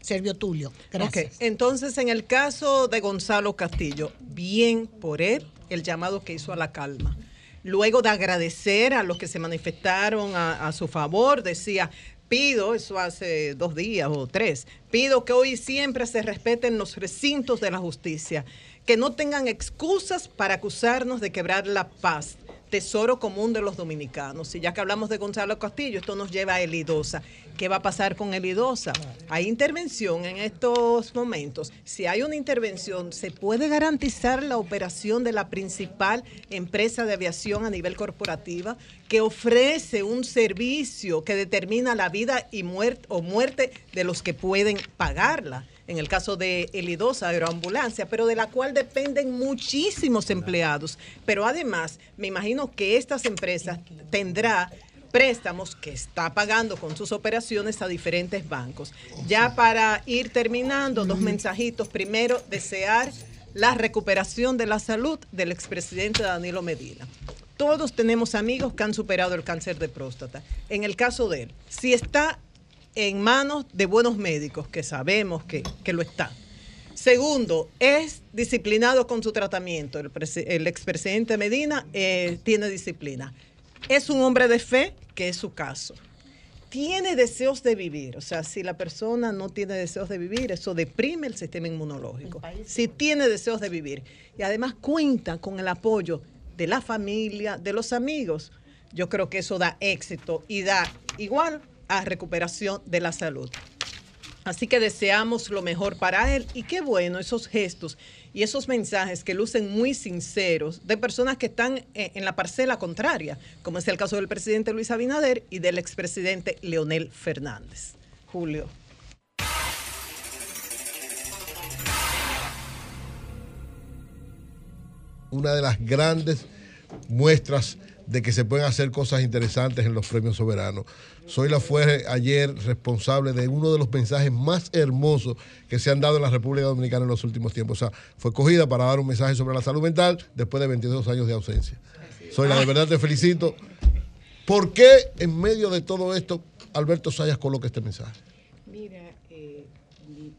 Servio Tulio, gracias. Ok, Entonces, en el caso de Gonzalo Castillo, bien por él, el llamado que hizo a la calma. Luego de agradecer a los que se manifestaron a, a su favor, decía, pido, eso hace dos días o tres, pido que hoy siempre se respeten los recintos de la justicia, que no tengan excusas para acusarnos de quebrar la paz tesoro común de los dominicanos. Y ya que hablamos de Gonzalo Castillo, esto nos lleva a Elidosa. ¿Qué va a pasar con Elidosa? Hay intervención en estos momentos. Si hay una intervención, ¿se puede garantizar la operación de la principal empresa de aviación a nivel corporativa que ofrece un servicio que determina la vida y muerte o muerte de los que pueden pagarla? En el caso de Elidosa Aeroambulancia, pero de la cual dependen muchísimos empleados. Pero además, me imagino que estas empresas tendrá préstamos que está pagando con sus operaciones a diferentes bancos. Ya para ir terminando, dos mensajitos. Primero, desear la recuperación de la salud del expresidente Danilo Medina. Todos tenemos amigos que han superado el cáncer de próstata. En el caso de él, si está en manos de buenos médicos, que sabemos que, que lo están. Segundo, es disciplinado con su tratamiento. El, el expresidente Medina eh, tiene disciplina. Es un hombre de fe, que es su caso. Tiene deseos de vivir. O sea, si la persona no tiene deseos de vivir, eso deprime el sistema inmunológico. Si tiene deseos de vivir y además cuenta con el apoyo de la familia, de los amigos, yo creo que eso da éxito y da igual a recuperación de la salud. Así que deseamos lo mejor para él y qué bueno esos gestos y esos mensajes que lucen muy sinceros de personas que están eh, en la parcela contraria, como es el caso del presidente Luis Abinader y del expresidente Leonel Fernández. Julio. una de las grandes muestras de que se pueden hacer cosas interesantes en los premios soberanos. Soy la fue ayer responsable de uno de los mensajes más hermosos que se han dado en la República Dominicana en los últimos tiempos. O sea, fue cogida para dar un mensaje sobre la salud mental después de 22 años de ausencia. Soy la de verdad te felicito. ¿Por qué en medio de todo esto Alberto Sayas coloca este mensaje? Mira, eh,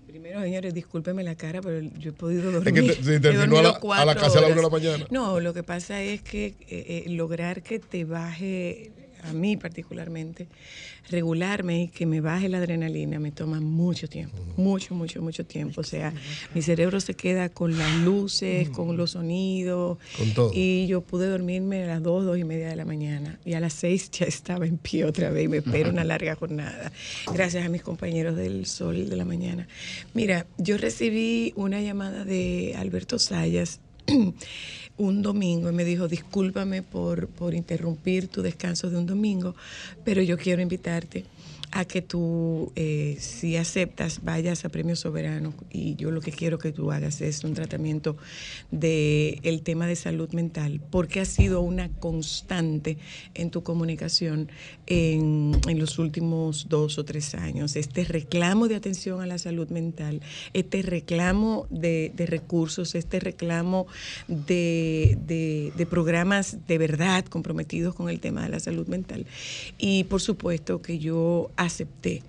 primero, señores, discúlpeme la cara, pero yo he podido Es dormir. que te- terminó a la- a casa a la una de la mañana. No, lo que pasa es que eh, eh, lograr que te baje, a mí particularmente, regularme y que me baje la adrenalina me toma mucho tiempo, mucho, mucho, mucho tiempo. O sea, mi cerebro se queda con las luces, con los sonidos. Con todo. Y yo pude dormirme a las dos, dos y media de la mañana. Y a las seis ya estaba en pie otra vez y me espero una larga jornada. Gracias a mis compañeros del Sol de la Mañana. Mira, yo recibí una llamada de Alberto Sayas un domingo y me dijo, discúlpame por, por interrumpir tu descanso de un domingo, pero yo quiero invitarte a que tú, eh, si aceptas, vayas a Premio Soberano y yo lo que quiero que tú hagas es un tratamiento del el tema de salud mental, porque ha sido una constante en tu comunicación en, en los últimos dos o tres años. Este reclamo de atención a la salud mental, este reclamo de, de recursos, este reclamo de, de- de programas de verdad comprometidos con el tema de la salud mental. Y por supuesto que yo acepté,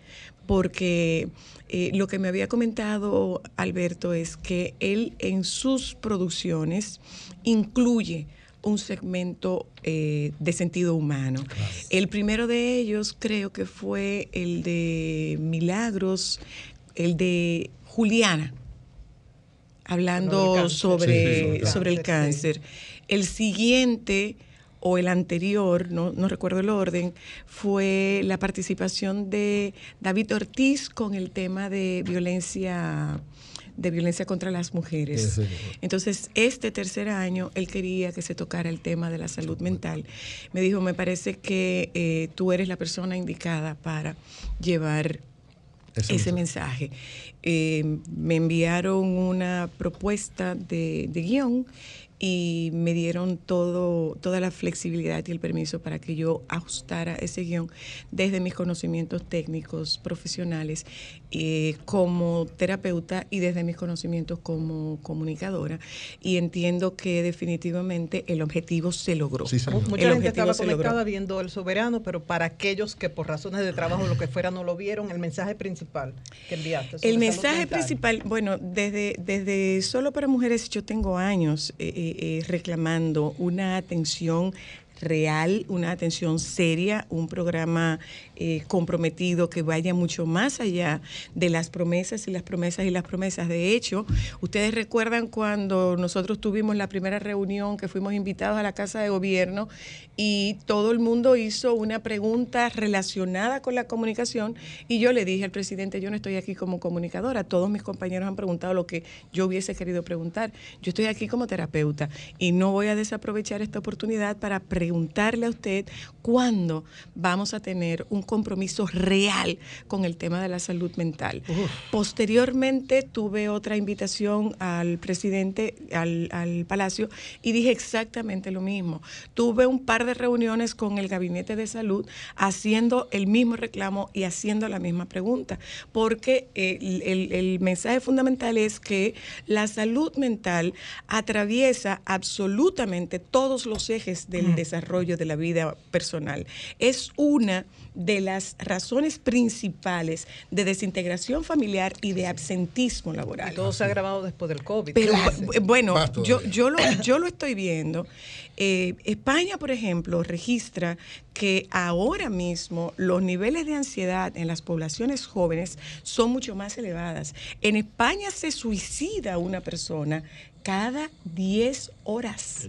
porque eh, lo que me había comentado Alberto es que él en sus producciones incluye un segmento eh, de sentido humano. El primero de ellos creo que fue el de Milagros, el de Juliana, hablando cáncer. sobre, Sí, sí, sobre el cáncer, cáncer. El siguiente o el anterior, no, no recuerdo el orden, fue la participación de David Ortiz con el tema de violencia de violencia contra las mujeres. Entonces, este tercer año, él quería que se tocara el tema de la salud mental. Me dijo, me parece que eh, tú eres la persona indicada para llevar ese, mensaje. Eh, me enviaron una propuesta de, de guion y me dieron todo, toda la flexibilidad y el permiso para que yo ajustara ese guion desde mis conocimientos técnicos, profesionales, eh, como terapeuta y desde mis conocimientos como comunicadora. Y entiendo que definitivamente el objetivo se logró. Mucha El gente estaba conectada viendo El Soberano, pero para aquellos que por razones de trabajo o lo que fuera no lo vieron, el mensaje principal que enviaste. El mensaje mental. principal, bueno, desde, desde Solo para Mujeres yo tengo años eh, eh, eh, reclamando una atención real, una atención seria, un programa eh, comprometido que vaya mucho más allá de las promesas y las promesas y las promesas. De hecho, ustedes recuerdan cuando nosotros tuvimos la primera reunión que fuimos invitados a la Casa de Gobierno y todo el mundo hizo una pregunta relacionada con la comunicación y yo le dije al presidente, yo no estoy aquí como comunicadora, todos mis compañeros han preguntado lo que yo hubiese querido preguntar, yo estoy aquí como terapeuta y no voy a desaprovechar esta oportunidad para preguntarle a usted cuándo vamos a tener un compromiso real con el tema de la salud mental. Posteriormente tuve otra invitación al presidente, al, al Palacio, y dije exactamente lo mismo. Tuve un par de reuniones con el Gabinete de Salud haciendo el mismo reclamo y haciendo la misma pregunta, porque eh, el, el- el mensaje fundamental es que la salud mental atraviesa absolutamente todos los ejes del desarrollo desarrollo de la vida personal. Es una de las razones principales de desintegración familiar y de absentismo laboral. Todo se ha agravado después del COVID. Pero bueno, yo, yo, lo, yo lo estoy viendo. Eh, España, por ejemplo, registra que ahora mismo los niveles de ansiedad en las poblaciones jóvenes son mucho más elevadas. En España se suicida una persona cada 10 horas.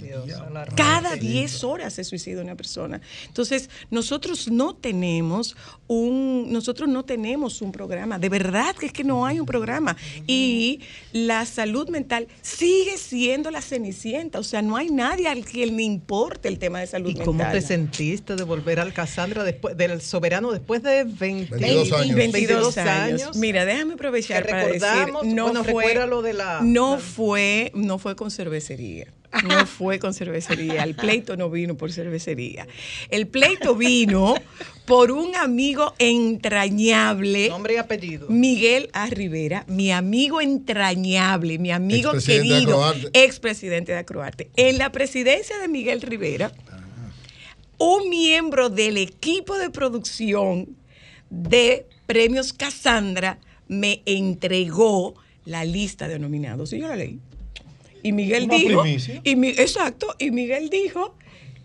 Cada 10 horas se suicida una persona. Entonces, nosotros no tenemos un nosotros no tenemos un programa, de verdad que es que no hay un programa y la salud mental sigue siendo la cenicienta, o sea, no hay nadie al quien le importe el tema de salud ¿Y mental. cómo te sentiste de volver al Casandra después del soberano después de 20, 22 años. 22 años. años? Mira, déjame aprovechar Que para decir, recordamos, no bueno, fue, lo de la- no la- fue, no fue con cervecería. No fue con cervecería. El pleito no vino por cervecería. El pleito vino por un amigo entrañable. Nombre y apellido. Miguel A. Rivera, mi amigo entrañable, mi amigo Expresidente de querido, Acroarte. expresidente de Acroarte. En la presidencia de Miguel Rivera, un miembro del equipo de producción de Premios Casandra me entregó la lista de nominados y yo la leí. Y Miguel Una dijo, primicia. y mi- exacto, y Miguel dijo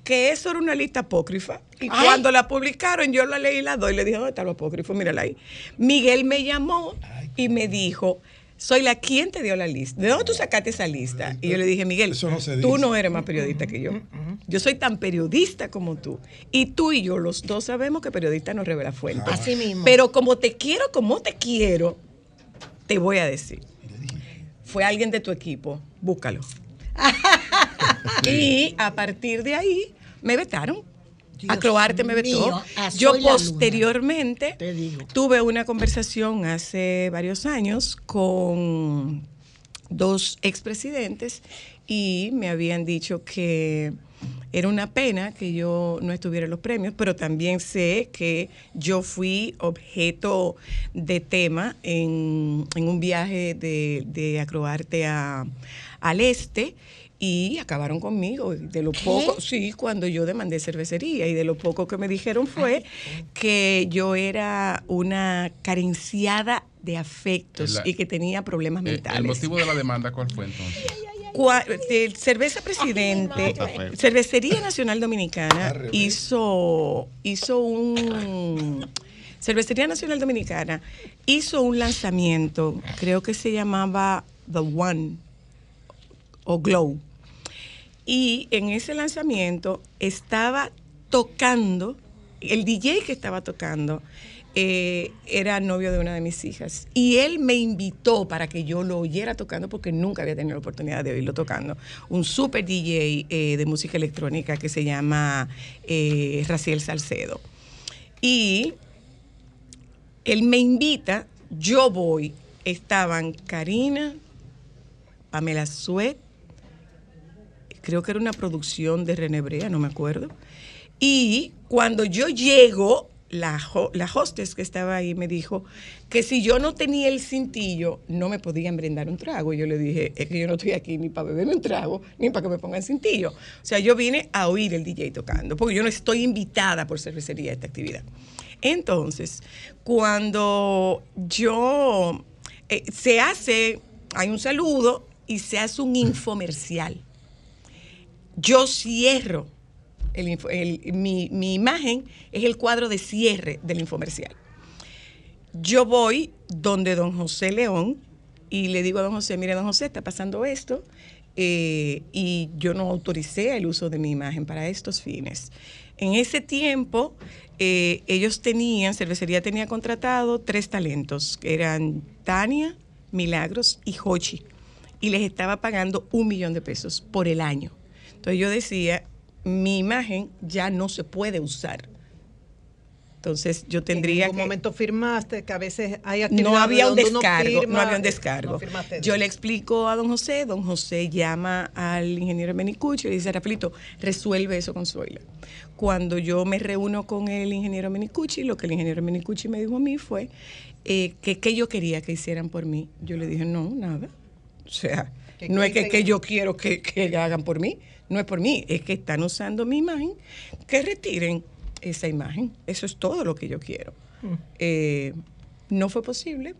que eso era una lista apócrifa. Y cuando la publicaron, yo la leí y la doy. Le dije, ¿dónde está lo apócrifo? Mírala ahí. Miguel me llamó y me dijo, soy la quien te dio la lista. ¿De dónde tú sacaste esa lista? Y yo le dije, Miguel, se tú no eres más periodista que yo. Yo soy tan periodista como tú. Y tú y yo, los dos sabemos que periodista no revela fuentes. Así mismo. Pero como te quiero, como te quiero, te voy a decir. Fue alguien de tu equipo, búscalo. y a partir de ahí me vetaron. Acroarte me vetó. mío, a Yo posteriormente tuve una conversación hace varios años con dos expresidentes y me habían dicho que era una pena que yo no estuviera en los premios, pero también sé que yo fui objeto de tema en, en un viaje de, de Acroarte a- al este y acabaron conmigo. De lo poco, sí, cuando yo demandé cervecería y de lo poco que me dijeron fue que yo era una carenciada de afectos La- y que tenía problemas Eh, mentales. ¿El motivo de la demanda cuál fue entonces? Cua- de Cerveza Presidente, Cervecería Nacional Dominicana hizo, hizo un... Cervecería Nacional Dominicana hizo un lanzamiento, creo que se llamaba The One o Glow. Y en ese lanzamiento estaba tocando, el DJ que estaba tocando eh, era novio de una de mis hijas. Y él me invitó para que yo lo oyera tocando porque nunca había tenido la oportunidad de oírlo tocando. Un super DJ eh, de música electrónica que se llama eh, Raciel Salcedo. Y él me invita, yo voy. Estaban Karina, Pamela Suet, creo que era una producción de René Brea, no me acuerdo. Y cuando yo llego, la, la hostess que estaba ahí me dijo que si yo no tenía el cintillo, no me podían brindar un trago. Y yo le dije, es que yo no estoy aquí ni para beberme un trago, ni para que me pongan cintillo. O sea, yo vine a oír el DJ tocando, porque yo no estoy invitada por cervecería a esta actividad. Entonces, cuando yo eh, se hace, hay un saludo y se hace un infomercial. Yo cierro mi imagen es el cuadro de cierre del infomercial. Yo voy donde don José León y le digo a don José, mire, don José, está pasando esto eh, y yo no autoricé el uso de mi imagen para estos fines. En ese tiempo, eh, ellos tenían, Cervecería tenía contratado tres talentos, que eran Tania, Milagros y Hochi, y les estaba pagando un millón de pesos por el año. Entonces yo decía, mi imagen ya no se puede usar. Entonces yo tendría en algún que... momento firmaste que a veces hay actividades No había un descargo, firma, no había un descargo. no Yo le explico a don José, don José llama al ingeniero Menicucci y le dice, Rafaelito, resuelve eso con Zoila. Cuando yo me reúno con el ingeniero Menicucci, lo que el ingeniero Menicucci me dijo a mí fue eh, que, que yo quería que hicieran por mí. Yo le dije, no, nada. O sea, no es que, que yo quiero que, que hagan por mí, no es por mí, es que están usando mi imagen, que retiren esa imagen. Eso es todo lo que yo quiero. Mm. Eh, no fue posible.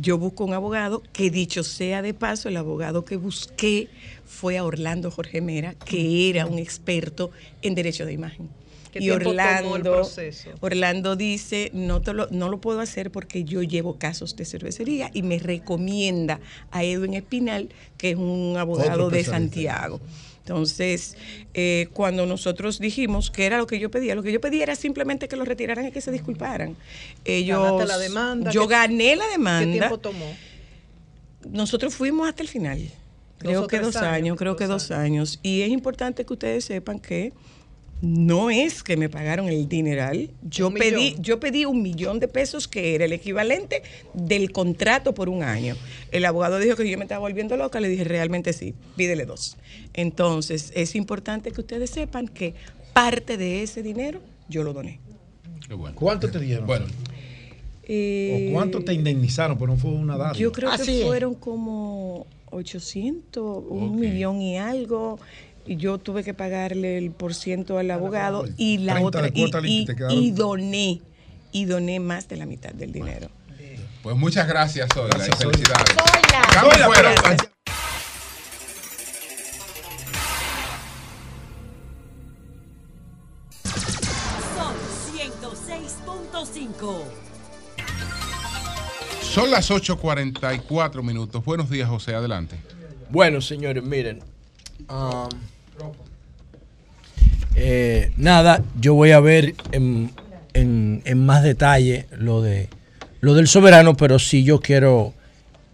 Yo busco un abogado que dicho sea de paso, el abogado que busqué fue a Orlando Jorge Mera, que era un experto en derecho de imagen. ¿Qué Y tiempo tomó el Orlando, proceso? Orlando dice, no, te lo, no lo puedo hacer porque yo llevo casos de cervecería y me recomienda a Edwin Espinal, que es un abogado de. Santiago. Entonces, eh, cuando nosotros dijimos que era lo que yo pedía, lo que yo pedía era simplemente que lo retiraran y que se disculparan. Ellos, Ganaste la demanda. Yo ¿Qué- gané la demanda. ¿Qué tiempo tomó? Nosotros fuimos hasta el final. Creo que dos años, años, creo que dos años. Y es importante que ustedes sepan que no es que me pagaron el dineral. Yo Un pedí, millón. yo pedí un millón de pesos que era el equivalente del contrato por un año. El abogado dijo que yo me estaba volviendo loca, le dije realmente sí, pídele dos. Entonces, es importante que ustedes sepan que parte de ese dinero yo lo doné. ¿Cuánto te dieron? Bueno. Eh, ¿O cuánto te indemnizaron? Pues no fue una data. Yo creo Así que es. fueron como 800, un millón y algo. Y yo tuve que pagarle el por ciento al abogado y la 30 otra y, y- y doné y doné más de la mitad del dinero. Pues muchas gracias, Zoila, Gracias, y felicidades. Zoila. Zoila, fuera. pero- Son 106.5. Son las 8.44 minutos. Buenos días, José. Adelante. Bueno, señores, miren. um, eh, nada, yo voy a ver en, en- en más detalle lo de lo del soberano, pero sí yo quiero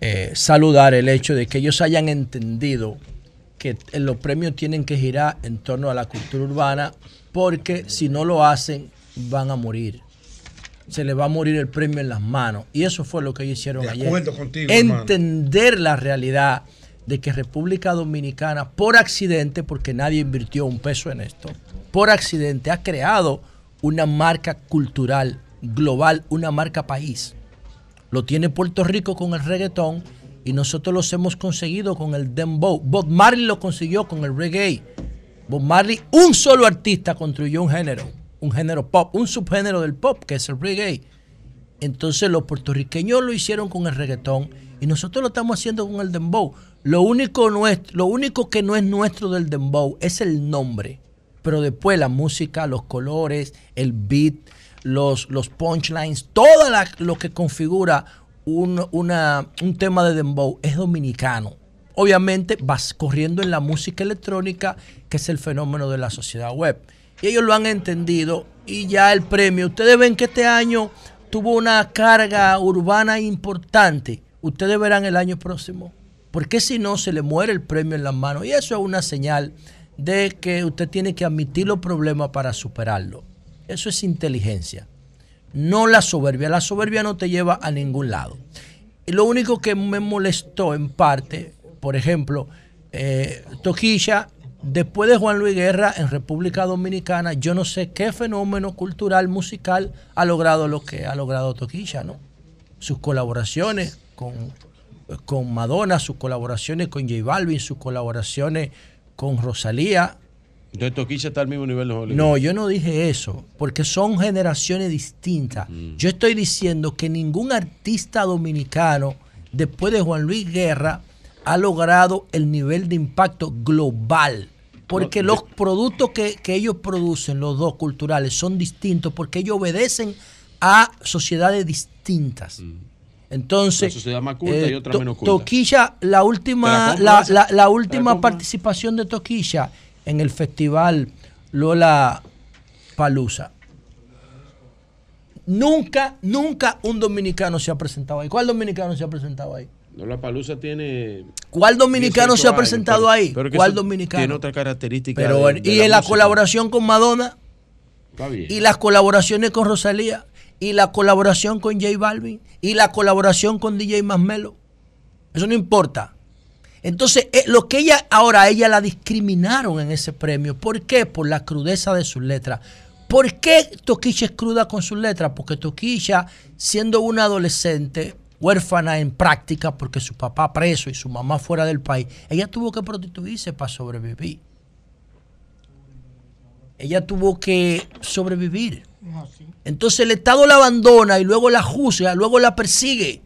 eh, saludar el hecho de que ellos hayan entendido que los premios tienen que girar en torno a la cultura urbana, porque si no lo hacen, van a morir. Se les va a morir el premio en las manos. Y eso fue lo que ellos hicieron De ayer. contigo, hermano. Entender la realidad de que República Dominicana, por accidente, porque nadie invirtió un peso en esto, por accidente ha creado una marca cultural global, una marca país. Lo tiene Puerto Rico con el reggaetón y nosotros los hemos conseguido con el dembow. Bob Marley lo consiguió con el reggae. Bob Marley, un solo artista construyó un género, un género pop, un subgénero del pop que es el reggae. Entonces los puertorriqueños lo hicieron con el reggaetón y nosotros lo estamos haciendo con el dembow. Lo único, nuestro, lo único que no es nuestro del dembow es el nombre. Pero después la música, los colores, el beat, los, los punchlines, todo la- lo que configura un, una- un tema de dembow es dominicano. Obviamente vas corriendo en la música electrónica, que es el fenómeno de la sociedad web. Y ellos lo han entendido y ya el premio, ustedes ven que este año tuvo una carga urbana importante. Ustedes verán el año próximo. Porque si no, se le muere el premio en las manos. Y eso es una señal de que usted tiene que admitir los problemas para superarlo. Eso es inteligencia. No la soberbia. La soberbia no te lleva a ningún lado. Y lo único que me molestó en parte, por ejemplo, eh, Toquilla, después de Juan Luis Guerra en República Dominicana, yo no sé qué fenómeno cultural, musical ha logrado lo que ha logrado Toquilla, ¿no? Sus colaboraciones con, con Madonna, sus colaboraciones con J Balvin, sus colaboraciones con Rosalía. Entonces Toquilla está al mismo nivel de Hollywood. No, yo no dije eso, porque son generaciones distintas. Yo estoy diciendo que ningún artista dominicano, después de Juan Luis Guerra, ha logrado el nivel de impacto global. Porque los productos que, que ellos producen, los dos culturales, son distintos, porque ellos obedecen a sociedades distintas. Entonces, Una sociedad más culta y eh, otra To- menos culta. Toquilla, la última, la compro la, esa. la- la Te la última participación de Toquilla en el festival Lola Palusa. Nunca, nunca un dominicano se ha presentado ahí. ¿Cuál dominicano se ha presentado ahí? No, la palusa tiene. ¿Cuál dominicano 18 se ha años, presentado pero- ahí? pero ¿Cuál dominicano? Tiene otra característica. Pero, de- de y en la música. colaboración con Madonna, Está bien. y las colaboraciones con Rosalía, y la colaboración con J Balvin, y la colaboración con DJ Masmelo. Eso no importa. Entonces, eh, lo que ella, ahora ella la discriminaron en ese premio. ¿Por qué? Por la crudeza de sus letras. ¿Por qué Toquilla es cruda con sus letras? Porque Toquilla, siendo una adolescente, huérfana en práctica porque su papá preso y su mamá fuera del país, ella tuvo que prostituirse para sobrevivir. Ella tuvo que sobrevivir. Entonces el Estado la abandona y luego la juzga, luego la persigue.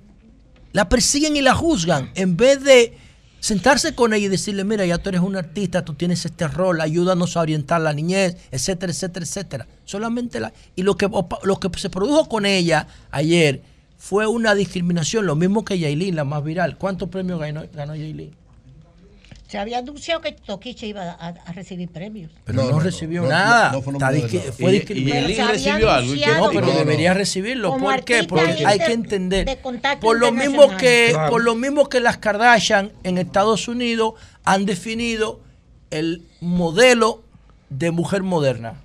La persiguen y la juzgan. En vez de sentarse con ella y decirle, mira, ya tú eres un artista, tú tienes este rol, ayúdanos a orientar la niñez, etcétera, etcétera, etcétera. Solamente la... Y lo que, lo que se produjo con ella ayer fue una discriminación, lo mismo que Yailin, la más viral. ¿Cuántos premios ganó, ganó Yailin? Se había anunciado que Toquicha iba a, a recibir premios. Pero no, recibió nada. Disqui- fue ¿Y- discriminado. y recibió algo? ¿Y qué No, pero no, no. debería recibirlo. Como ¿Por qué? Porque hay que entender. de contacto Por lo mismo que, Claro. por lo mismo que las Kardashian en Estados Unidos han definido el modelo de mujer moderna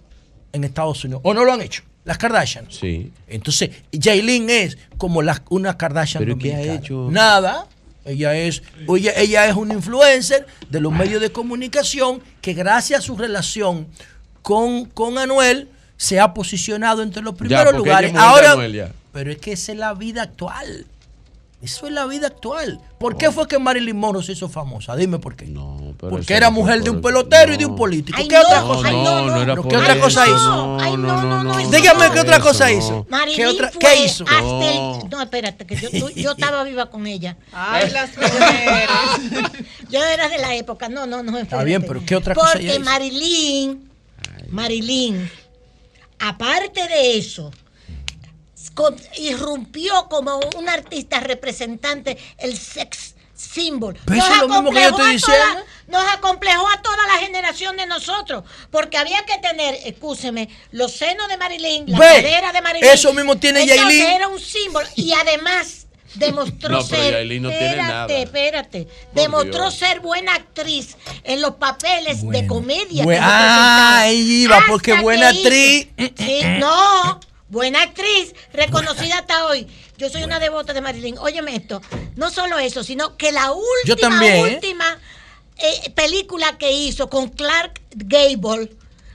en Estados Unidos. ¿O no lo han hecho? Las Kardashian. Sí. Entonces, Jailin es como las, una Kardashian ¿Pero qué ha dominicana. hecho? Nada. Ella es, ella, ella es una influencer de los medios de comunicación que gracias a su relación con, con Anuel se ha posicionado entre los primeros lugares. Ahora, pero es que esa es la vida actual. Eso es la vida actual. ¿Por qué fue que Marilyn Monroe se hizo famosa? Dime por qué. pero Porque era no mujer de un pelotero y de un político. ¿Qué no, otra no, cosa ay, hizo? no, no era ¿Pero por ¿Qué otra eso. cosa hizo? No, Ay, no, no, no, Dígame no. qué otra cosa hizo. no. Marilyn ¿Qué, otra, fue ¿Qué hizo? hasta No. el- no, espérate, que yo, tú- yo estaba viva con ella. Ay, las mujeres. Yo era de la época. No, no, no. Está bien, pero ¿qué otra cosa ella Porque hizo? Marilyn, Marilyn, aparte de eso, con- irrumpió como un artista representante el sex symbol. Pero eso es lo mismo que yo acomplejó estoy a toda- nos acomplejó a toda la generación de nosotros, porque había que tener, escúcheme, los senos de Marilyn, la Ve, cadera de Marilyn. eso mismo tiene Yailin. era un símbolo y además demostró No, ser no tiene espérate, nada. espérate, demostró Dios. ser buena actriz en los papeles de comedia. Bue- que ah, ahí iba, porque buena actriz. Sí, no, buena actriz, reconocida hasta hoy. Yo soy una devota de Marilyn. Óyeme esto, no solo eso, sino que la última, Yo también, ¿eh? última eh, película que hizo con Clark Gable,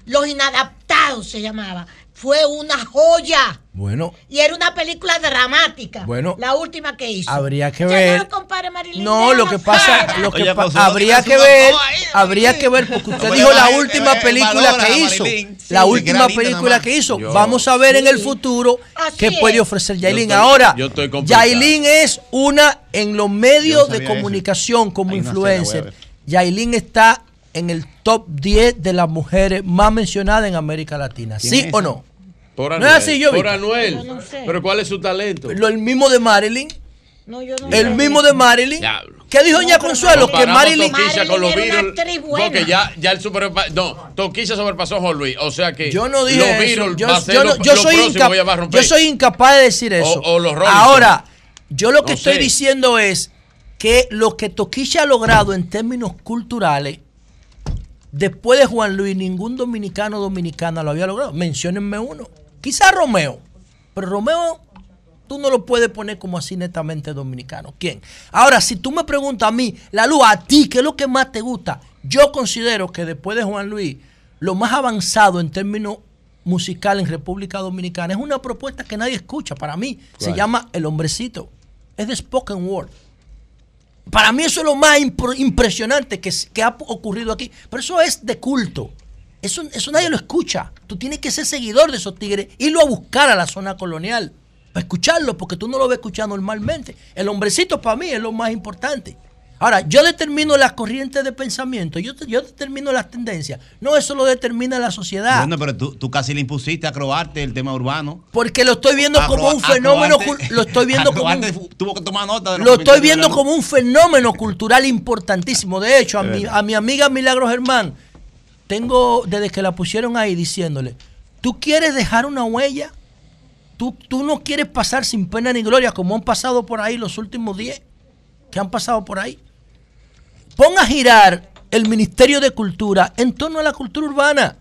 Los Inadaptados se llamaba, fue una joya. Bueno, Y era una película dramática. Bueno, la última que hizo. habría que Ya ver. no compare Marilyn. No, lo que pasa, lo que Oye, pa- pues, habría que ver, ahí, habría que ver, porque usted dijo la eh, última eh, película que hizo, la última película que hizo. Vamos a ver en el futuro Así qué es. puede ofrecer Yailin. Yo estoy- Ahora, yo estoy. Yailin es una en los medios de comunicación como Hay influencer. Yailin está en el top 10 de las mujeres más mencionadas en América Latina. ¿Quién ¿Sí es o esa? no? Por No Anuel. es así, yo vi. Por Anuel. No sé. Pero ¿cuál es su talento? Lo el mismo de Marilyn, No, yo no el sé. mismo de Marilyn. Diablo. ¿Qué dijo doña Consuelo? Que Marilyn Toquilla con los Marilyn era una Beatles, actriz buena. Porque ya, ya el superpa- No, Toquilla sobrepasó a Juan Luis. O sea que. Yo no dije los Yo, va a ser yo lo, no- yo lo soy próximo inca- que ella va a romper. yo soy incapaz de decir eso. O- o los Rolling Ahora, yo lo que No estoy sé. diciendo es que lo que Toquilla ha logrado en términos culturales, después de Juan Luis, ningún dominicano o dominicana lo había logrado. Menciónenme uno. Quizás Romeo. Pero Romeo, tú no lo puedes poner como así netamente dominicano. ¿Quién? Ahora, si tú me preguntas a mí, la luz, a ti, ¿qué es lo que más te gusta? Yo considero que después de Juan Luis, lo más avanzado en términos musical en República Dominicana es una propuesta que nadie escucha. Para mí, se llama El Hombrecito. Es de spoken word. Para mí eso es lo más impresionante que ha ocurrido aquí. Pero eso es de culto. Eso, eso nadie lo escucha. Tú tienes que ser seguidor de esos tigres, irlo a buscar a la zona colonial. Para escucharlo, porque tú no lo ves escuchar normalmente. El hombrecito para mí es lo más importante. Ahora, yo determino las corrientes de pensamiento, yo, yo determino las tendencias. No, eso lo determina la sociedad. Bueno, pero tú, tú casi le impusiste a Croarte el tema urbano. Porque lo estoy viendo A como un fenómeno, lo estoy viendo como un, tuvo que tomar nota de lo estoy viendo como un fenómeno cultural importantísimo. De hecho, a mi, a mi amiga Milagro Germán, tengo desde que la pusieron ahí diciéndole, ¿tú quieres dejar una huella? ¿Tú, tú no quieres pasar sin pena ni gloria como han pasado por ahí los últimos 10 que han pasado por ahí? Pon a girar el Ministerio de Cultura en torno a la cultura urbana.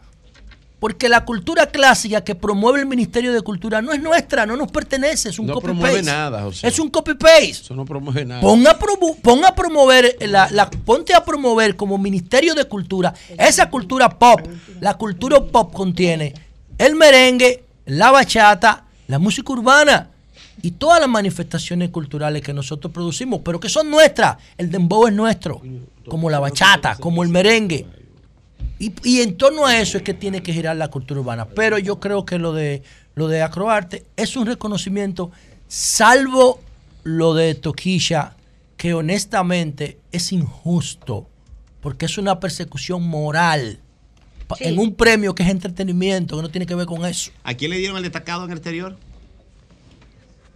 Porque la cultura clásica que promueve el Ministerio de Cultura no es nuestra, no nos pertenece, es un No copy promueve nada, José. Es un copy paste. Eso no promueve nada. Pon a, pon a promover, la, la- ponte a promover como Ministerio de Cultura esa cultura pop. La cultura pop contiene el merengue, la bachata, la música urbana. y todas las manifestaciones culturales que nosotros producimos, pero que son nuestras. El dembow es nuestro, como la bachata, como el merengue. Y, y en torno a eso es que tiene que girar la cultura urbana. Pero yo creo que lo de, lo de Acroarte es un reconocimiento, salvo lo de Toquilla, que honestamente es injusto, porque es una persecución moral. Sí. En un premio que es entretenimiento, que no tiene que ver con eso. ¿A quién le dieron el destacado en el exterior?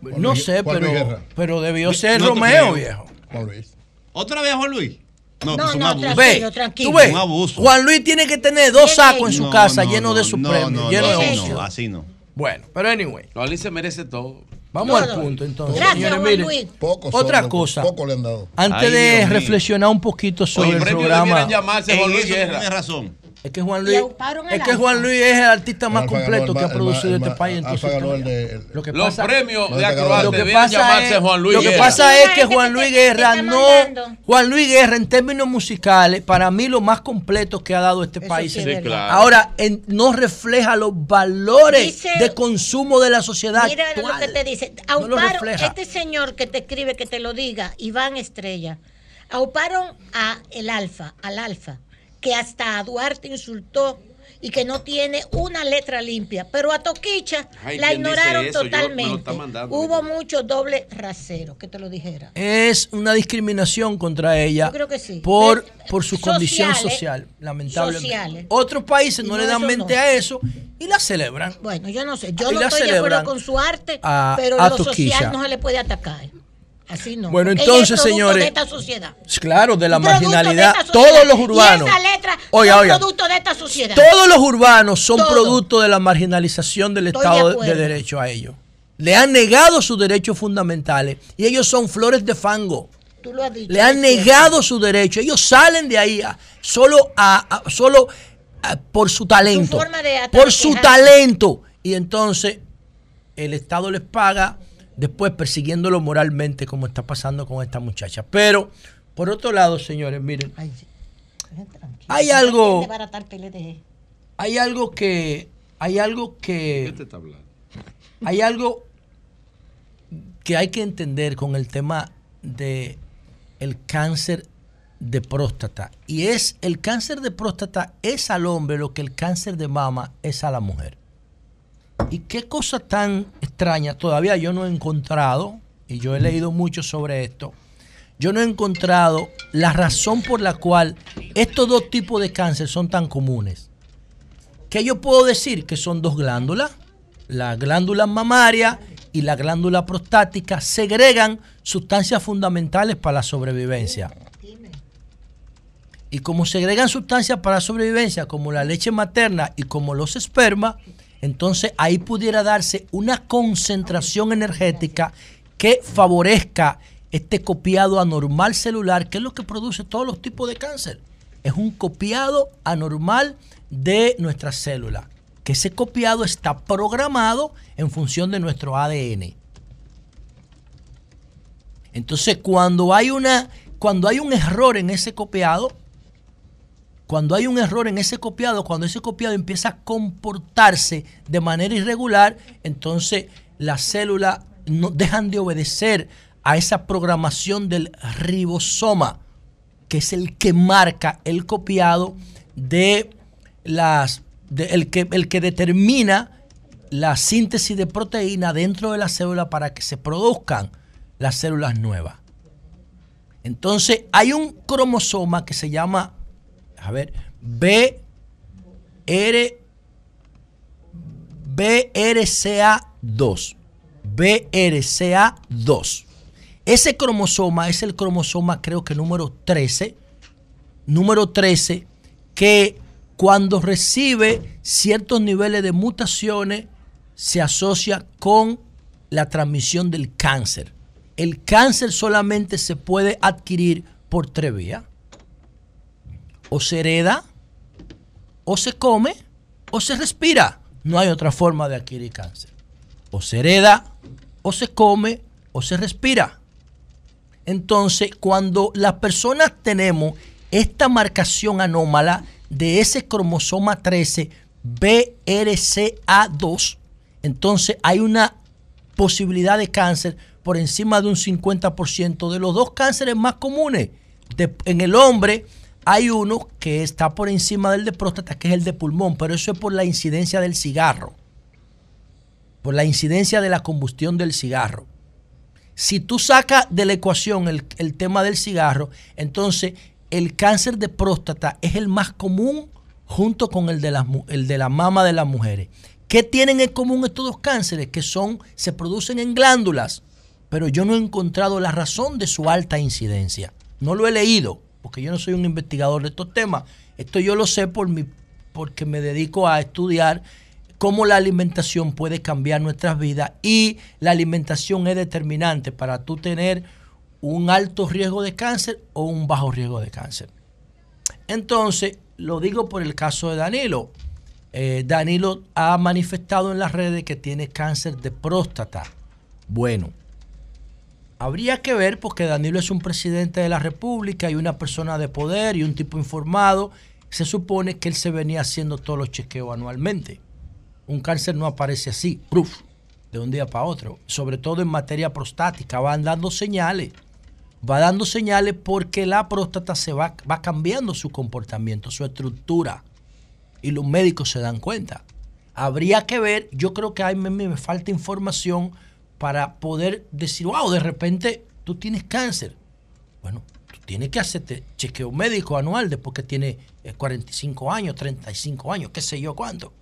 no sé, Juan pero, pero debió ser no Romeo, creo. viejo. Juan Luis. ¿Otra vez Juan Luis? No, No, un no, abuso. tranquilo, Ve, tranquilo. tú ves, Un abuso. Juan Luis tiene que tener dos sacos en su No, casa no, llenos no, de sus no, premios, no, llenos no, de no, ocio. así no. Bueno, pero anyway. No, Ali se merece todo. Vamos al punto entonces. Gracias, Señores, Juan miren, Luis. Otra son, cosa. Poco le han dado. Antes Ay, de Dios mío. reflexionar un poquito sobre Oye, el premio programa. llamarse Juan Luis tiene razón. Es que Juan Luis, es que. Juan Luis es el artista más completo el que ha producido este país. Lo que Los pasa, premios No de pasa llamarse es, Juan Luis lo que Guerra. pasa es que Juan Luis Guerra no. Juan Luis Guerra en términos musicales, para mí lo más completo que ha dado este Eso país. sí es Sí, verdad. claro. Ahora en- no refleja los valores Dice- de consumo de la sociedad Mira actual. lo que te dice. Este señor que te escribe, que te lo diga, Iván Estrella, auparon a el Alfa, al Alfa, que hasta a Duarte insultó y que no tiene una letra limpia, pero a Toquicha Ay, la ¿quién dice ignoraron totalmente. Hubo mucho doble rasero, que te lo dijera. es una discriminación contra ella Yo creo que sí. por, Pero, por su sociales, condición social, lamentablemente. sociales. Otros países no, no, le dan mente no. a eso y la celebran. Bueno, yo no sé, yo Y no estoy de acuerdo con su arte, a- pero a lo Toquilla. social no se le puede atacar. Así no. Bueno, es entonces, producto señores, de esta sociedad. Claro, de la marginalidad. de. Todos los urbanos. Y esa letra Oiga, son oiga. producto de esta sociedad. Todos los urbanos son Todo. producto de la marginalización del Estoy Estado de, Derecho a ellos. Le han negado sus derechos fundamentales y ellos son flores de fango. Tú lo has dicho. Le han es negado su derecho. Ellos salen de ahí a- solo, a, a- solo por su talento. por su talento. Y entonces el Estado les paga después persiguiéndolo moralmente como está pasando con esta muchacha. Pero, por otro lado, señores, miren, hay algo, PLDG. hay algo que, hay algo que, ¿Qué te está hablando? hay algo que hay que entender con el tema de el cáncer de próstata y es el cáncer de próstata es al hombre lo que el cáncer de mama es a la mujer. Y qué cosa tan extraña, todavía yo no he encontrado, y yo he leído mucho sobre esto, yo no he encontrado la razón por la cual estos dos tipos de cáncer son tan comunes. ¿Qué yo puedo decir? Que son dos glándulas, la glándula mamaria y la glándula prostática, segregan sustancias fundamentales para la sobrevivencia. Y como segregan sustancias para la sobrevivencia, como la leche materna y como los espermas, entonces ahí pudiera darse una concentración energética que favorezca este copiado anormal celular, que es lo que produce todos los tipos de cáncer. Es un copiado anormal de nuestras células, que ese copiado está programado en función de nuestro ADN. Entonces, cuando hay una cuando hay un error en ese copiado, cuando hay un error en ese copiado, cuando ese copiado empieza a comportarse de manera irregular, entonces las células no dejan de obedecer a esa programación del ribosoma, que es el que marca el copiado de las el que el que determina la síntesis de proteína dentro de la célula para que se produzcan las células nuevas. Entonces, hay un cromosoma que se llama, a ver, B, R, BRCA2. BRCA2. Ese cromosoma es el cromosoma, creo que número 13. Número 13, que cuando recibe ciertos niveles de mutaciones, se asocia con la transmisión del cáncer. El cáncer solamente se puede adquirir por tres vías. O se hereda, o se come, o se respira. No hay otra forma de adquirir cáncer. O se hereda, o se come, o se respira. Entonces, cuando las personas tenemos esta marcación anómala de ese cromosoma 13 BRCA2, entonces hay una posibilidad de cáncer por encima de un 50% de los dos cánceres más comunes. En el hombre hay uno que está por encima del de próstata, que es el de pulmón, pero eso es por la incidencia del cigarro, por la incidencia de la combustión del cigarro. Si tú sacas de la ecuación el, el tema del cigarro, entonces el cáncer de próstata es el más común junto con el de, el de la mama de las mujeres. ¿Qué tienen en común estos dos cánceres? Que son, se producen en glándulas, pero yo no he encontrado la razón de su alta incidencia. No lo he leído, porque yo no soy un investigador de estos temas. Esto yo lo sé por mi, porque me dedico a estudiar cómo la alimentación puede cambiar nuestras vidas y la alimentación es determinante para tú tener un alto riesgo de cáncer o un bajo riesgo de cáncer. Entonces, lo digo por el caso de Danilo. Eh, Danilo ha manifestado en las redes que tiene cáncer de próstata. Bueno, habría que ver porque Danilo es un presidente de la República y una persona de poder y un tipo informado. Se supone que él se venía haciendo todos los chequeos anualmente. Un cáncer no aparece así, proof, de un día para otro. Sobre todo en materia prostática, van dando señales. Va dando señales porque la próstata se va, va cambiando su comportamiento, su estructura. Y los médicos se dan cuenta. Habría que ver, yo creo que a mí me, falta información para poder decir, wow, de repente tú tienes cáncer. Bueno, tú tienes que hacerte chequeo médico anual después que tienes eh, 45 años, 35 años, qué sé yo cuánto.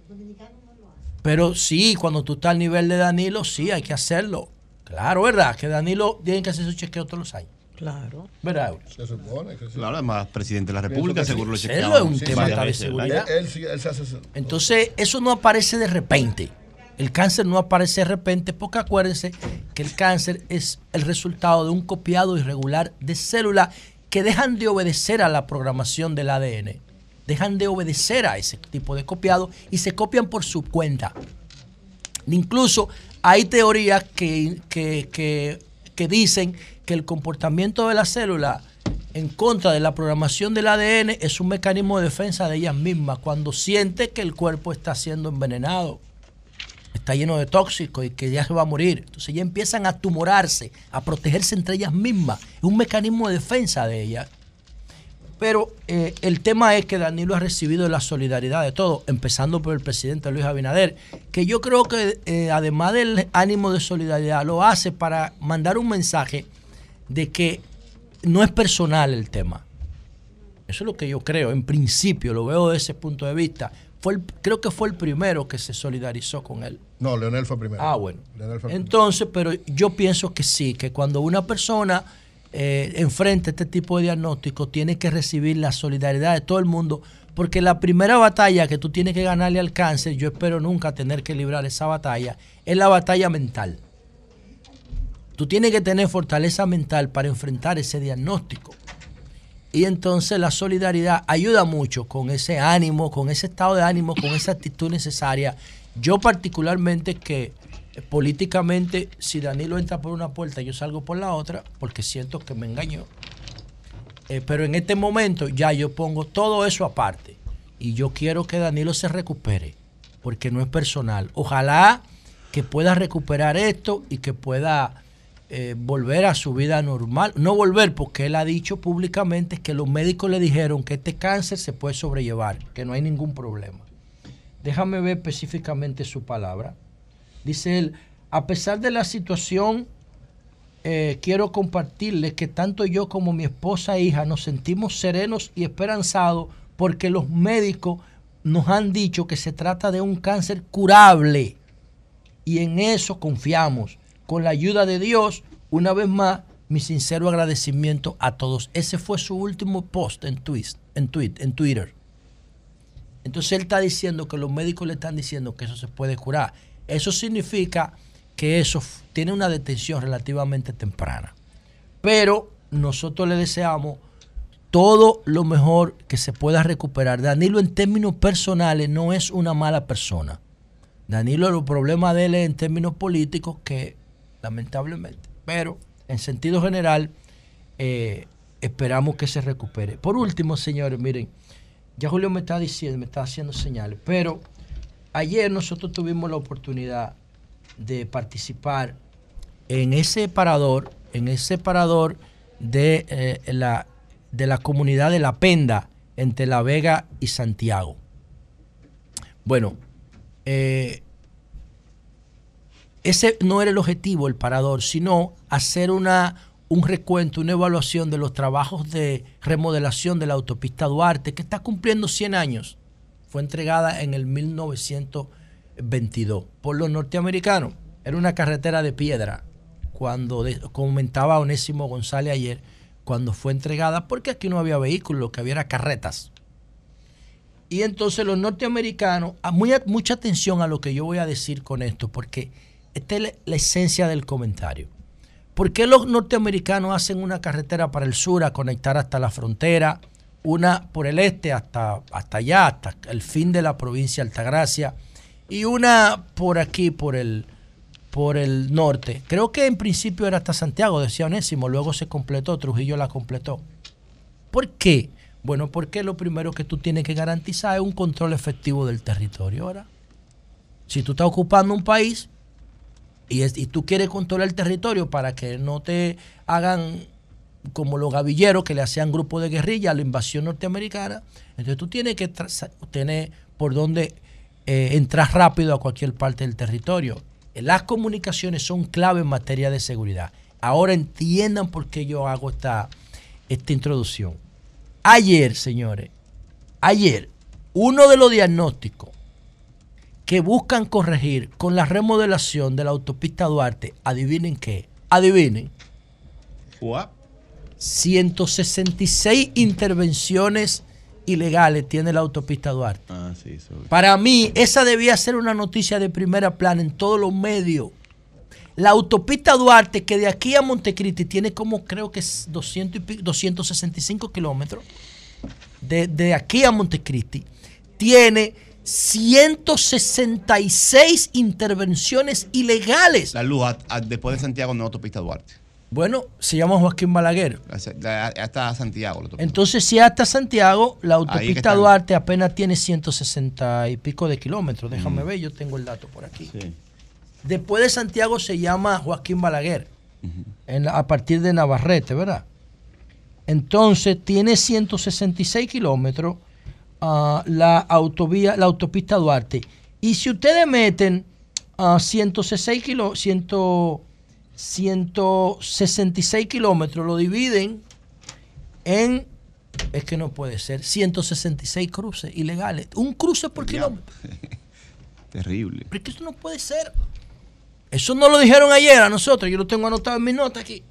Pero sí, cuando tú estás al nivel de Danilo, sí, hay que hacerlo. Claro, ¿verdad? Que Danilo tiene que hacer su chequeo todos los años. Claro. ¿Verdad? Se supone que sí. Claro, además, presidente de la República, que sí. seguro lo es un Sí, tema de seguridad. Él, sí- él se hace eso. Entonces, eso no aparece de repente. El cáncer no aparece de repente porque acuérdense que el cáncer es el resultado de un copiado irregular de células que dejan de obedecer a la programación del ADN. Dejan de obedecer a ese tipo de copiado y se copian por su cuenta. Incluso hay teorías que, que- que- que dicen que el comportamiento de la célula en contra de la programación del ADN es un mecanismo de defensa de ellas mismas cuando siente que el cuerpo está siendo envenenado, está lleno de tóxicos y que ya se va a morir. Entonces ya empiezan a tumorarse, a protegerse entre ellas mismas. Es un mecanismo de defensa de ellas. Pero eh, el tema es que Danilo ha recibido la solidaridad de todos, empezando por el presidente Luis Abinader, que yo creo que eh, además del ánimo de solidaridad, lo hace para mandar un mensaje de que no es personal el tema. Eso es lo que yo creo, en principio, lo veo desde ese punto de vista. Fue el- creo que fue el primero que se solidarizó con él. No, Leonel fue primero. Ah, bueno. Primero. Entonces, pero yo pienso que sí, que cuando una persona eh, enfrenta este tipo de diagnóstico, tiene que recibir la solidaridad de todo el mundo, porque la primera batalla que tú tienes que ganarle al cáncer, yo espero nunca tener que librar esa batalla, es la batalla mental. Tú tienes que tener fortaleza mental para enfrentar ese diagnóstico. Y entonces la solidaridad ayuda mucho con ese ánimo, con ese estado de ánimo, con esa actitud necesaria. Yo particularmente que eh, políticamente, si Danilo entra por una puerta, yo salgo por la otra, porque siento que me engañó. Eh, pero en este momento ya yo pongo todo eso aparte. Y yo quiero que Danilo se recupere, porque no es personal. Ojalá que pueda recuperar esto y que pueda eh, volver a su vida normal. No volver, porque él ha dicho públicamente que los médicos le dijeron que este cáncer se puede sobrellevar, que no hay ningún problema. Déjame ver específicamente su palabra. Dice él, a pesar de la situación, eh, quiero compartirles que tanto yo como mi esposa e hija nos sentimos serenos y esperanzados porque los médicos nos han dicho que se trata de un cáncer curable. Y en eso confiamos. Con la ayuda de Dios, una vez más, mi sincero agradecimiento a todos. Ese fue su último post en, twist, en, tweet, en Twitter. Entonces él está diciendo que los médicos le están diciendo que eso se puede curar. Eso significa que eso tiene una detención relativamente temprana. Pero nosotros le deseamos todo lo mejor que se pueda recuperar. Danilo en términos personales no es una mala persona. Danilo, el problema de él es en términos políticos que lamentablemente, pero en sentido general eh, esperamos que se recupere. Por último, señores, miren, ya Julio me está diciendo, me está haciendo señales, pero ayer nosotros tuvimos la oportunidad de participar en ese parador, en ese parador de, eh, la, de la comunidad de La Penda, entre La Vega y Santiago. Bueno, eh, ese no era el objetivo, el parador, sino hacer una, un recuento, una evaluación de los trabajos de remodelación de la autopista Duarte, que está cumpliendo 100 años. Fue entregada en el 1922 por los norteamericanos. Era una carretera de piedra, cuando comentaba Onésimo González ayer, cuando fue entregada, porque aquí no había vehículos, lo que había era carretas. Y entonces los norteamericanos, a muy, mucha atención a lo que yo voy a decir con esto, porque esta es la, esencia del comentario. ¿Por qué los norteamericanos hacen una carretera para el sur a conectar hasta la frontera, una por el este hasta, hasta allá, hasta el fin de la provincia de Altagracia, y una por aquí, por el, por el norte? Creo que en principio era hasta Santiago, decía Onésimo, luego se completó, Trujillo la completó. ¿Por qué? Bueno, porque lo primero que tú tienes que garantizar es un control efectivo del territorio. Ahora, si tú estás ocupando un país, y, tú quieres controlar el territorio para que no te hagan como los gavilleros que le hacían grupo de guerrilla a la invasión norteamericana, entonces tú tienes que tener por dónde eh, entrar rápido a cualquier parte del territorio. Las comunicaciones son clave en materia de seguridad. Ahora entiendan por qué yo hago esta introducción. Ayer, señores, ayer, uno de los diagnósticos que buscan corregir con la remodelación de la autopista Duarte, adivinen qué, adivinen. 166 intervenciones ilegales tiene la autopista Duarte. Ah, Para mí, esa debía ser una noticia de primera plana en todos los medios. La autopista Duarte, que de aquí a Montecristi tiene como creo que es 200 y 265 kilómetros, de, de aquí a Montecristi, tiene 166 intervenciones ilegales. La luz después de Santiago no autopista Duarte. Bueno, se llama Joaquín Balaguer. Hasta Santiago. Entonces, si hasta Santiago, la autopista Duarte apenas tiene 160 y pico de kilómetros. Déjame mm. ver, yo tengo el dato por aquí. Después de Santiago se llama Joaquín Balaguer, a partir de Navarrete, ¿verdad? Entonces, tiene 166 kilómetros la autovía, la autopista Duarte. Y si ustedes meten a 166 kilómetros, 166 kilómetros, lo dividen en, es que no puede ser, 166 cruces ilegales. Un cruce por kilómetro. Terrible. Pero que eso no puede ser. Eso no lo dijeron ayer a nosotros, yo lo tengo anotado en mi nota aquí.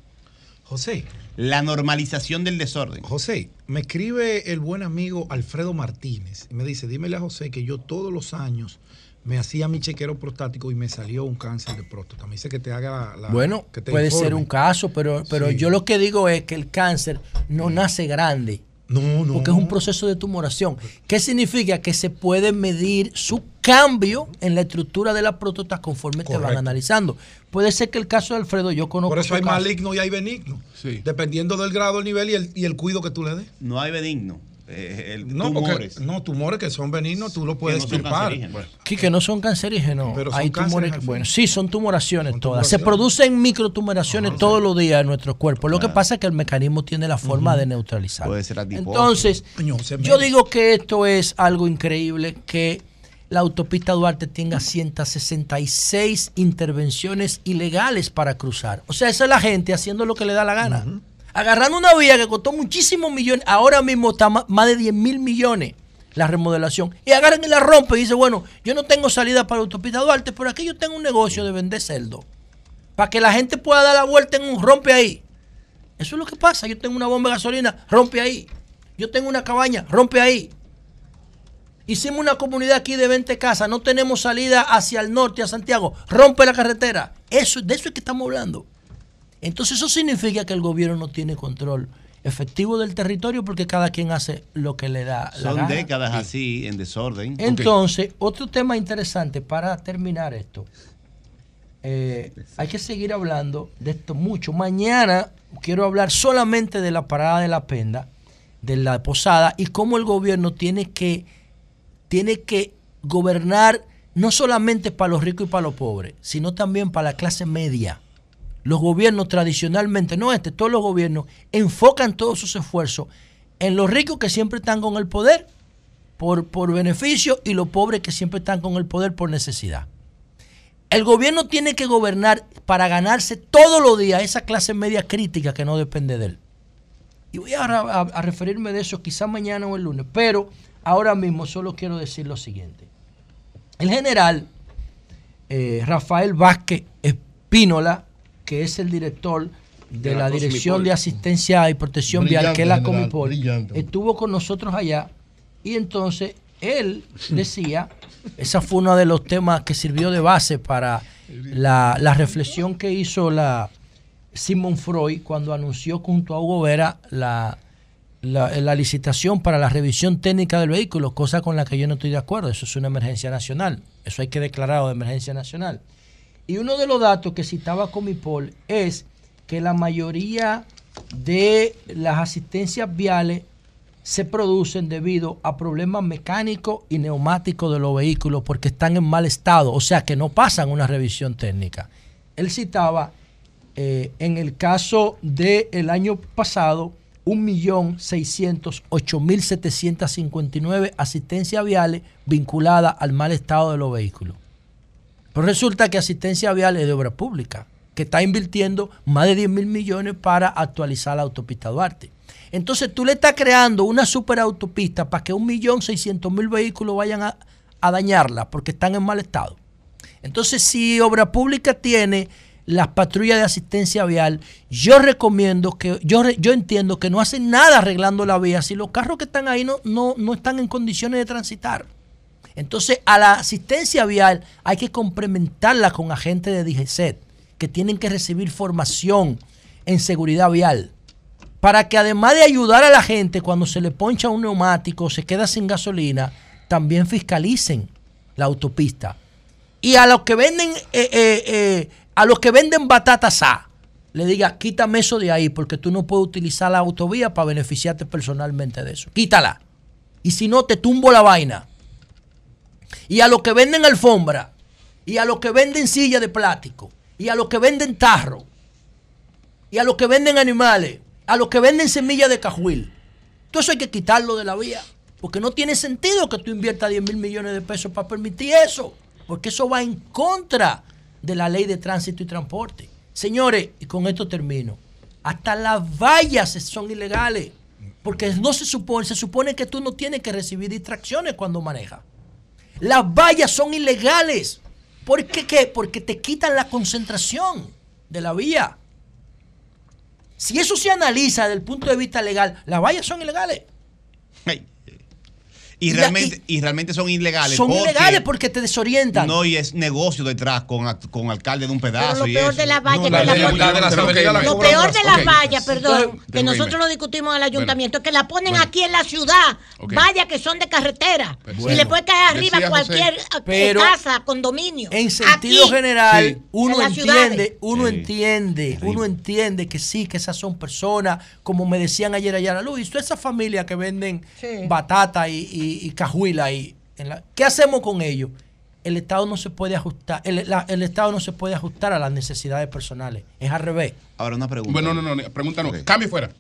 José, la normalización del desorden. José, me escribe el buen amigo Alfredo Martínez y me dice, dímele a José que yo todos los años me hacía mi chequero prostático y me salió un cáncer de próstata. Me dice que te haga la... bueno, puede ser un caso, pero, pero yo lo que digo es que el cáncer no nace grande. No, no. Porque es un proceso de tumoración. ¿Qué significa? Que se puede medir su cambio en la estructura de la próstata conforme te van analizando. Puede ser que el caso de Alfredo yo conozco. Por eso hay maligno y hay benigno. Sí. Dependiendo del grado, el nivel y el, y el cuido que tú le des. No hay benigno. Eh, no, tumores. no, tumores que son benignos, tú lo puedes que que no son cancerígenos. Pero hay tumores. bueno, sí, son tumoraciones todas. Se producen microtumoraciones todos los días en nuestro cuerpo. Lo que pasa es que el mecanismo tiene la forma de neutralizar. Puede ser Entonces, yo digo que esto es algo increíble que la autopista Duarte tenga 166 intervenciones ilegales para cruzar. O sea, esa es la gente haciendo lo que le da la gana agarrando una vía que costó muchísimos millones, ahora mismo está más de 10 mil millones la remodelación, y agarran y la rompen y dicen, bueno, yo no tengo salida para la autopista Duarte, pero aquí yo tengo un negocio de vender celdo, para que la gente pueda dar la vuelta en un rompe ahí. Eso es lo que pasa, yo tengo una bomba de gasolina, rompe ahí. Yo tengo una cabaña, rompe ahí. Hicimos una comunidad aquí de 20 casas, no tenemos salida hacia el norte, a Santiago, rompe la carretera. Eso, de eso es que estamos hablando. Entonces eso significa que el gobierno no tiene control efectivo del territorio porque cada quien hace lo que le da Son la décadas así, en desorden. Entonces, otro tema interesante para terminar esto. Eh, hay que seguir hablando de esto mucho. Mañana quiero hablar solamente de la parada de la penda, de la posada y cómo el gobierno tiene que, tiene que gobernar no solamente para los ricos y para los pobres, sino también para la clase media los gobiernos tradicionalmente, no este, todos los gobiernos, enfocan todos sus esfuerzos en los ricos que siempre están con el poder por, por beneficio y los pobres que siempre están con el poder por necesidad. El gobierno tiene que gobernar para ganarse todos los días esa clase media crítica que no depende de él. Y voy a, a- a referirme de eso quizá mañana o el lunes, pero ahora mismo solo quiero decir lo siguiente. El general eh, Rafael Vázquez Espínola, que es el director de, De la la Dirección de Asistencia y Protección Vial, que es la general, Comipol, brillante. estuvo con nosotros allá y entonces él decía, esa fue uno de los temas que sirvió de base para la, la reflexión que hizo la Simon Freud cuando anunció junto a Hugo Vera la, la, licitación para la revisión técnica del vehículo, cosa con la que yo no estoy de acuerdo. Eso es una emergencia nacional. Eso hay que declararlo de emergencia nacional. Y uno de los datos que citaba Comipol es que la mayoría de las asistencias viales se producen debido a problemas mecánicos y neumáticos de los vehículos porque están en mal estado, o sea que no pasan una revisión técnica. Él citaba eh, en el caso del año pasado 1.608.759 asistencias viales vinculadas al mal estado de los vehículos. Pero resulta que asistencia vial es de obra pública, que está invirtiendo más de 10 mil millones para actualizar la autopista Duarte. Entonces tú le estás creando una superautopista para que 1.600.000 vehículos vayan a, a dañarla porque están en mal estado. Entonces, si Obra Pública tiene las patrullas de asistencia vial, yo recomiendo que, yo, yo entiendo que no hacen nada arreglando la vía si los carros que están ahí no, no, no están en condiciones de transitar. Entonces, a la asistencia vial hay que complementarla con agentes de DGCET que tienen que recibir formación en seguridad vial para que además de ayudar a la gente cuando se le poncha un neumático o se queda sin gasolina, también fiscalicen la autopista. Y a los que venden, eh, eh, eh, a los que venden batatas A, le diga, quítame eso de ahí, porque tú no puedes utilizar la autovía para beneficiarte personalmente de eso. Quítala. Y si no, te tumbo la vaina. Y a los que venden alfombra, y a los que venden silla de plástico, y a los que venden tarro, y a los que venden animales, a los que venden semillas de cajuil. Todo eso hay que quitarlo de la vía. Porque no tiene sentido que tú inviertas 10 mil millones de pesos para permitir eso. Porque eso va en contra de la ley de tránsito y transporte. Señores, y con esto termino. Hasta las vallas son ilegales. Porque no se supone, se supone que tú no tienes que recibir distracciones cuando manejas. Las vallas son ilegales. ¿Por qué? Porque te quitan la concentración de la vía. Si eso se analiza desde el punto de vista legal, las vallas son ilegales. Y realmente, y, realmente son ilegales. Son porque ilegales porque te desorientan. No, y es negocio detrás con, con alcalde de un pedazo. lo y peor eso. de las vallas No, la la Lo peor de las Ok. vallas, perdón, que nosotros lo discutimos en el ayuntamiento, es que la ponen aquí en la ciudad, vallas que son de carretera, Bueno. y le puede caer arriba Decía cualquier eh, Pero casa, condominio. En sentido Aquí, general, en uno entiende, uno Sí. entiende, uno entiende que sí, que esas son personas, como me decían ayer allá a la luz, y toda esa familia que venden batata y, y, y cajuila ahí. en la- ¿Qué hacemos con ellos? El Estado no se puede ajustar, el, la- el Estado no se puede ajustar a las necesidades personales. Es al revés. Ahora una pregunta. Bueno, no, no, no, pregunta no. Cambio fuera.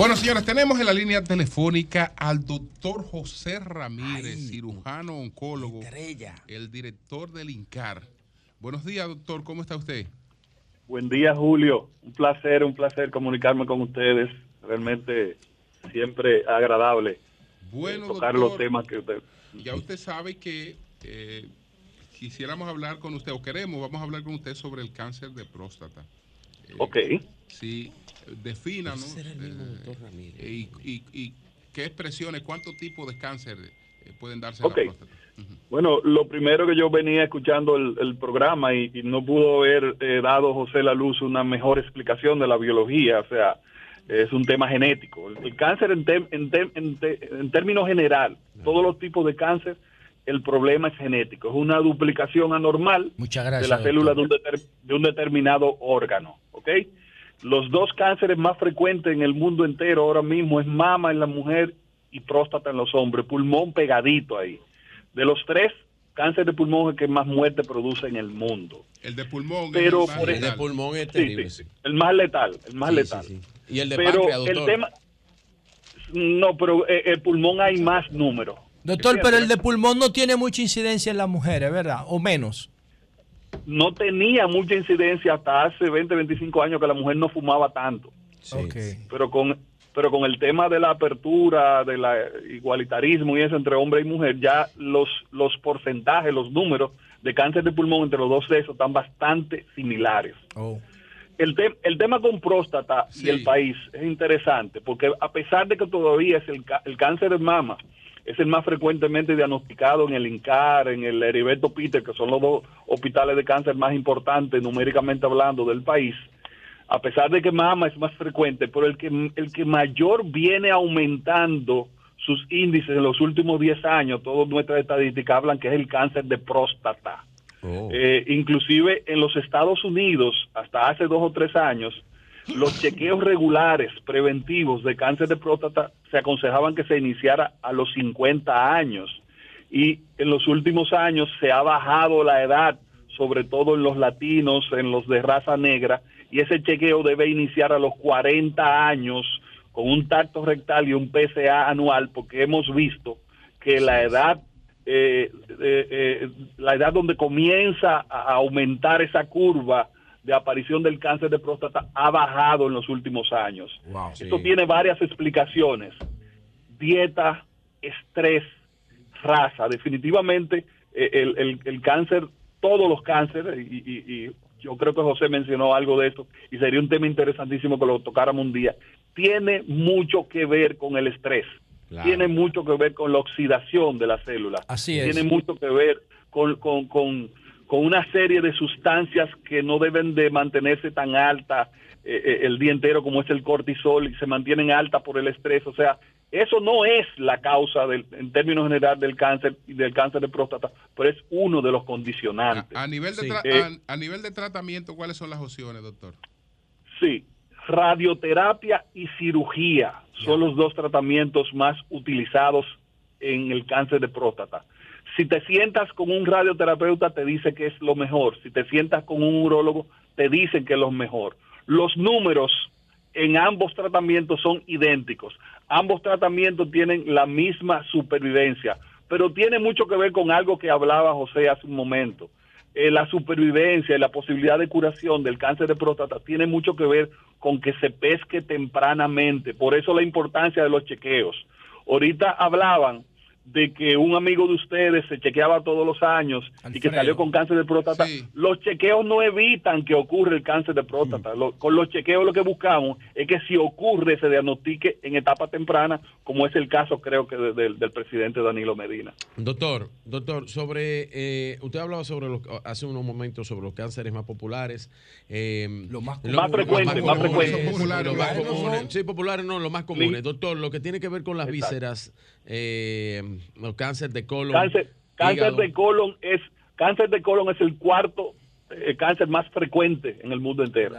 Bueno, señores, tenemos en la línea telefónica al doctor José Ramírez, cirujano oncólogo, el director del INCAR. Buenos días, doctor, ¿cómo está usted? Buen día, Julio. Un placer, un placer comunicarme con ustedes. Realmente siempre agradable Bueno, tocar doctor, los temas que usted. Ya usted sabe que eh, quisiéramos hablar con usted, o queremos, vamos a hablar con usted sobre el cáncer de próstata. Eh, Ok. Sí, defina, ¿no? Eh, y, y- y qué expresiones, cuántos tipos de cáncer eh, pueden darse Ok. en la próstata. Bueno, lo primero que yo venía escuchando el, el programa y, y no pudo haber eh, dado José La Luz una mejor explicación de la biología. O sea, es un tema genético. El, el cáncer en, tem- en tem- en te- en términos general, todos los tipos de cáncer, el problema es genético. Es una duplicación anormal de la doctor. célula de un, de un determinado órgano. ¿ok? Los dos cánceres más frecuentes en el mundo entero ahora mismo es mama en la mujer y próstata en los hombres, pulmón pegadito ahí. De los tres, cáncer de pulmón es el que más muerte produce en el mundo. El de pulmón. Pero el más por El de pulmón es terrible. sí, sí. El más letal, el más Sí, letal. sí, sí. Y el de pero páncreas, el tema, no, pero eh, el pulmón hay más números. Doctor, Es pero el de pulmón no tiene mucha incidencia en las mujeres, ¿verdad? O menos. No tenía mucha incidencia hasta hace 20, 25 años que la mujer no fumaba tanto. Ok. Pero con pero con el tema de la apertura, del igualitarismo y eso entre hombre y mujer, ya los los porcentajes, los números de cáncer de pulmón entre los dos sexos están bastante similares. Oh. El, te- el tema con próstata y el país es interesante porque a pesar de que todavía es el, el cáncer de mama es el más frecuentemente diagnosticado en el INCAR, en el Heriberto Peter, que son los dos hospitales de cáncer más importantes numéricamente hablando del país, a pesar de que mama es más frecuente, pero el que, el que mayor viene aumentando sus índices en los últimos 10 años, todas nuestras estadísticas hablan que es el cáncer de próstata. Eh, inclusive en los Estados Unidos, hasta hace dos o tres años, los chequeos regulares preventivos de cáncer de próstata se aconsejaban que se iniciara a los 50 años. Y en los últimos años se ha bajado la edad, sobre todo en los latinos, en los de raza negra, y ese chequeo debe iniciar a los 40 años con un tacto rectal y un PSA anual, porque hemos visto que la edad eh, eh, eh, la edad donde comienza a aumentar esa curva de aparición del cáncer de próstata ha bajado en los últimos años. Esto Sí. tiene varias explicaciones. Dieta, estrés, raza. Definitivamente eh, el, el- el cáncer, todos los cánceres, y, y- y yo creo que José mencionó algo de esto, y sería un tema interesantísimo que lo tocáramos un día, tiene mucho que ver con el estrés. Claro. Tiene mucho que ver con la oxidación de las células. Así es. Tiene mucho que ver con, con, con, con una serie de sustancias que no deben de mantenerse tan altas eh, eh, el día entero como es el cortisol y se mantienen altas por el estrés. O sea, eso no es la causa del, en términos general del cáncer y del cáncer de próstata, pero es uno de los condicionantes. A nivel, de Sí. tra- Eh, a, a nivel de tratamiento, ¿cuáles son las opciones, doctor? Sí, radioterapia y cirugía son los dos tratamientos más utilizados en el cáncer de próstata. Si te sientas con un radioterapeuta, te dice que es lo mejor. Si te sientas con un urólogo, te dicen que es lo mejor. Los números en ambos tratamientos son idénticos. Ambos tratamientos tienen la misma supervivencia, pero tiene mucho que ver con algo que hablaba José hace un momento. Eh, la supervivencia y la posibilidad de curación del cáncer de próstata tiene mucho que ver con que se pesque tempranamente. Por eso la importancia de los chequeos. Ahorita hablaban de que un amigo de ustedes se chequeaba todos los años y que salió con cáncer de próstata. Los chequeos no evitan que ocurra el cáncer de próstata. Lo- con los chequeos lo que buscamos es que si ocurre se diagnostique en etapa temprana, como es el caso creo que de- del- del presidente Danilo Medina. Doctor, doctor, sobre eh, usted hablaba sobre los, hace unos momentos sobre los cánceres más populares, eh, los Más frecuentes, más frecuentes. Los Populares, más ¿no? comunes. Sí, populares no, los más comunes. Sí. Doctor, lo que tiene que ver con las Exacto. vísceras, eh, los cáncer de colon, Cáncer, de colon es cáncer de colon es el cuarto eh, cáncer más frecuente en el mundo entero.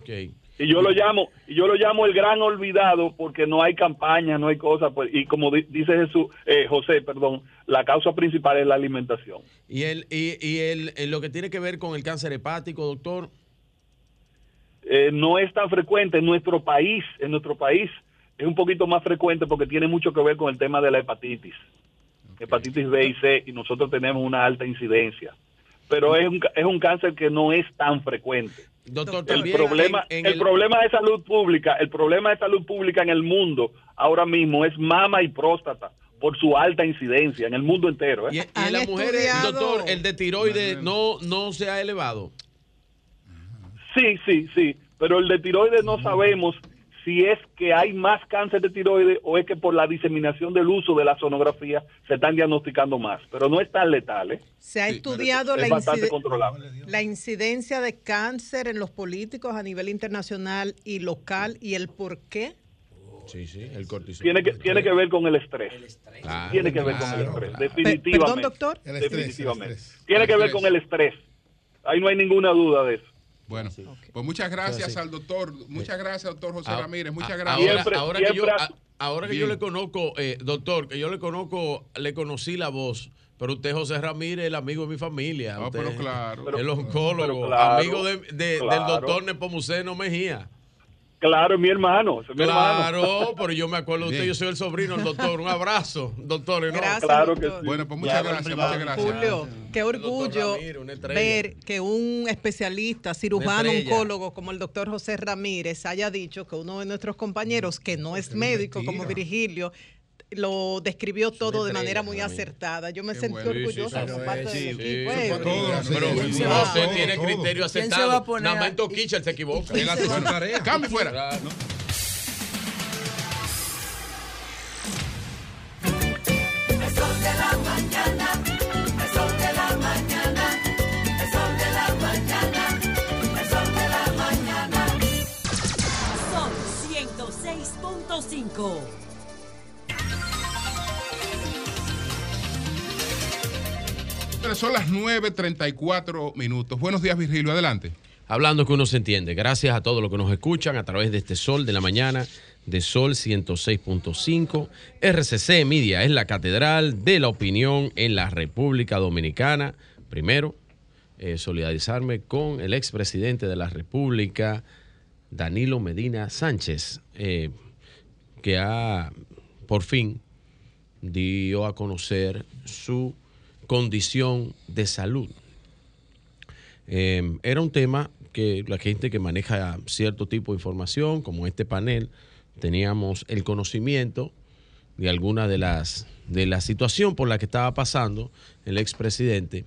Ok. Y yo lo llamo, y yo lo llamo el gran olvidado porque no hay campaña, no hay cosas, pues, y como di- dice Jesús, eh, José, perdón, la causa principal es la alimentación. Y, el, y, y el, en lo que tiene que ver con el cáncer hepático, doctor. Eh, no es tan frecuente en nuestro país, en nuestro país es un poquito más frecuente porque tiene mucho que ver con el tema de la hepatitis, hepatitis B y C, y nosotros tenemos una alta incidencia. Pero es un, ca- es un cáncer que no es tan frecuente. Doctor, el también problema, en- en el, el- problema de salud pública, el problema de salud pública en el mundo ahora mismo es mama y próstata por su alta incidencia en el mundo entero. ¿eh? Y, y en las mujeres, doctor, el de tiroides no, no se ha elevado. Sí, sí, sí, pero el de tiroides no sabemos si es que hay más cáncer de tiroides o es que por la diseminación del uso de la sonografía se están diagnosticando más, pero no es tan letal, ¿eh? Se ha estudiado es la, bastante incide- controlable. la incidencia de cáncer en los políticos a nivel internacional y local y el por qué. Sí, sí, el cortisol. Tiene que, tiene que ver con el estrés. Claro, tiene que ver con el estrés, claro. definitivamente. Pe- perdón, doctor. El estrés, definitivamente. el estrés. Tiene El que ver estrés. con el estrés. Ahí no hay ninguna duda de eso. Bueno, pues muchas gracias Sí. al doctor, muchas gracias, doctor José Ah, Ramírez, muchas ah, gracias. Ahora, ahora que yo, a- ahora que yo le conozco, eh, doctor, que yo le conozco, le conocí la voz. Pero usted, José Ramírez, el amigo de mi familia. Ah, Usted pero claro. El oncólogo, pero claro, amigo de- de- del doctor Nepomuceno Mejía. Claro, mi hermano. mi Claro, hermano. pero yo me acuerdo de usted, Bien. yo soy el sobrino del doctor. Un abrazo, doctor. ¿no? Gracias, Claro que sí. Bueno, pues muchas Ya, gracias, muchas gracias. Julio, qué orgullo ver que un especialista, cirujano, oncólogo como el doctor José Ramírez haya dicho que uno de nuestros compañeros, que no es médico como Virgilio, lo describió todo de manera muy acertada. Yo me sentí orgullosa por parte del equipo. Pero usted tiene criterio acertado. Nada más en Toquicha él se equivoca. Cambio fuera. Son 106.5 Son las 9.34 minutos. Buenos días, Virgilio, adelante. Hablando que uno se entiende. Gracias a todos los que nos escuchan a través de este Sol de la Mañana, de Sol 106.5. RCC Media es la catedral de la opinión en la República Dominicana. Primero, eh, solidarizarme con el expresidente de la República, Danilo Medina Sánchez, eh, que ha por fin dio a conocer su condición de salud. Eh, era un tema que la gente que maneja cierto tipo de información, como este panel, teníamos el conocimiento de alguna de las de la situación por la que estaba pasando el expresidente,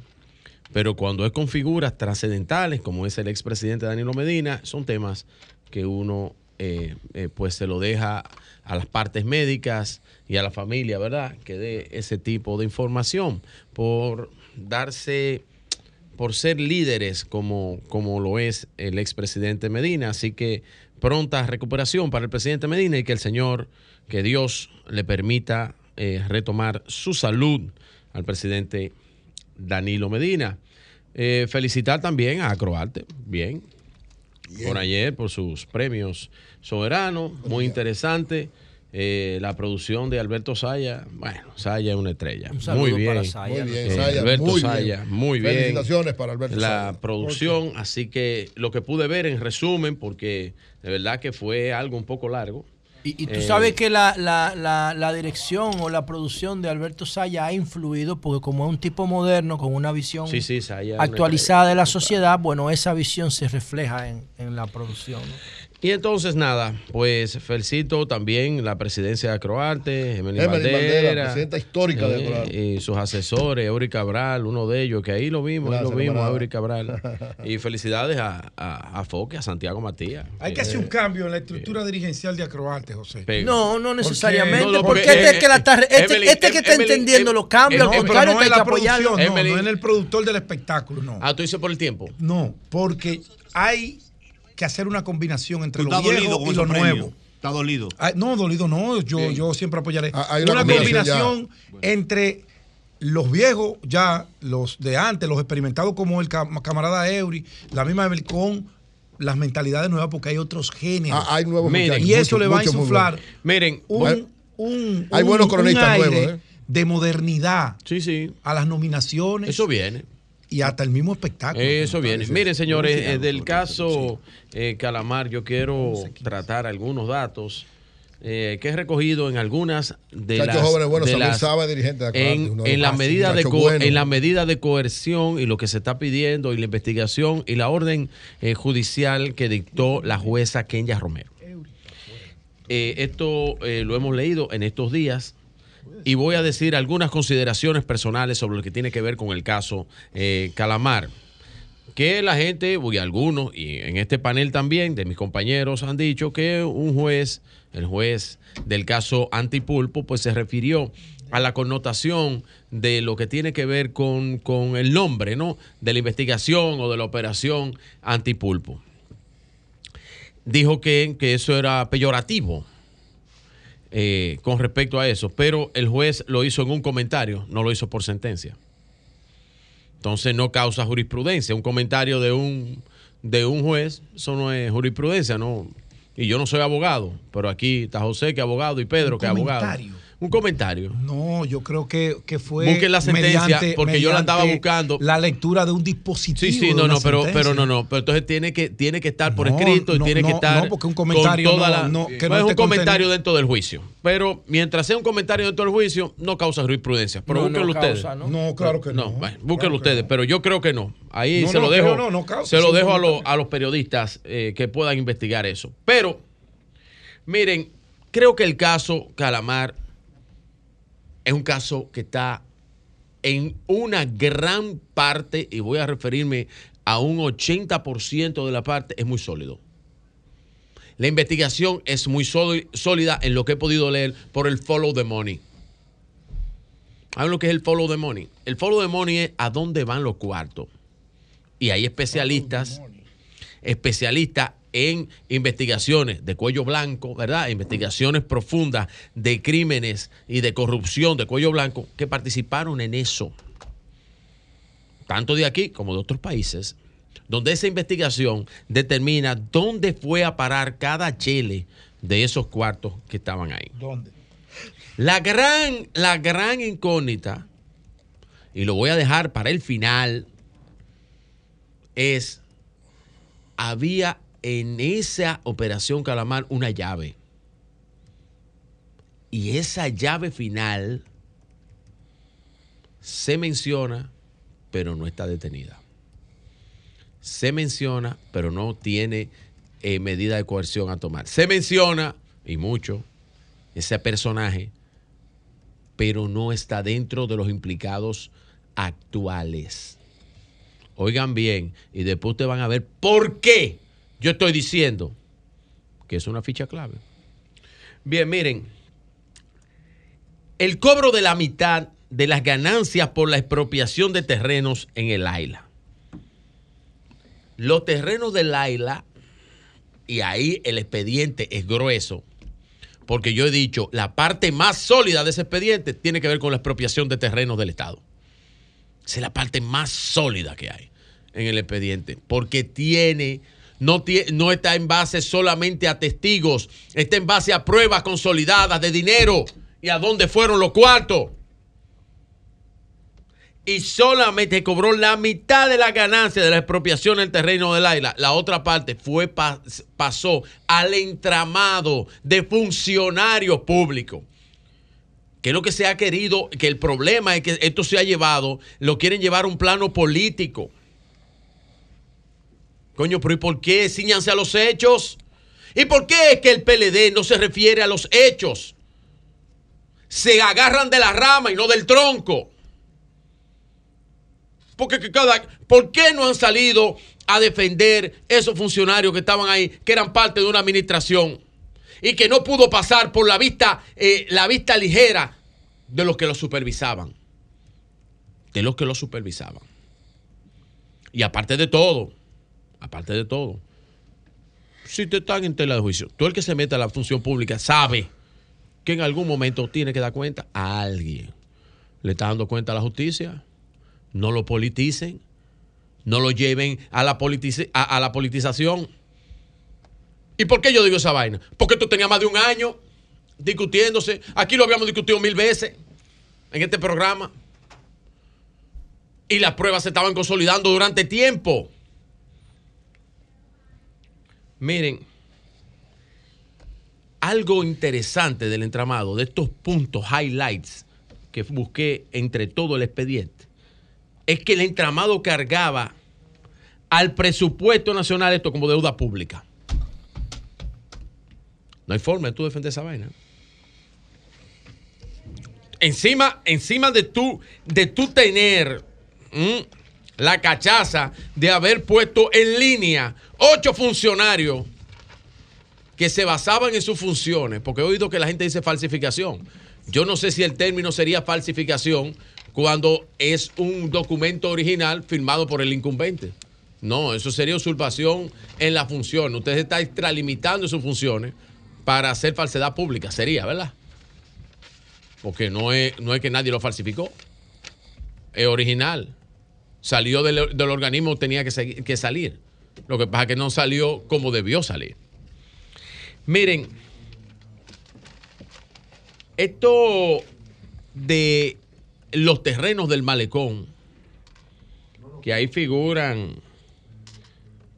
pero cuando es con figuras trascendentales, como es el expresidente Danilo Medina, son temas que uno eh, eh, pues se lo deja a las partes médicas y a la familia, ¿verdad? Que dé ese tipo de información por darse por ser líderes como, como lo es el expresidente Medina. Así que pronta recuperación para el presidente Medina y que el Señor, que Dios le permita eh, retomar su salud al presidente Danilo Medina. Eh, felicitar también a Acroarte, bien, por ayer, por sus premios soberanos, muy interesante. Eh, la producción de Alberto Saya, bueno, Saya es una estrella. Un saludo muy bien. para Saya, Muy bien, Eh, Saya, Alberto muy bien. Saya, muy bien. Felicitaciones para Alberto La Saya. producción, así que lo que pude ver en resumen, porque de verdad que fue algo un poco largo. Y, y tú Eh, sabes que la, la, la, la dirección o la producción de Alberto Saya ha influido porque como es un tipo moderno con una visión Sí, sí, una actualizada de la sociedad, bueno, esa visión se refleja en, en la producción. ¿no? Y entonces nada, pues felicito también la presidencia de Croarte, Emelín Emelín Valdera, Valdera, presidenta histórica de eh, Croarte. y sus asesores, Eury Cabral, uno de ellos, que ahí lo vimos, ahí Gracias, lo vimos. Eury Cabral. y felicidades a, a, a Foque, a Santiago Matías. Hay que hacer un cambio en la estructura dirigencial de Acroarte, José. No, no necesariamente, no, no, porque, porque, este, eh, que la está, este, este que está Evelyn, entendiendo Evelyn, los cambios, al Evelyn, Pero contrario, no es la producción, no, no es el productor del espectáculo, no. Ah, tú dices por el tiempo. No, porque hay que hacer una combinación entre lo viejo y lo nuevo. Está dolido. Ah, no, dolido no, yo, yo siempre apoyaré. Ah, hay una, una combinación, combinación entre los viejos, ya los de antes, los experimentados como el cam- camarada Eury, la misma Evelyn, con las mentalidades nuevas, porque hay otros géneros. Ah, hay nuevos Miren, y eso le va a insuflar. Miren, un, un- Hay buenos un cronistas aire nuevos, ¿eh? de modernidad sí, sí, a las nominaciones eso viene. Y hasta el mismo espectáculo. Eso viene. Miren, señores, eh, del sí. caso eh, Calamar, yo quiero tratar algunos datos eh, que he recogido en algunas de las, jóvenes, bueno, de Samuel las- Saba, dirigente de Acroarte, en, de la medida de co- en la medida de coerción y lo que se está pidiendo y la investigación y la orden eh, judicial que dictó la jueza Kenya Romero. Eh, esto eh, lo hemos leído en estos días y voy a decir algunas consideraciones personales sobre lo que tiene que ver con el caso eh, Calamar. que la gente, y algunos, y en este panel también, de mis compañeros han dicho que un juez, el juez del caso Antipulpo, pues se refirió a la connotación de lo que tiene que ver con, con el nombre, ¿no? De la investigación o de la operación Antipulpo. Dijo que, que eso era peyorativo eh, con respecto a eso, pero el juez lo hizo en un comentario, no lo hizo por sentencia. Entonces no causa jurisprudencia. Un comentario de un, de un juez, eso no es jurisprudencia, no. Y yo no soy abogado, pero aquí está José que es abogado y Pedro que es abogado. Un comentario. No, yo creo que, que fue. Busquen la sentencia, porque yo la andaba buscando. La lectura de un dispositivo. Sí, sí, no, no, pero, pero no, no. Pero entonces tiene que, tiene que estar por No, escrito y no, tiene que estar. no, porque un comentario con toda no- la- no- que no no es un comentario dentro del juicio. Pero mientras sea un comentario dentro del juicio, no causa jurisprudencia. Pero No, no búsquenlo ustedes. causa, ¿no? No, claro que no. bueno, búsquenlo ustedes, pero yo creo que no. Ahí No, se no, lo dejo. no, no causa, se lo dejo a, los- comentario. a los periodistas eh, que puedan investigar eso. Pero, miren, creo que el caso Calamar es un caso que está en una gran parte, y voy a referirme a un 80% de la parte, es muy sólido. La investigación es muy sóli- sólida en lo que he podido leer por el follow the money. ¿Saben lo que es el follow the money? El follow the money es a dónde van los cuartos. Y hay especialistas, especialistas en investigaciones de cuello blanco, ¿verdad? Investigaciones profundas de crímenes y de corrupción de cuello blanco que participaron en eso. Tanto de aquí como de otros países, donde esa investigación determina dónde fue a parar cada chele de esos cuartos que estaban ahí. ¿Dónde? La gran, la gran incógnita, y lo voy a dejar para el final, es, había en esa operación Calamar una llave. Y esa llave final se menciona, pero no está detenida. Se menciona, pero no tiene eh, medida de coerción a tomar. Se menciona, y mucho, ese personaje, pero no está dentro de los implicados actuales. Oigan bien, y después ustedes van a ver por qué yo estoy diciendo que es una ficha clave. Bien, miren, el cobro de la mitad de las ganancias por la expropiación de terrenos en el AILA. Los terrenos del AILA, y ahí el expediente es grueso, porque yo he dicho, la parte más sólida de ese expediente tiene que ver con la expropiación de terrenos del Estado. Esa es la parte más sólida que hay en el expediente, porque tiene, no, está en base solamente a testigos, está en base a pruebas consolidadas de dinero y a dónde fueron los cuartos. Y solamente cobró la mitad de la ganancia de la expropiación del terreno del Aila. La otra parte fue pa- pasó al entramado de funcionarios públicos que es lo que se ha querido, que el problema es que esto se ha llevado, lo quieren llevar a un plano político. Coño, pero ¿y por qué? Cíñanse a los hechos. ¿Y por qué es que el PLD no se refiere a los hechos? Se agarran de la rama y no del tronco. Porque que cada, ¿Por qué no han salido a defender esos funcionarios que estaban ahí, que eran parte de una administración? y que no pudo pasar por la vista, eh, la vista ligera de los que lo supervisaban. De los que lo supervisaban. Y aparte de todo, aparte de todo, si te están en tela de juicio, tú el que se mete a la función pública sabe que en algún momento tiene que dar cuenta a alguien. ¿Le está dando cuenta a la justicia? No lo politicen. No lo lleven a la, politici- a- la politización. ¿Y por qué yo digo esa vaina? Porque esto tenía más de un año discutiéndose. Aquí lo habíamos discutido mil veces en este programa. Y las pruebas se estaban consolidando durante tiempo. Miren, algo interesante del entramado, de estos puntos, highlights, que busqué entre todo el expediente, es que el entramado cargaba al presupuesto nacional esto como deuda pública. No hay forma de tú defender esa vaina. Encima, encima de tú, de tú tener la cachaza de haber puesto en línea ocho funcionarios que se basaban en sus funciones, porque he oído que la gente dice falsificación. Yo no sé si el término sería falsificación cuando es un documento original firmado por el incumbente. No, eso sería usurpación en la función. Usted está extralimitando sus funciones para hacer falsedad pública, sería, ¿verdad? Porque no es, no es que nadie lo falsificó. Es original. Salió del, del organismo, tenía que, que salir. Lo que pasa es que no salió como debió salir. Miren, esto de los terrenos del malecón, que ahí figuran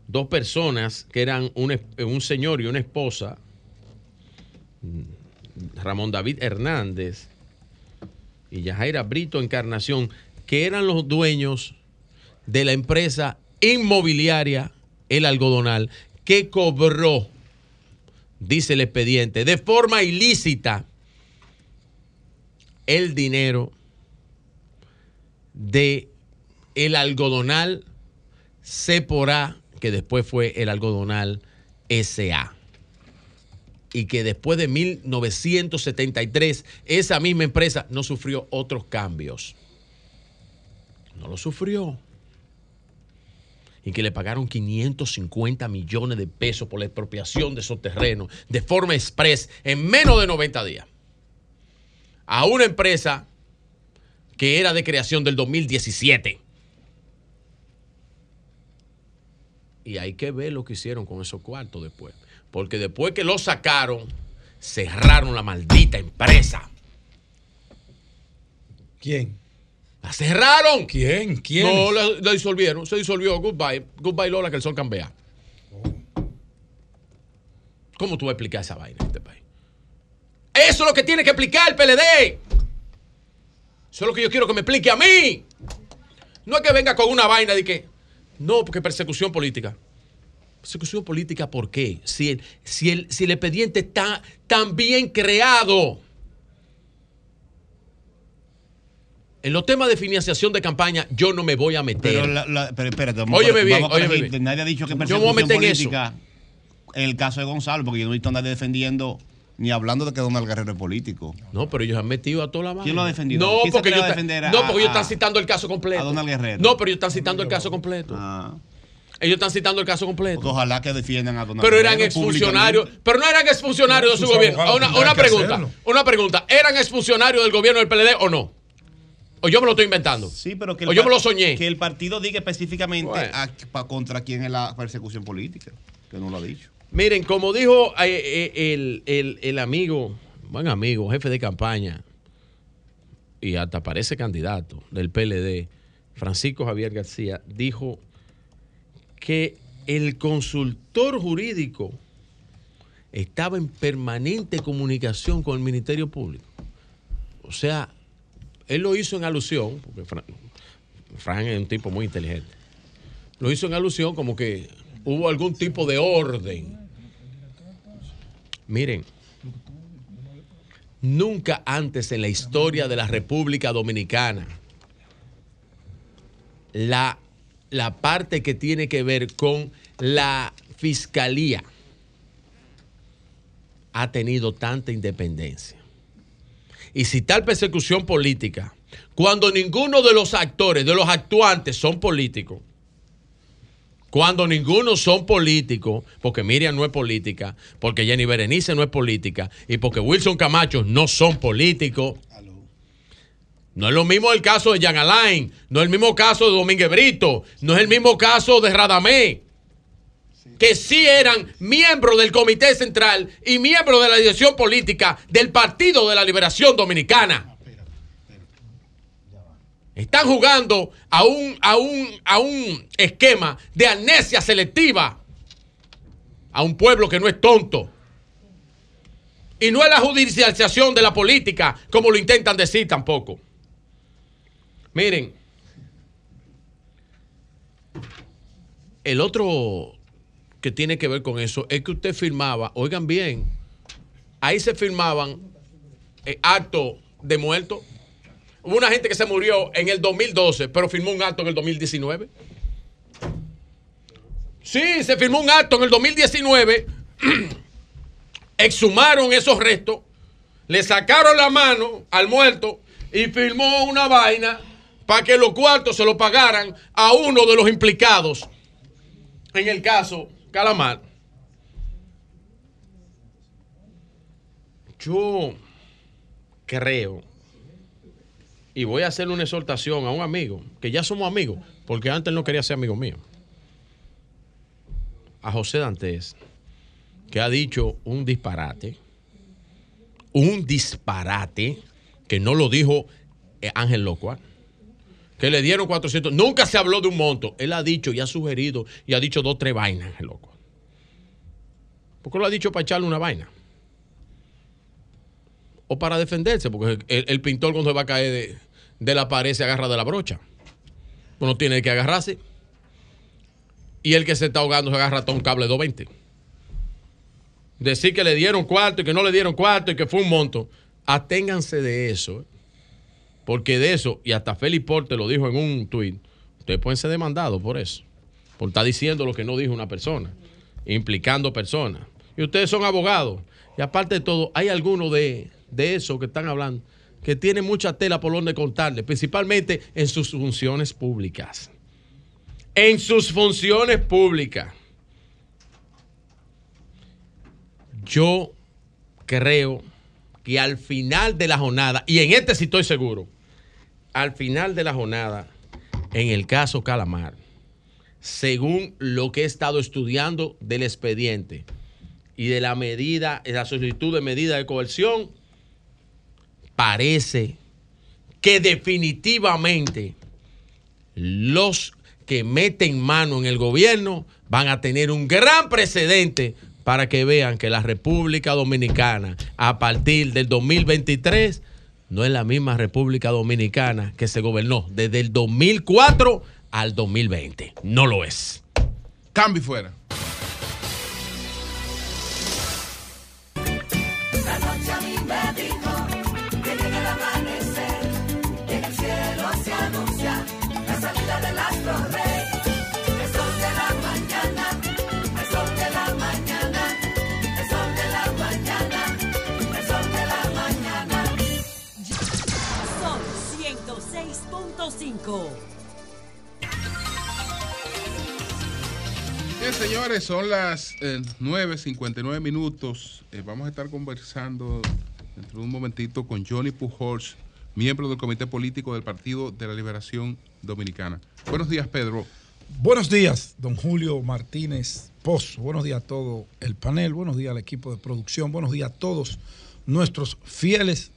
dos personas que eran un, un señor y una esposa, Ramón David Hernández y Yajaira Brito Encarnación, que eran los dueños de la empresa inmobiliaria El Algodonal, que cobró, dice el expediente, de forma ilícita el dinero de el algodonal Seporá, que después fue el algodonal SA. Y que después de 1973, esa misma empresa no sufrió otros cambios. No lo sufrió. Y que le pagaron 550 millones de pesos por la expropiación de esos terrenos de forma express en menos de 90 días. A una empresa que era de creación del 2017. Y hay que ver lo que hicieron con esos cuartos después. Porque después que lo sacaron, cerraron la maldita empresa. ¿Quién? La cerraron. ¿Quién? ¿Quién? No, la, disolvieron. Se disolvió. Goodbye. Goodbye Lola, que el sol cambia. ¿Cómo tú vas a explicar esa vaina en este país? Eso es lo que tiene que explicar el PLD. Eso es lo que yo quiero que me explique a mí. No es que venga con una vaina de que, no, porque persecución política. Persecución política, ¿por qué? Si el, si el, si el expediente está tan bien creado. En los temas de financiación de campaña, yo no me voy a meter. Pero, la- la- pero espérate, vamos Óyeme bien, vamos óyeme bien. Nadie ha dicho que Yo me voy a meter en eso. política. En el caso de Gonzalo, porque yo no he visto a nadie defendiendo ni hablando de que Donald Guerrero es político. No, pero ellos han metido a toda la vaina. ¿Quién lo ha defendido? No, ¿Quién se porque, ellos, a están- defender a- no, porque ellos a- están citando el caso completo. a Donald Guerrero? No, pero ellos están citando el caso completo. Ellos están citando el caso completo. Ojalá que defiendan a Donald Pero eran exfuncionarios. Pero no eran exfuncionarios de su gobierno. Una, una pregunta. Una pregunta. ¿Eran exfuncionarios del gobierno del PLD o no? ¿O yo me lo estoy inventando? Sí, pero que O yo me lo soñé. Que el partido diga específicamente Bueno. a- pa- contra quién es la persecución política, que no lo ha dicho. Miren, como dijo eh, eh, el, el- el amigo, buen amigo, jefe de campaña, y hasta parece candidato del PLD, Francisco Javier García, dijo que el consultor jurídico estaba en permanente comunicación con el Ministerio Público. O sea, él lo hizo en alusión, porque Fran, es un tipo muy inteligente, lo hizo en alusión como que hubo algún tipo de orden. Miren, nunca antes en la historia de la República Dominicana la, la parte que tiene que ver con la fiscalía ha tenido tanta independencia. Y si tal persecución política, cuando ninguno de los actores, de los actuantes son políticos, cuando ninguno son políticos, porque Miriam no es política, porque Jenny Berenice no es política y porque Wilson Camacho no son políticos. No es lo mismo el caso de Jan Alain, no es el mismo caso de Domínguez Brito, no es el mismo caso de Radamé, que sí eran miembros del Comité Central y miembros de la dirección política del Partido de la Liberación Dominicana. Están jugando a un, a un, a un esquema de amnesia selectiva a un pueblo que no es tonto. Y no es la judicialización de la política, como lo intentan decir tampoco. Miren, el otro que tiene que ver con eso es que usted firmaba, oigan bien, ahí se firmaban eh, actos de muertos. Hubo una gente que se murió en el 2012, pero firmó un acto en el 2019. Sí, se firmó un acto en el 2019. exhumaron esos restos, le sacaron la mano al muerto y firmó una vaina para que los cuartos se lo pagaran a uno de los implicados en el caso Calamar. Yo creo, y voy a hacer una exhortación a un amigo, que ya somos amigos, porque antes no quería ser amigo mío, a José Dantes, que ha dicho un disparate, un disparate, que no lo dijo eh, Ángel Locua, que le dieron 400, nunca se habló de un monto, él ha dicho y ha sugerido y ha dicho dos, tres vainas, Ángel Locua. ¿Por qué lo ha dicho para echarle una vaina? o para defenderse, porque el, el pintor cuando se va a caer de, de la pared se agarra de la brocha. Uno tiene que agarrarse. Y el que se está ahogando se agarra hasta un cable 220. Decir que le dieron cuarto y que no le dieron cuarto y que fue un monto. Aténganse de eso. ¿eh? Porque de eso, y hasta Félix Porte lo dijo en un tuit, ustedes pueden ser demandados por eso. Por estar diciendo lo que no dijo una persona, implicando personas. Y ustedes son abogados. Y aparte de todo, hay algunos de, de eso que están hablando que tienen mucha tela por donde contarle, principalmente en sus funciones públicas. En sus funciones públicas. Yo creo que al final de la jornada, y en este sí estoy seguro, al final de la jornada, en el caso Calamar, según lo que he estado estudiando del expediente y de la medida, de la solicitud de medida de coerción, parece que definitivamente los que meten mano en el gobierno van a tener un gran precedente para que vean que la República Dominicana a partir del 2023 no es la misma República Dominicana que se gobernó desde el 2004 al 2020. No lo es. Cambio fuera. Señores, son las eh, 9.59 minutos. Eh, vamos a estar conversando dentro de un momentito con Johnny Pujols, miembro del Comité Político del Partido de la Liberación Dominicana. Buenos días, Pedro. Buenos días, don Julio Martínez Pozo. Buenos días a todo el panel. Buenos días al equipo de producción. Buenos días a todos nuestros fieles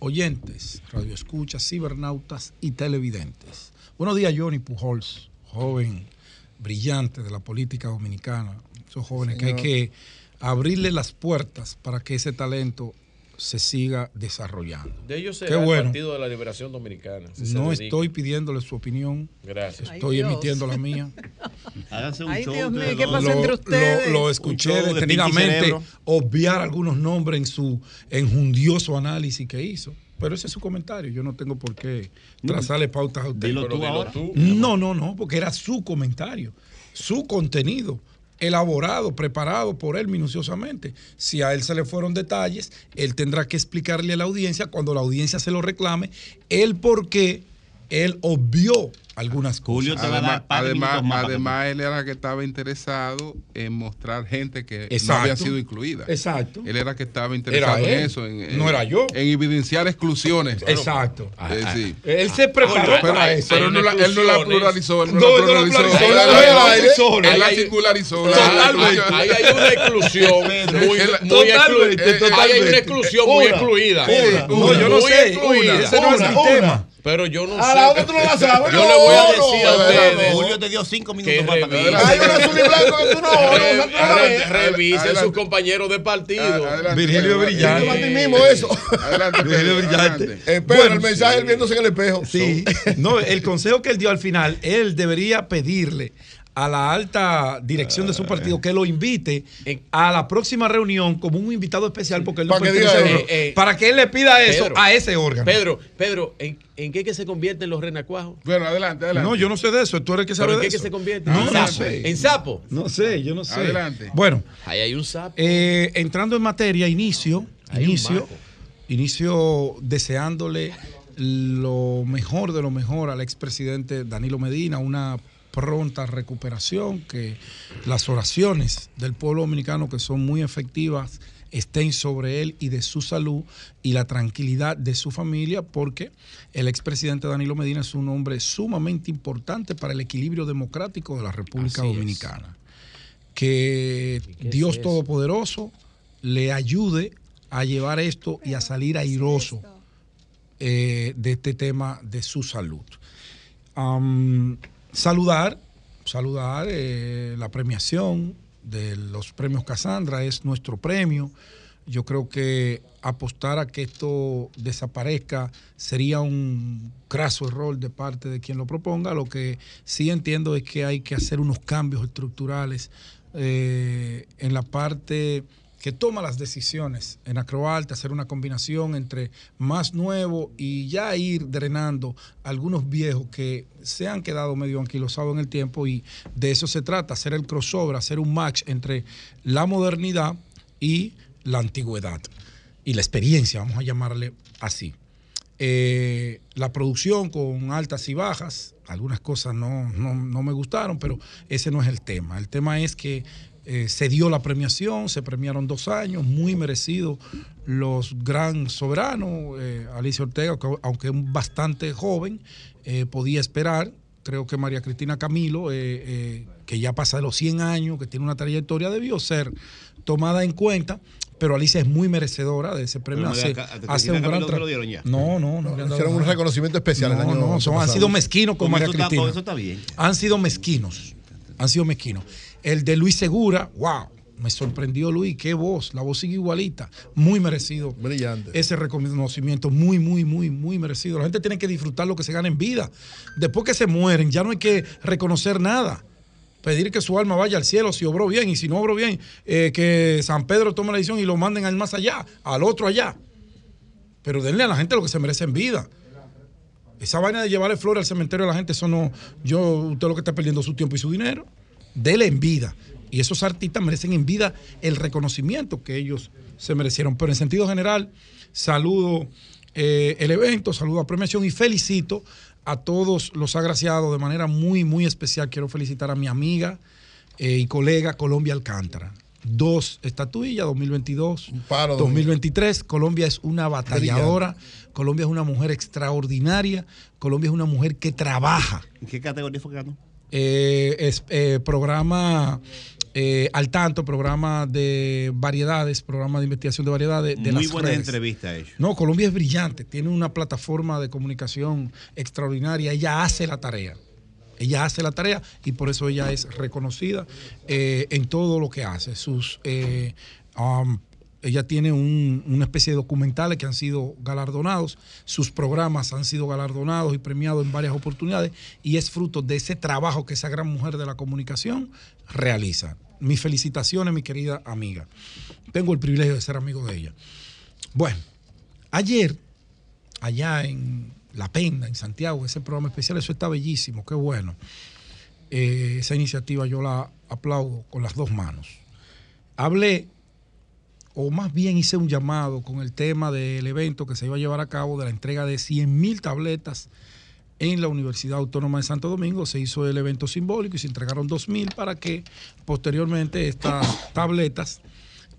oyentes, radioescuchas, cibernautas y televidentes. Buenos días, Johnny Pujols, joven brillante de la política dominicana. Esos jóvenes que hay que abrirle las puertas para que ese talento se siga desarrollando. De ellos será el bueno. Partido de la Liberación Dominicana. si No estoy pidiéndole su opinión. Gracias. Estoy Ay, emitiendo la mía. Háganse un Ay, show. Dios mío, ¿qué pasa entre ustedes? Lo, lo escuché de detenidamente obviar algunos nombres en su enjundioso análisis que hizo. Pero ese es su comentario. Yo no tengo por qué trazarle pautas a usted. Dilo tú ahora. No, no, no, porque era su comentario, su contenido, elaborado, preparado por él minuciosamente. Si a él se le fueron detalles, él tendrá que explicarle a la audiencia, cuando la audiencia se lo reclame, el por qué él obvió algunas cosas. Además, además, además, él era el que estaba interesado en mostrar gente que no había sido incluida. Exacto. Él era el que estaba interesado en eso. En, No era yo. En evidenciar exclusiones. Exacto. Eh, sí. Él se preparó pero, para eso. Pero no la- él no la pluralizó. Él no, No, la él no la pluralizó. Él la singularizó. Totalmente. Ahí hay una exclusión muy, totalmente. Ahí hay una exclusión muy excluida. No, yo no sé, ese no es mi Una, tema. Pero yo no A sé. la otra tú no la sabes. Yo le voy a decir no, a ustedes. Julio te dio cinco minutos para Hay un azul y blanco que tú no- no, Re- no, no, no, re- no, Revisen adelante. sus compañeros de partido. Virgilio brillante. Yo a ti mismo eso. Adelante, Virgilio brillante. Espera, el mensaje él viéndose en el espejo. Sí. No, el consejo que él dio al final, él debería pedirle a la alta dirección de su partido que lo invite a la próxima reunión como un invitado especial porque él no Para que pertenece diga. Eh, eh, para que él le pida eso Pedro, a ese órgano. Pedro, Pedro, ¿en, en qué que se convierten los renacuajos? Bueno, adelante, adelante. No, yo no sé de eso. Tú eres el que sabe ¿Pero en de qué que eso. se convierte? No, ¿En no sapo? sé. ¿En sapo? No sé, yo no sé. Adelante. Bueno, Ahí hay un sapo. eh, entrando en materia, inicio, Hay inicio, inicio deseándole lo mejor de lo mejor al expresidente Danilo Medina, una pronta recuperación, que las oraciones del pueblo dominicano que son muy efectivas estén sobre él y de su salud y la tranquilidad de su familia, porque el expresidente Danilo Medina es un hombre sumamente importante para el equilibrio democrático de la República Así es. Dominicana. Que Dios es? Todopoderoso le ayude a llevar esto y a salir airoso eh, de este tema de su salud. Saludar, saludar eh, la premiación de los premios Casandra, es nuestro premio. Yo creo que apostar a que esto desaparezca sería un craso error de parte de quien lo proponga. Lo que sí entiendo es que hay que hacer unos cambios estructurales eh, en la parte que toma las decisiones en Acroalta, hacer una combinación entre más nuevo y ya ir drenando algunos viejos que se han quedado medio anquilosados en el tiempo y de eso se trata, hacer el crossover, hacer un match entre la modernidad y la antigüedad y la experiencia, vamos a llamarle así. Eh, la producción con altas y bajas, algunas cosas no, no, no me gustaron, pero ese no es el tema. El tema es que eh, se dio la premiación, se premiaron dos años, muy merecido los gran soberanos, eh, Alicia Ortega, que aunque es bastante joven, eh, podía esperar. Creo que María Cristina Camilo, eh, eh, que ya pasa de los 100 años, que tiene una trayectoria, debió ser tomada en cuenta. Pero Alicia es muy merecedora de ese premio. Hace, hace un gran Camilo se tra- lo dieron ya. No, no, no. dado Hicieron un reconocimiento especial el No, año no, son- han sido mezquinos con Con María eso está- Cristina. con eso está bien. Han sido mezquinos. Han sido mezquinos. El de Luis Segura, wow, me sorprendió Luis, qué voz, la voz sigue igualita, muy merecido. Brillante. Ese reconocimiento, muy, muy, muy, muy merecido. La gente tiene que disfrutar lo que se gana en vida. Después que se mueren, ya no hay que reconocer nada. Pedir que su alma vaya al cielo si obró bien y si no obró bien, eh, que San Pedro tome la decisión y lo manden al más allá, al otro allá. Pero denle a la gente lo que se merece en vida. Esa vaina de llevarle flores al cementerio a la gente, eso no. Yo, usted lo que está perdiendo su tiempo y su dinero. Dele en vida. Y esos artistas merecen en vida el reconocimiento que ellos se merecieron. Pero en sentido general, saludo eh, el evento, saludo a premiación y felicito a todos los agraciados de manera muy, muy especial. Quiero felicitar a mi amiga eh, y colega Colombia Alcántara. Dos estatuillas, 2022, paro, 2023. Colombia es una batalladora. Colombia es una mujer extraordinaria. Colombia es una mujer que trabaja. ¿En qué categoría fue que ganó? Eh, es eh, programa eh, al tanto, programa de variedades, programa de investigación de variedades de Muy las buena redes. entrevista hecho. No, Colombia es brillante, tiene una plataforma de comunicación extraordinaria, ella hace la tarea. Ella hace la tarea y por eso ella es reconocida eh, en todo lo que hace. Sus, eh, um, ella tiene un- una especie de documentales que han sido galardonados, sus programas han sido galardonados y premiados en varias oportunidades y es fruto de ese trabajo que esa gran mujer de la comunicación realiza. Mis felicitaciones, mi querida amiga. Tengo el privilegio de ser amigo de ella. Bueno, ayer, allá en La Penda, en Santiago, ese programa especial, eso está bellísimo, qué bueno. Eh, esa iniciativa yo la aplaudo con las dos manos. Hablé, o más bien hice un llamado con el tema del evento que se iba a llevar a cabo de la entrega de 100 mil tabletas en la Universidad Autónoma de Santo Domingo. Se hizo el evento simbólico y se entregaron 2 mil para que posteriormente estas tabletas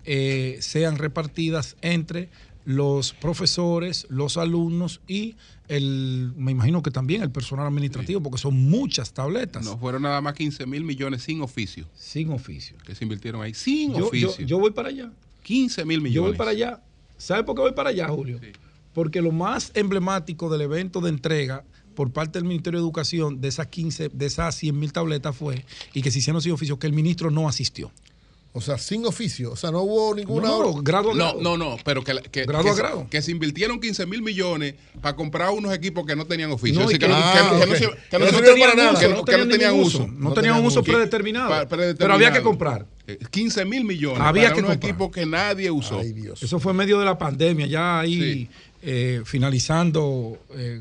eh, sean repartidas entre los profesores, los alumnos y el, me imagino que también el personal administrativo, porque son muchas tabletas. No fueron nada más 15 mil millones sin oficio. Sin oficio. Que se invirtieron ahí. Sin Yo- oficio. yo- yo voy para allá. 15 mil millones. Yo voy para allá. ¿Sabe por qué voy para allá, Julio? Porque lo más emblemático del evento de entrega por parte del Ministerio de Educación de esas 15, de esas 100 mil tabletas fue, y que se hicieron sin oficio, que el ministro no asistió. O sea, sin oficio. O sea, no hubo ninguna. No, obra. no, no, no, pero que, que, Grado que a se- grado. que se invirtieron 15 mil millones para comprar unos equipos que no tenían oficio. No, que- no- no- no no no tenían no- uso, que no no tenían uso. uso. No tenían un uso predeterminado. Pa- Pero había que comprar. Eh, 15 mil millones Había para que unos comprar. equipos que nadie usó. Eso fue en medio de la pandemia, ya ahí eh, finalizando, eh,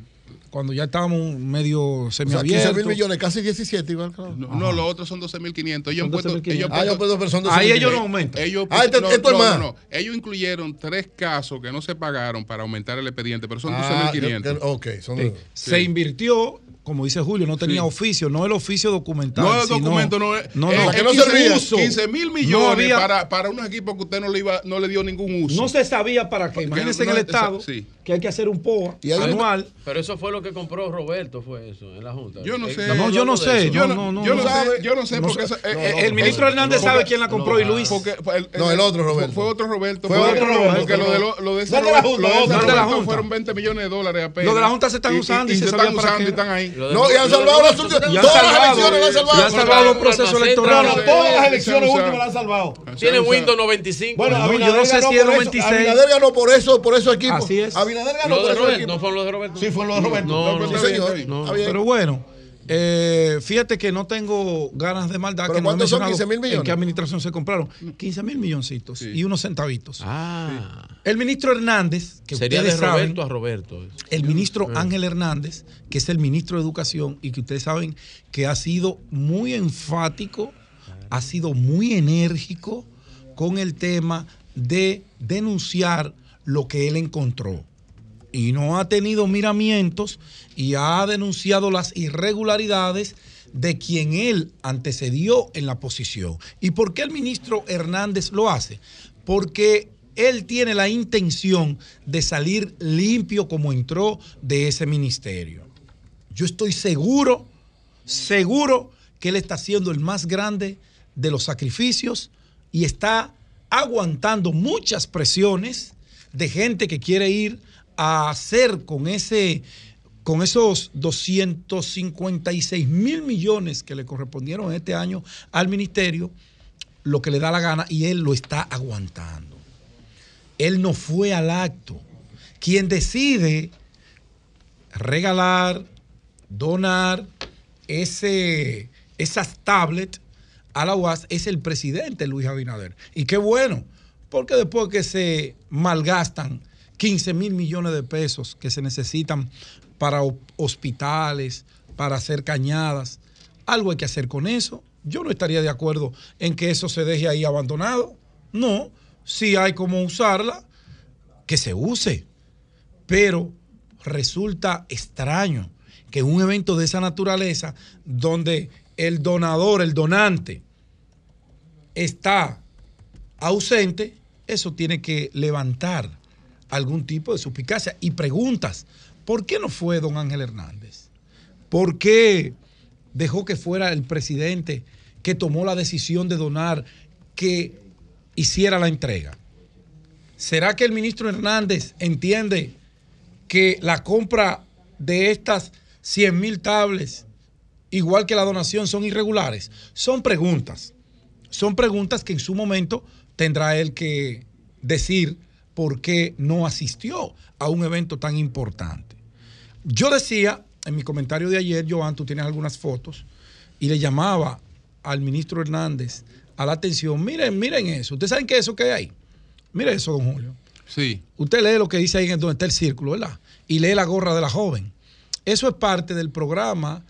cuando ya estábamos medio O sea, 15 semiabiertos. mil millones, casi 17 igual. claro. No, no, los otros son 12.500. Ellos Son han puesto- 12.500. ellos Ah, ellos son 12.500. Ahí ellos no aumentan. Ellos, Ah, este- no, esto es no, más. no, no. Ellos incluyeron tres casos que no se pagaron para aumentar el expediente, pero son Ah, 12.500. que- que- ok, son- Sí. Se invirtió, como dice Julio, no tenía Sí. oficio, no el oficio documental. No, el sino- documento no es. No, es- no, es que no 15 servía. uso. 15 mil No millones había- para, para unos equipos que usted no le, iba, no le dio ningún uso. No se sabía para qué. Imagínense no- en el no- Estado sí. que hay que hacer un POA hay un- anual. Pero eso fue lo que compró Roberto, fue eso, en la Junta. Yo no Eh, sé. No, yo no sé. Yo no, no, yo no no sé, sabe. yo no sé No porque sé. eso- eh, No, eh, el eh, ministro Hernández sabe quién la compró y Luis. Porque, fue el, No, el otro Roberto. Fue otro Roberto. Fue otro Roberto. Porque lo de, lo, lo de ese No, de la Roberto. No, fueron 20 millones de dólares apenas. Lo de la Junta se están usando y se se están usando y están ahí. No, y han salvado las últimas. Todas las elecciones las han salvado. y han salvado los procesos electorales. No, todas las elecciones últimas las han salvado. Tiene Windows 95. Bueno, yo no sé ganó si es por eso. 96. Abinader ganó por eso, por esos equipos. Así es. Abinader ganó por equipos. no fue lo de Roberto. Sí, fue lo de Roberto. No, no, señor. Pero bueno, eh, fíjate que no tengo ganas de maldad. ¿Pero que no cuántos son? mencionado 15 mil millones. ¿En qué administración se compraron? 15 mil milloncitos y unos centavitos. Ah. El ministro Hernández, que Sería de ustedes saben, Roberto a Roberto. el ministro Ah. Ángel Hernández, que es el ministro de Educación y que ustedes saben que ha sido muy enfático, ha sido muy enérgico con el tema de denunciar lo que él encontró. Y no ha tenido miramientos y ha denunciado las irregularidades de quien él antecedió en la posición. ¿Y por qué el ministro Hernández lo hace? Porque él tiene la intención de salir limpio como entró de ese ministerio. Yo estoy seguro, seguro que él está haciendo el más grande de los sacrificios y está aguantando muchas presiones de gente que quiere ir a hacer con ese con esos 256 mil millones que le correspondieron este año al ministerio, lo que le da la gana y él lo está aguantando. Él no fue al acto. Quien decide regalar, donar ese, esas tablets a la UAS es el presidente Luis Abinader. Y qué bueno, porque después que se malgastan 15 mil millones de pesos que se necesitan para ho- hospitales, para hacer cañadas, algo hay que hacer con eso. Yo no estaría de acuerdo en que eso se deje ahí abandonado. No, si hay como usarla, que se use. Pero resulta extraño que un evento de esa naturaleza, donde el donador, el donante, está ausente, eso tiene que levantar algún tipo de suspicacia y preguntas. ¿Por qué no fue don Ángel Hernández? ¿Por qué dejó que fuera el presidente que tomó la decisión de donar que hiciera la entrega? ¿Será que el ministro Hernández entiende que la compra de estas 100 mil tablets, igual que la donación, son irregulares? Son preguntas. Son preguntas que en su momento tendrá él que decir por qué no asistió a un evento tan importante. Yo decía en mi comentario de ayer, Joan, tú tienes algunas fotos, y le llamaba al ministro Hernández a la atención. Miren, miren eso. ¿Ustedes saben qué es eso que hay ahí? Mire eso, don Julio. Sí. Usted lee lo que dice ahí en donde está el círculo, ¿verdad? Y lee la gorra de la joven. Eso es parte del programa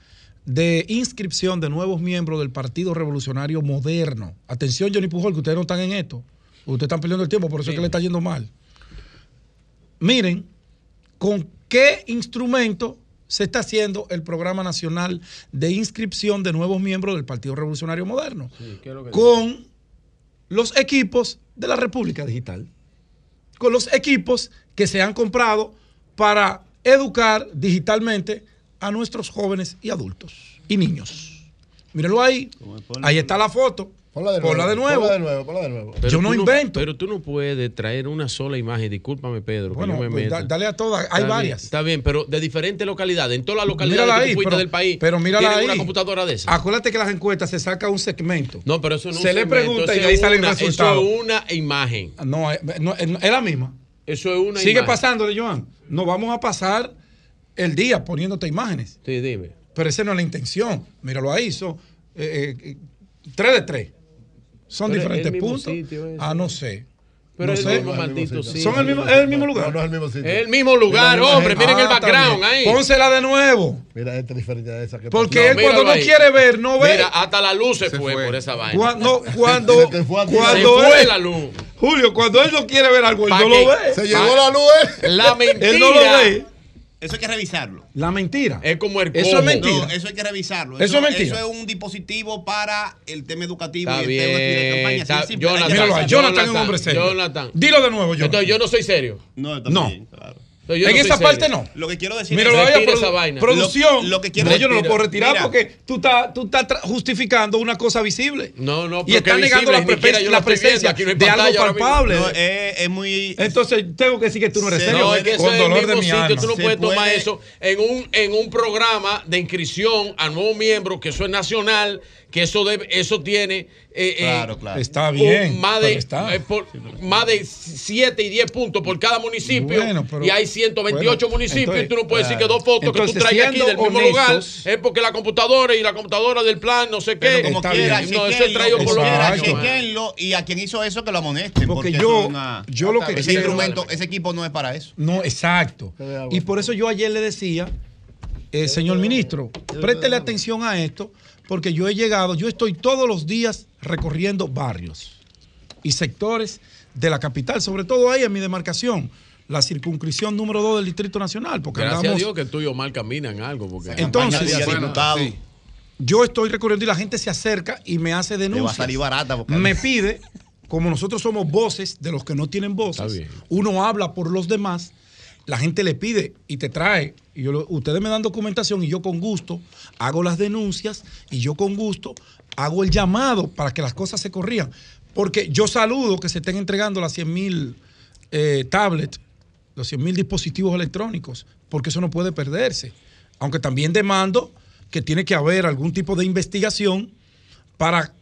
de inscripción de nuevos miembros del Partido Revolucionario Moderno. Atención, Johnny Pujol, que ustedes no están en esto. Ustedes están perdiendo el tiempo, por eso es que le está yendo mal. Miren, ¿con qué instrumento se está haciendo el Programa Nacional de Inscripción de Nuevos Miembros del Partido Revolucionario Moderno? Con los equipos de la República Digital. Con los equipos que se han comprado para educar digitalmente a nuestros jóvenes y adultos y niños. Mírenlo ahí. Ahí está la foto. Ponla de Ponla de nuevo. Ponla de nuevo, ponla de nuevo. Yo no invento. pero tú no puedes traer una sola imagen, discúlpame Pedro, Bueno, que yo me pues, meta. da- dale a todas, hay Está bien, varias. está bien, pero de diferentes localidades, en todas las localidades Mírala que ahí, pero- del país, pero mírala ahí. una computadora de esas. Acuérdate que las encuestas se saca un segmento. No, pero eso no es Se un le segmento, pregunta y ahí es sale el una- resultado. Eso es una imagen. No, es, no, es- la misma. Eso es una Sigue imagen. pasándole, Joan. No vamos a pasar el día poniéndote imágenes. Sí, dime. Pero esa no es la intención. Míralo ahí. Son eh, eh, tres de tres. Son Pero diferentes puntos. sitio. Ah, no sé. Pero no es sé. el mismo maldito sitio. Son el mismo, es el mismo lugar. No, no es el mismo sitio. Es el mismo lugar, Mira, hombre. Miren el Ah, background bien. ahí. Pónsela de nuevo. Mira esta diferencia de esa que Porque pasó. él cuando no ahí. quiere ver, no ve. Mira, hasta la luz se, fue, por esa vaina. Cuando, cuando, Se te fue a ti. cuando se fue él- la luz. Julio, cuando él no quiere ver algo, él no lo ve. Se llegó la luz, ¿eh? La mentira. Él no lo ve. Eso hay que revisarlo. La mentira. Es como el Eso es cojo. mentira. No, eso hay que revisarlo. Eso es mentira. Eso es un dispositivo para el tema educativo Está y el tema de bien. campaña. está- Jonathan, Míralo revisarlo. Jonathan es un hombre serio. Jonathan. Dilo de nuevo, Jonathan. Entonces yo no soy serio. No, está No. bien, claro. En no esa parte serio. no. Lo que quiero decir Míralo es Retira produ- esa vaina. producción. Lo- lo que quiero No, yo no lo puedo retirar Mira. porque tú estás tú justificando una cosa visible. No, no, y estás negando la, la viendo, presencia aquí no hay de algo palpable. No, es, es muy. Entonces tengo que decir que tú no eres serio. No, es que eso con es el dolor mismo de mi sitio. alma. Tú no Se puedes tomar eso en un, en un programa de inscripción a nuevos miembros, que eso es nacional, que eso debe, eso tiene eh, eh, Claro, claro. Está un- bien. más, de, está. eh, por- más de 7 y 10 puntos por cada municipio Bueno, pero- y hay 128 bueno, municipios entonces, y tú no puedes decir que dos fotos que tú traigas aquí del mismo lugar es porque la computadora y la computadora del plan no sé qué. Como quiera, no, eso es traído por los y a quien hizo eso que lo amonesten. Porque Porque, yo- una- yo lo que ese quiero- instrumento, ese equipo no es para eso. No, exacto. Y por eso yo ayer le decía, eh, señor ministro, préstele atención a esto, porque yo he llegado, yo estoy todos los días recorriendo barrios y sectores de la capital, sobre todo ahí en mi demarcación, la circunscripción número 2 del Distrito Nacional, porque Gracias a andamos- Dios que tú y Omar caminan algo. Porque Entonces, bueno, sí. yo estoy recorriendo y la gente se acerca y me hace Le va a denuncias. salir barata. Porque Me pide, como nosotros somos voces de los que no tienen voces, uno habla por los demás, la gente le pide y te trae, y yo ustedes me dan documentación y yo con gusto hago las denuncias y yo con gusto hago el llamado para que las cosas se corrían. Porque yo saludo que se estén entregando las 100 mil tablets, los 100 mil dispositivos electrónicos, porque eso no puede perderse. Aunque también demando que tiene que haber algún tipo de investigación para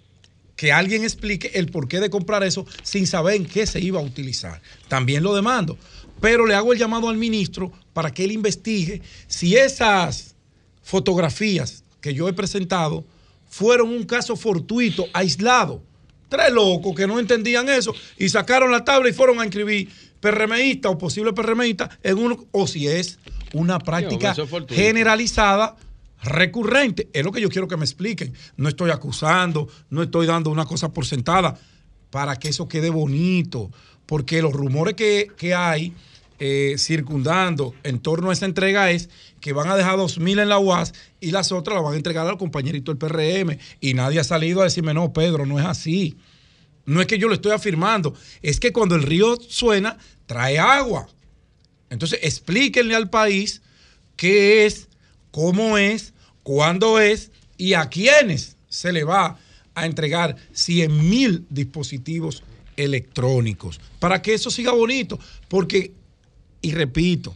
que alguien explique el porqué de comprar eso sin saber en qué se iba a utilizar. También lo demando. Pero le hago el llamado al ministro para que él investigue si esas fotografías que yo he presentado fueron un caso fortuito, aislado. Tres locos que no entendían eso y sacaron la tabla y fueron a inscribir PRMista o posible PRMista en uno, o si es una práctica generalizada recurrente. Es lo que yo quiero que me expliquen. No estoy acusando, no estoy dando una cosa por sentada para que eso quede bonito. Porque los rumores que, que hay eh, circundando en torno a esa entrega es que van a dejar 2.000 en la UAS y las otras las van a entregar al compañerito del PRM. Y nadie ha salido a decirme, no, Pedro, no es así. No es que yo lo estoy afirmando, es que cuando el río suena, trae agua. Entonces, explíquenle al país qué es, cómo es, cuándo es y a quiénes se le va a entregar 100 mil dispositivos electrónicos para que eso siga bonito. Porque, y repito,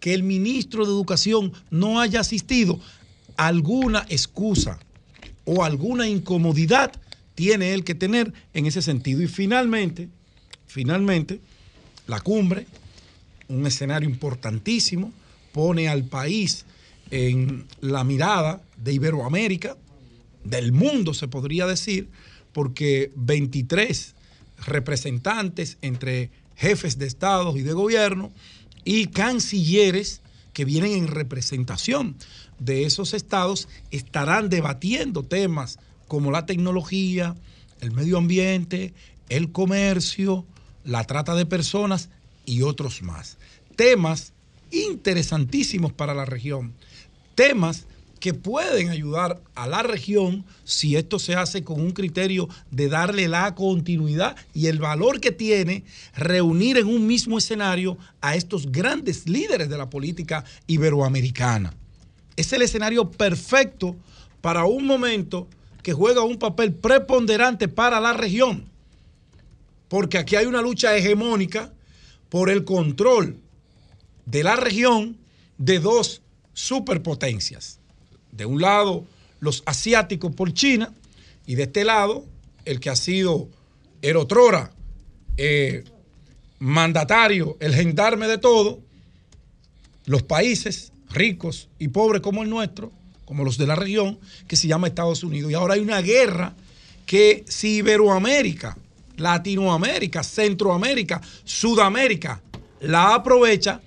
que el ministro de Educación no haya asistido, alguna excusa o alguna incomodidad tiene él que tener en ese sentido. Y finalmente, finalmente, la cumbre, un escenario importantísimo, pone al país en la mirada de Iberoamérica, del mundo se podría decir, porque 23 representantes entre jefes de estados y de gobierno y cancilleres que vienen en representación de esos estados estarán debatiendo temas como la tecnología, el medio ambiente, el comercio, la trata de personas y otros más. Temas interesantísimos para la región. Temas que pueden ayudar a la región si esto se hace con un criterio de darle la continuidad y el valor que tiene reunir en un mismo escenario a estos grandes líderes de la política iberoamericana. Es el escenario perfecto para un momento que juega un papel preponderante para la región. Porque aquí hay una lucha hegemónica por el control de la región de dos superpotencias. De un lado, los asiáticos por China, y de este lado, el que ha sido el otrora eh, mandatario, el gendarme de todo, los países ricos y pobres como el nuestro, como los de la región, que se llama Estados Unidos. Y ahora hay una guerra que si Iberoamérica, Latinoamérica, Centroamérica, Sudamérica la aprovecha,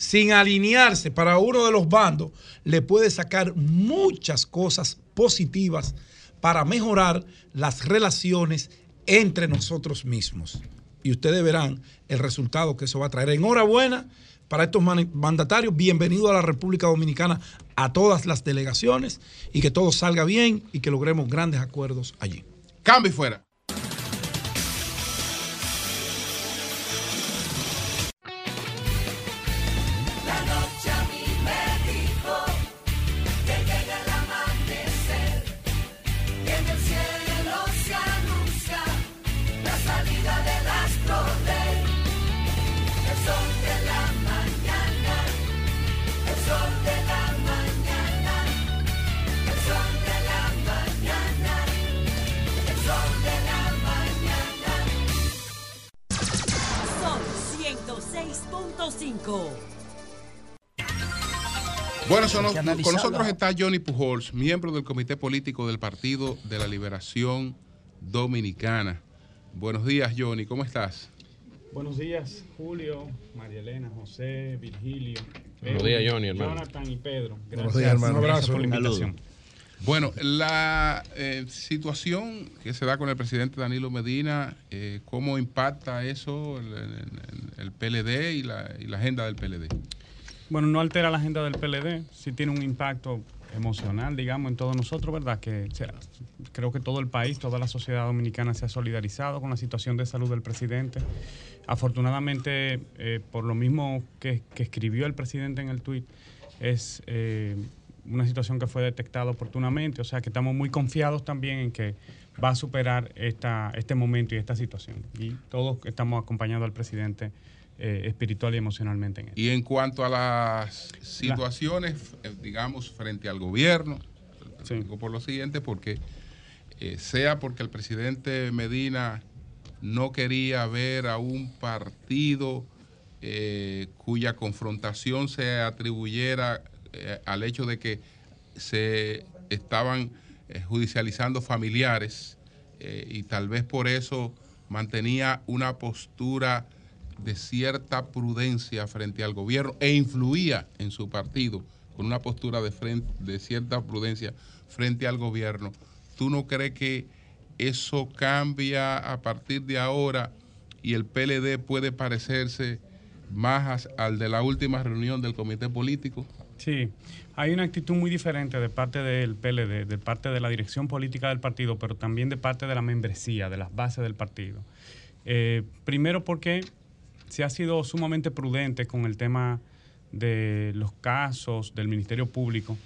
sin alinearse para uno de los bandos, le puede sacar muchas cosas positivas para mejorar las relaciones entre nosotros mismos. Y ustedes verán el resultado que eso va a traer. Enhorabuena para estos man- mandatarios. Bienvenido a la República Dominicana a todas las delegaciones y que todo salga bien y que logremos grandes acuerdos allí. Cambio y fuera. Está Johnny Pujols, miembro del Comité Político del Partido de la Liberación Dominicana. Buenos días, Johnny, ¿cómo estás? Buenos días, Julio, María Elena, José, Virgilio. Buenos días, Johnny, hermano. Jonathan y Pedro. Gracias, Buenos días, hermano. Un abrazo. por la Saludos. invitación. Bueno, la eh, situación que se da con el presidente Danilo Medina, eh, ¿cómo impacta eso el, el- el PLD y la, y la agenda del PLD? Bueno, no altera la agenda del PLD, sí tiene un impacto emocional, digamos, en todos nosotros, ¿verdad? Que creo que todo el país, toda la sociedad dominicana se ha solidarizado con la situación de salud del presidente. Afortunadamente, eh, por lo mismo que, que escribió el presidente en el tuit, es eh, una situación que fue detectada oportunamente, o sea que estamos muy confiados también en que va a superar esta, este momento y esta situación. Y todos estamos acompañando al presidente eh, espiritual y emocionalmente en él. Y en cuanto a las situaciones, eh, digamos, frente al gobierno, digo por lo siguiente, porque eh, sea porque el presidente Medina no quería ver a un partido eh, cuya confrontación se atribuyera eh, al hecho de que se estaban eh, judicializando familiares y tal vez por eso mantenía una postura de cierta prudencia frente al gobierno e influía en su partido con una postura de, frente, de cierta prudencia frente al gobierno. ¿Tú no crees que eso cambia a partir de ahora y el PLD puede parecerse más al de la última reunión del comité político? Sí, hay una actitud muy diferente de parte del PLD, de parte de la dirección política del partido, pero también de parte de la membresía, de las bases del partido. Eh, primero porque se ha sido sumamente prudente con el tema de los casos del Ministerio Público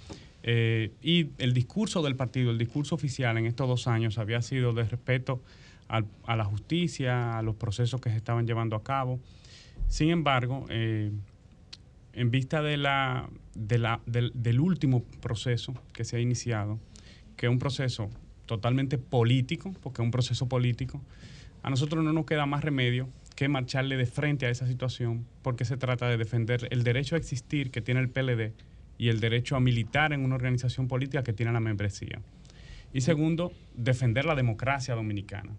eh, y el discurso del partido, el discurso oficial en estos dos años había sido de respeto a la justicia, a los procesos que se estaban llevando a cabo. Sin embargo, eh, en vista del, del último proceso que se ha iniciado, que es un proceso totalmente político, porque es un proceso político, a nosotros no nos queda más remedio que marcharle de frente a esa situación, porque se trata de defender el derecho a existir que tiene el PLD y el derecho a militar en una organización política que tiene la membresía. Y segundo, defender la democracia dominicana.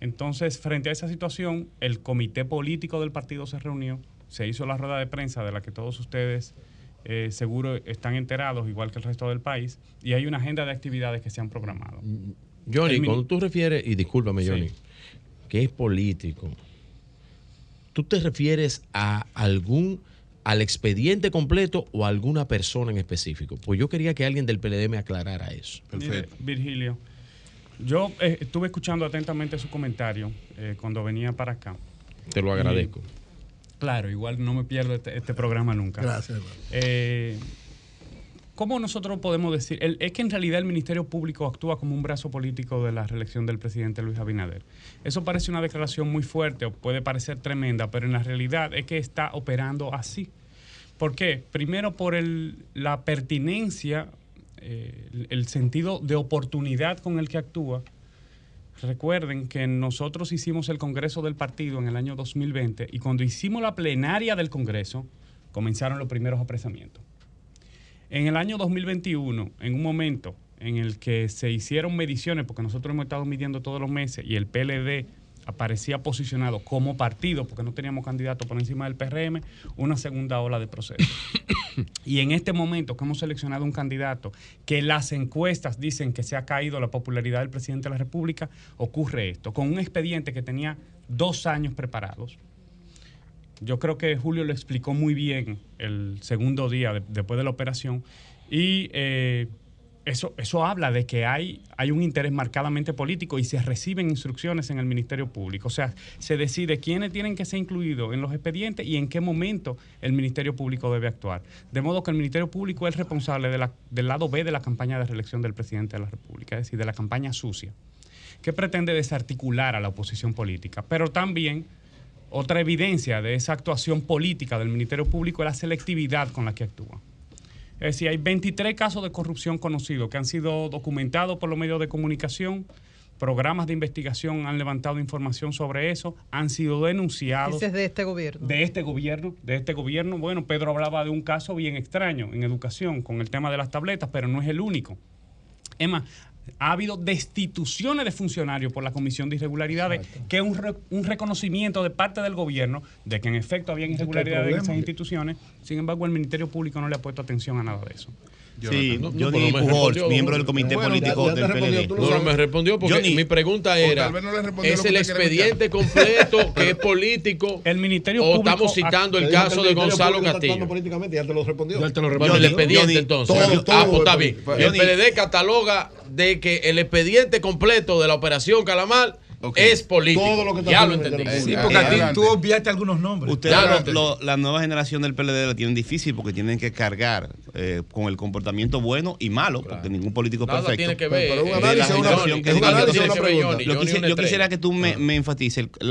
Entonces, frente a esa situación, el comité político del partido se reunió, se hizo la rueda de prensa de la que todos ustedes eh, seguro están enterados, igual que el resto del país, y hay una agenda de actividades que se han programado. Johnny, El mini- cuando tú refieres, y discúlpame, Sí. Johnny, que es político, ¿tú te refieres a algún, al expediente completo o a alguna persona en específico? Pues yo quería que alguien del PLD me aclarara eso. Mire, Virgilio, yo eh, estuve escuchando atentamente su comentario eh, cuando venía para acá. Te lo Y- agradezco. claro, igual no me pierdo este, este programa nunca. Gracias, hermano. Eh, ¿cómo nosotros podemos decir? El- es que en realidad el Ministerio Público actúa como un brazo político de la reelección del presidente Luis Abinader. Eso parece una declaración muy fuerte o puede parecer tremenda, pero en la realidad es que está operando así. ¿Por qué? Primero por la pertinencia, eh, el- el sentido de oportunidad con el que actúa. Recuerden que nosotros hicimos el Congreso del Partido en el año 2020 y cuando hicimos la plenaria del Congreso comenzaron los primeros apresamientos. En el año 2021, en un momento en el que se hicieron mediciones, porque nosotros hemos estado midiendo todos los meses y el PLD aparecía posicionado como partido, porque no teníamos candidato por encima del PRM, una segunda ola de proceso. y en este momento que hemos seleccionado un candidato que las encuestas dicen que se ha caído la popularidad del presidente de la República, ocurre esto, con un expediente que tenía dos años preparados. Yo creo que Julio lo explicó muy bien el segundo día de- después de la operación y eh, eso, eso habla de que hay, hay un interés marcadamente político y se reciben instrucciones en el Ministerio Público. O sea, se decide quiénes tienen que ser incluidos en los expedientes y en qué momento el Ministerio Público debe actuar. De modo que el Ministerio Público es responsable de la- del lado B de la campaña de reelección del presidente de la República, es decir, de la campaña sucia, que pretende desarticular a la oposición política, pero también otra evidencia de esa actuación política del Ministerio Público es la selectividad con la que actúa. Es decir, hay 23 casos de corrupción conocidos que han sido documentados por los medios de comunicación, programas de investigación han levantado información sobre eso, han sido denunciados. Ese es de este gobierno. De este gobierno, de este gobierno. Bueno, Pedro hablaba de un caso bien extraño en educación con el tema de las tabletas, pero no es el único. Es más, ha habido destituciones de funcionarios por la Comisión de Irregularidades, que es un, re- un reconocimiento de parte del gobierno de que en efecto había irregularidades en esas instituciones. Sin embargo, el Ministerio Público no le ha puesto atención a nada de eso. Sí, No, no, Johnny Pujols, respondió, miembro del comité Bueno, político ya- ya del respondió, PLD. No, no me respondió porque Johnny, mi pregunta o era, no respondió ¿es el expediente completo que es político el Ministerio o Público estamos citando el caso de el Ministerio Gonzalo Castillo? políticamente, ya te lo respondió. Ya te lo Bueno, el expediente entonces. Todo, todo ah, pues está el bien. El PLD cataloga de que el expediente completo de la operación Calamar es político. Todo lo que está ya lo entendí. Sí, porque a ti tú obviaste algunos nombres. Ustedes, Ya lo lo- la nueva generación del PLD la tienen difícil porque tienen que cargar eh, con el comportamiento bueno y malo, porque ningún político es perfecto. tiene que ver, Pero un eh, que un análisis, una que. Johnny, quisi- una yo quisiera que tú me, me enfatices el-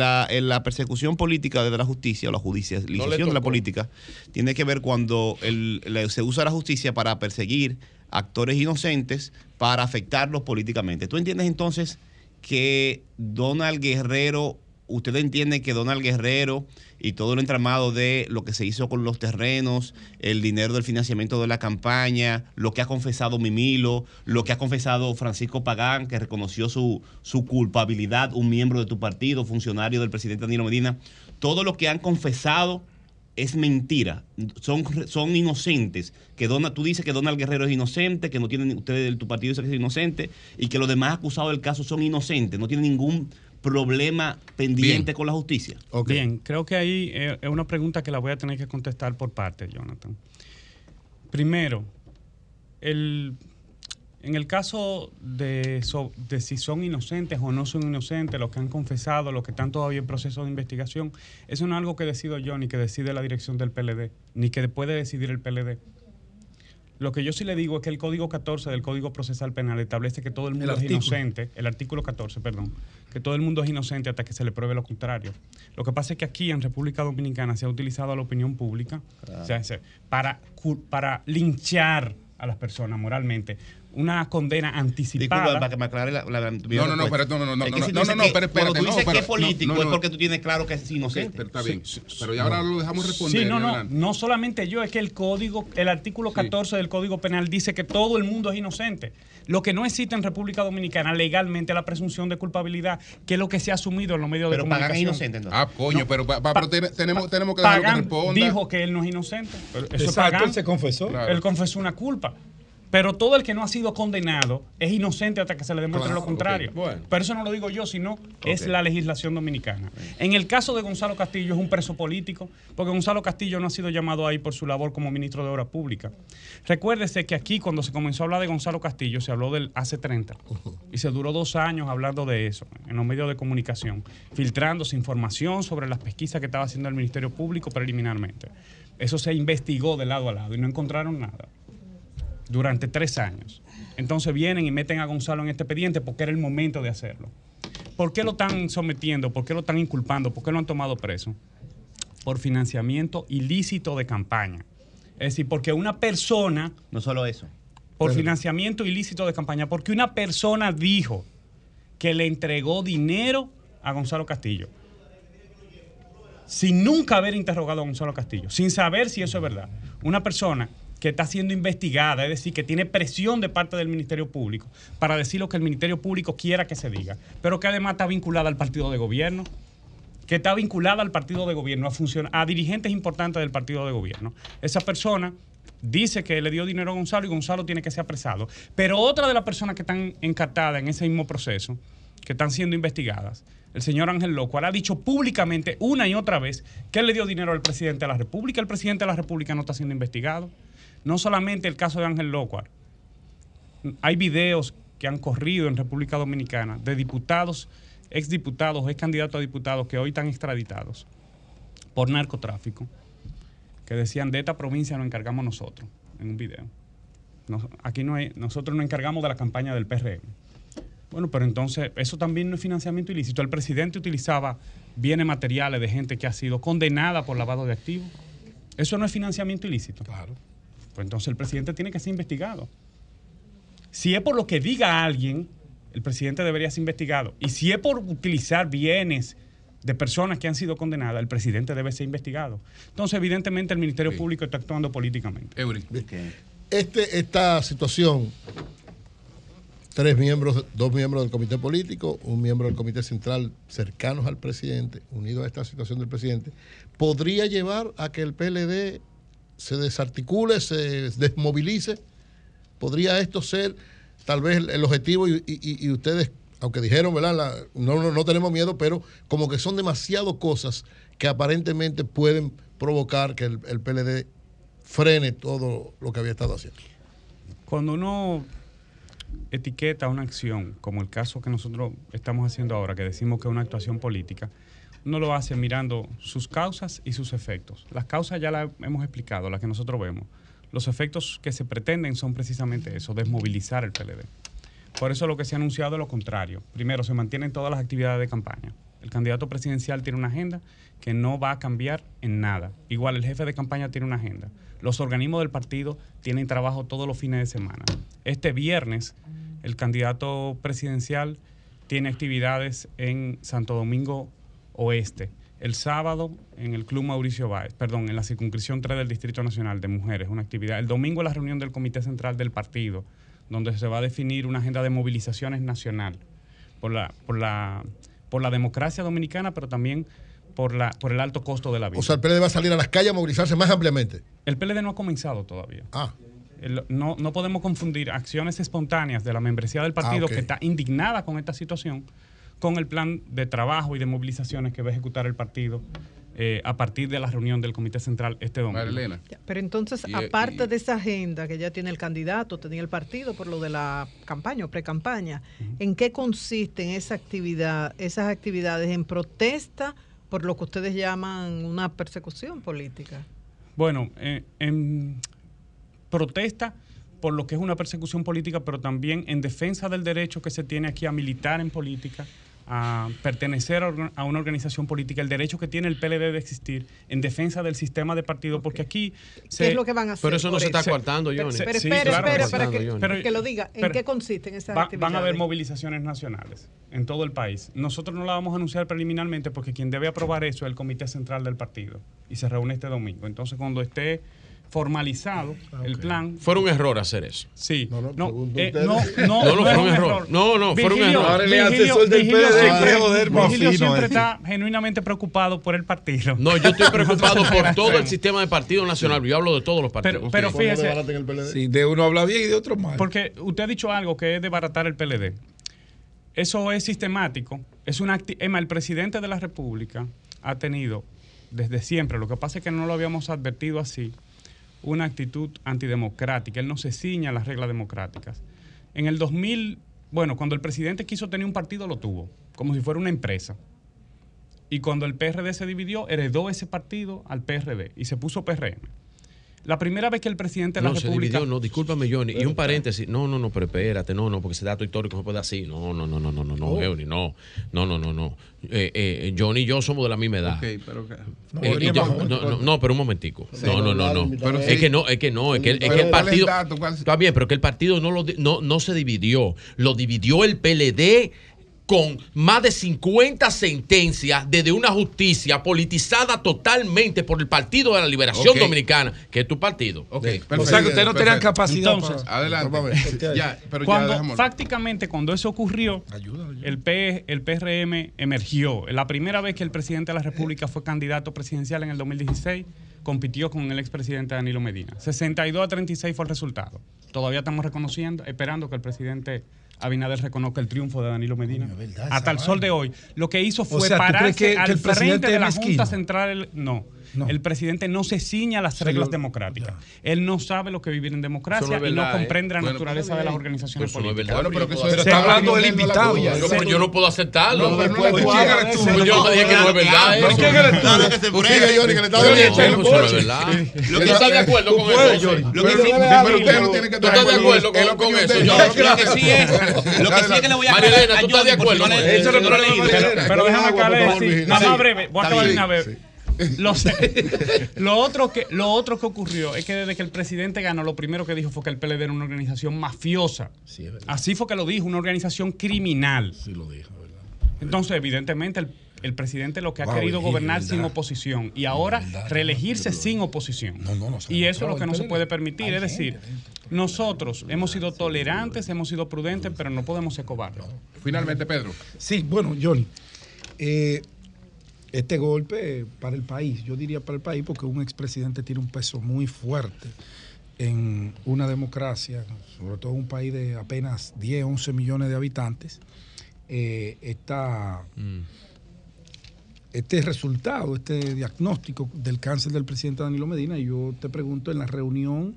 la, persecución política de la justicia o la judicialización de la política tiene que ver cuando el- la- se usa la justicia para perseguir actores inocentes para afectarlos políticamente. ¿Tú entiendes entonces que Donald Guerrero, usted entiende que Donald Guerrero y todo el entramado de lo que se hizo con los terrenos, el dinero del financiamiento de la campaña, lo que ha confesado Mimilo, lo que ha confesado Francisco Pagán, que reconoció su, su culpabilidad, un miembro de tu partido, funcionario del presidente Danilo Medina, todo lo que han confesado es mentira, son, son inocentes. Que Donald, tú dices que Donald Guerrero es inocente, que no tienen, ustedes, tu partido dice que es inocente, y que los demás acusados del caso son inocentes, no tienen ningún problema pendiente con la justicia. Bien, creo que ahí eh, es una pregunta que la voy a tener que contestar por parte, Jonathan. Primero, el, en el caso de, so- de si son inocentes o no son inocentes, los que han confesado, los que están todavía en proceso de investigación, eso no es algo que decido yo ni que decide la dirección del PLD, ni que puede decidir el PLD. Lo que yo sí le digo es que el Código 14 del Código Procesal Penal establece que todo el mundo es inocente, el artículo 14, perdón, que todo el mundo es inocente hasta que se le pruebe lo contrario. Lo que pasa es que aquí en República Dominicana se ha utilizado a la opinión pública o sea, se- para, para linchar a las personas moralmente. Una condena anticipada. Disculpa, para que me aclare la, la- mi No, no, no, respuesta. pero no, no, no, Es que no, si tú no, dices no, que- pero espérate, Cuando tú no, dices pero- que es político no, no, es no. porque tú tienes claro que es inocente. pero está bien. Pero ya ahora lo dejamos responder. Sí, no, no, no solamente yo, es que el código, el artículo 14 del Código Penal dice que todo el mundo es inocente. Lo que no existe en República Dominicana legalmente es la presunción de culpabilidad, que es lo que se ha asumido en los medios Pero de comunicación. es inocente, entonces. Ah, coño, No, pero, pa- pa- Pa- pero ten- tenemos, tenemos que dejar que responda. dijo que él no es inocente. pero Eso es Exacto, él se confesó. Claro. Él confesó una culpa. Pero todo el que no ha sido condenado es inocente hasta que se le demuestre Claro, lo contrario. bueno. Pero eso no lo digo yo, sino es la legislación dominicana. En el caso de Gonzalo Castillo es un preso político, porque Gonzalo Castillo no ha sido llamado ahí por su labor como ministro de Obras Públicas. Recuérdese que aquí cuando se comenzó a hablar de Gonzalo Castillo se habló del hace 30 y se duró dos años hablando de eso en los medios de comunicación, filtrándose información sobre las pesquisas que estaba haciendo el Ministerio Público preliminarmente. Eso se investigó de lado a lado y no encontraron nada. Durante tres años. Entonces vienen y meten a Gonzalo en este expediente porque era el momento de hacerlo. ¿Por qué lo están sometiendo? ¿Por qué lo están inculpando? ¿Por qué lo han tomado preso? Por financiamiento ilícito de campaña. Es decir, porque una persona... No solo eso. Por Pero- financiamiento ilícito de campaña. Porque una persona dijo que le entregó dinero a Gonzalo Castillo. Sin nunca haber interrogado a Gonzalo Castillo. Sin saber si eso es verdad. Una persona que está siendo investigada, es decir, que tiene presión de parte del Ministerio Público para decir lo que el Ministerio Público quiera que se diga, pero que además está vinculada al partido de gobierno, que está vinculada al partido de gobierno, a, funcion- a dirigentes importantes del partido de gobierno. Esa persona dice que le dio dinero a Gonzalo y Gonzalo tiene que ser apresado. Pero otra de las personas que están encartadas en ese mismo proceso, que están siendo investigadas, el señor Ángel Locuar ha dicho públicamente una y otra vez que le dio dinero al presidente de la República. El presidente de la República no está siendo investigado. No solamente el caso de Ángel Locuar. Hay videos que han corrido en República Dominicana de diputados, exdiputados, ex candidatos a diputados que hoy están extraditados por narcotráfico, que decían de esta provincia nos encargamos nosotros, en un video. Aquí no hay, nosotros nos encargamos de la campaña del PRM. Bueno, pero entonces eso también no es financiamiento ilícito. El presidente utilizaba bienes materiales de gente que ha sido condenada por lavado de activos. Eso no es financiamiento ilícito. Claro. Pues entonces el presidente tiene que ser investigado. Si es por lo que diga alguien, el presidente debería ser investigado. Y si es por utilizar bienes de personas que han sido condenadas, el presidente debe ser investigado. Entonces, evidentemente, el Ministerio Público está actuando políticamente. Este, esta situación, tres miembros, dos miembros del comité político, un miembro del comité central cercanos al presidente, unidos a esta situación del presidente, podría llevar a que el PLD se desarticule, se desmovilice. ¿Podría esto ser tal vez el, objetivo y, ustedes, aunque dijeron, ¿verdad? No, no, no tenemos miedo, pero como que son demasiado cosas que aparentemente pueden provocar que el, el PLD frene todo lo que había estado haciendo. Cuando uno etiqueta una acción, como el caso que nosotros estamos haciendo ahora, que decimos que es una actuación política, uno lo hace mirando sus causas y sus efectos. Las causas ya las hemos explicado, las que nosotros vemos. Los efectos que se pretenden son precisamente eso, desmovilizar el PLD. Por eso lo que se ha anunciado es lo contrario. Primero, se mantienen todas las actividades de campaña. El candidato presidencial tiene una agenda que no va a cambiar en nada. Igual el jefe de campaña tiene una agenda. Los organismos del partido tienen trabajo todos los fines de semana. Este viernes, el candidato presidencial tiene actividades en Santo Domingo Oeste. El sábado en el Club Mauricio Báez, perdón, en la circunscripción 3 del Distrito Nacional de Mujeres, una actividad. El domingo la reunión del Comité Central del Partido, donde se va a definir una agenda de movilizaciones nacional por la, por la, por la democracia dominicana, pero también por, la, por el alto costo de la vida. O sea, el PLD va a salir a las calles a movilizarse más ampliamente. El PLD no ha comenzado todavía. Ah. El- no, no podemos confundir acciones espontáneas de la membresía del partido Ah, que está indignada con esta situación con el plan de trabajo y de movilizaciones que va a ejecutar el partido eh, a partir de la reunión del Comité Central este domingo. Pero entonces, Y- aparte de esa agenda que ya tiene el candidato, tenía el partido por lo de la campaña o pre-campaña, ¿en qué consisten esa actividad, esas actividades en protesta por lo que ustedes llaman una persecución política? Bueno, eh, en protesta por lo que es una persecución política, pero también en defensa del derecho que se tiene aquí a militar en política, a pertenecer a una organización política, el derecho que tiene el PLD de existir en defensa del sistema de partido, porque aquí ¿Qué es lo que van a hacer? Pero eso no se está coartando, Pero, Johnny. pero Sí, espere, claro, espere, para que, Johnny. que lo diga. ¿En Pero- qué consisten esas Va- actividades? van a haber movilizaciones nacionales en todo el país. Nosotros no la vamos a anunciar preliminarmente porque quien debe aprobar eso es el Comité Central del partido y se reúne este domingo. Entonces, cuando esté formalizado el plan. Fue un error hacer eso. Sí. No, no, no, no, No, no, no fue un error. No, no, fue un error. Ahora el Vigilio- asesor del Vigilio PLD siempre- Vigilio fino, siempre eh. está genuinamente preocupado por el partido. No, yo estoy preocupado por todo el sistema de partido nacional. Yo hablo de todos los partidos. Pero, pero fíjese, Sí, de uno habla bien y de otro mal. Porque usted ha dicho algo que es desbaratar el PLD. Eso es sistemático. Es una Emma, el presidente de la República ha tenido desde siempre, lo que pasa es que no lo habíamos advertido así, una actitud antidemocrática. Él no se ciña a las reglas democráticas. En el 2000, bueno, cuando el presidente quiso tener un partido, lo tuvo, como si fuera una empresa. Y cuando el PRD se dividió, heredó ese partido al PRD y se puso PRM. La primera vez que el presidente de la No, se República... dividió, no, discúlpame, Johnny. Y un paréntesis. No, no, no, pero espérate, no, no, porque ese dato histórico no se puede así. No, no, no, no, no, no, no, Oh. Johnny, no. No, no, no, no. Eh, eh, Johnny y yo somos de la misma edad. Ok, pero que- Eh, y yo- no, no, no, pero un momentico. Sí. no, no, no, no. Pero es sí. que no, es que no, es que, el- es Pero que el ¿cuál es el partido. Está bien, pero que el partido no, lo, no, no se dividió. Lo dividió el PLD con más de 50 sentencias desde una justicia politizada totalmente por el Partido de la Liberación. Dominicana, que es tu partido. O sea, que ustedes no tenían capacidad Entonces, para- Adelante. Ya, pero cuando, fácticamente, cuando eso ocurrió, el, P, el PRM emergió. La primera vez que el presidente de la República fue candidato presidencial en el 2016, compitió con el expresidente Danilo Medina. 62 a 36 fue el resultado. Todavía estamos reconociendo, esperando que el presidente Abinader reconozca el triunfo de Danilo Medina. Hasta el sol de hoy. Lo que hizo fue sea, ¿tú pararse que- que al el frente de la? Junta Central. No. El presidente no se ciña a las reglas lo- democráticas. Él no sabe lo que vivir en democracia y no ¿eh? comprende la Bueno, naturaleza de las organizaciones Eso no es políticas. verdad. Bueno, pero que eso Se- es- se- está hablando del invitado. Yo, pero yo no puedo aceptarlo. No, pero no le Pues puedo yo- hacer tú. pues yo no dije que no es verdad. Ah, eso. ¿por qué que eres tú? Está Yo dando no, el eso no es boche. verdad. Sí. ¿Tú estás de acuerdo con eso? Lo Pero no le hables, pero usted Johnny. no tiene que ¿Tú estás de acuerdo con, eso? Yo- Lo que sí es, lo que sí es que le voy a lo. Pero, déjame acá decir, nada más breve, voy a Está acabar de bien. una vez. Lo, sé. lo, otro que, lo otro que ocurrió es que desde que el presidente ganó, lo primero que dijo fue que el PLD era una organización mafiosa. Así fue que lo dijo, una organización criminal. Sí lo dijo, Entonces, evidentemente, el, el presidente lo que ha Wow, querido Virgilio, gobernar verdad. sin oposición y ahora reelegirse sin oposición. y eso es lo que no se puede permitir. Es decir, nosotros hemos sido tolerantes, hemos sido prudentes, pero no podemos ser cobardes. Finalmente, Pedro. Sí, bueno, Johnny. eh, este golpe para el país, yo diría para el país, porque un expresidente tiene un peso muy fuerte en una democracia, sobre todo un país de apenas 10, 11 millones de habitantes. eh, esta, este resultado, este diagnóstico del cáncer del presidente Danilo Medina, y yo te pregunto en la reunión,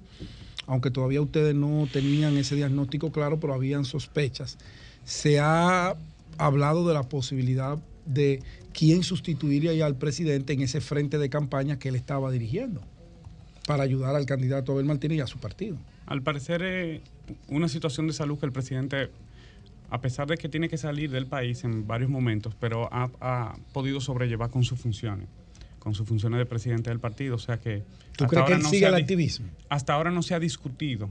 aunque todavía ustedes no tenían ese diagnóstico claro, pero habían sospechas, se ha hablado de la posibilidad de quién sustituiría al presidente en ese frente de campaña que él estaba dirigiendo para ayudar al candidato Abel Martínez y a su partido. Al parecer, eh, una situación de salud que el presidente, a pesar de que tiene que salir del país en varios momentos, pero ha, ha podido sobrellevar con sus funciones, con sus funciones de presidente del partido. O sea que. ¿Tú crees que él no sigue el activismo? Hasta ahora no se ha discutido.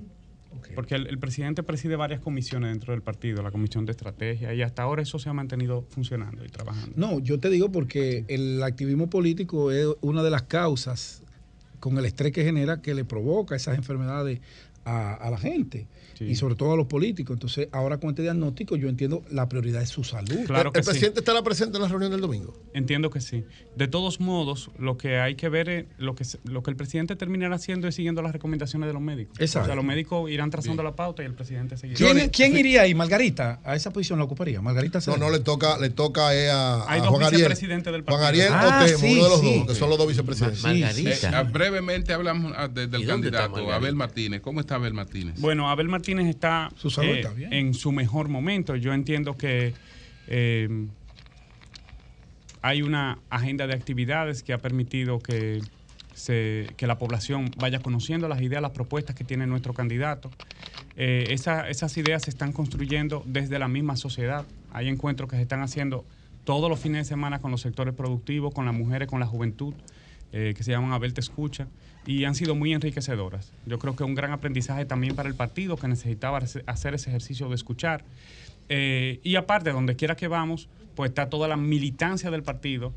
Porque el, el presidente preside varias comisiones dentro del partido, la comisión de estrategia, y hasta ahora eso se ha mantenido funcionando y trabajando. No, yo te digo porque el activismo político es una de las causas con el estrés que genera que le provoca esas enfermedades a, a la gente y sobre todo a los políticos. Entonces, ahora con este diagnóstico yo entiendo la prioridad es su salud. Claro que ¿El sí. presidente estará presente en la reunión del domingo? Entiendo que sí. De todos modos, lo que hay que ver, es lo que, se- lo que el presidente terminará haciendo es siguiendo las recomendaciones de los médicos. Exacto. O sea, los médicos irán trazando la pauta y el presidente seguirá. ¿Quién, quién iría ahí? Margarita, a esa posición la ocuparía. Margarita No, Cedeño. no, le toca, le toca eh, a, Hay a dos Juan Ariel. vicepresidentes del Juan partido. Ariel Ah, o Temo, sí, uno de los sí. dos, que son los dos vicepresidentes. Eh, ah, brevemente hablamos ah, de- del ¿Y dónde está candidato, Margarita? Abel Martínez. ¿Cómo está Abel Martínez? Bueno, Abel Martínez está, Su salud eh, está bien. en su mejor momento. Yo entiendo que eh, hay una agenda de actividades que ha permitido que, se, que la población vaya conociendo las ideas, las propuestas que tiene nuestro candidato. Eh, esa- esas ideas se están construyendo desde la misma sociedad. Hay encuentros que se están haciendo todos los fines de semana con los sectores productivos, con las mujeres, con la juventud, eh, que se llaman Abel Te Escucha, y han sido muy enriquecedoras. Yo creo que un gran aprendizaje también para el partido que necesitaba hace- hacer ese ejercicio de escuchar. Eh, y aparte, donde quiera que vamos, pues está toda la militancia del partido,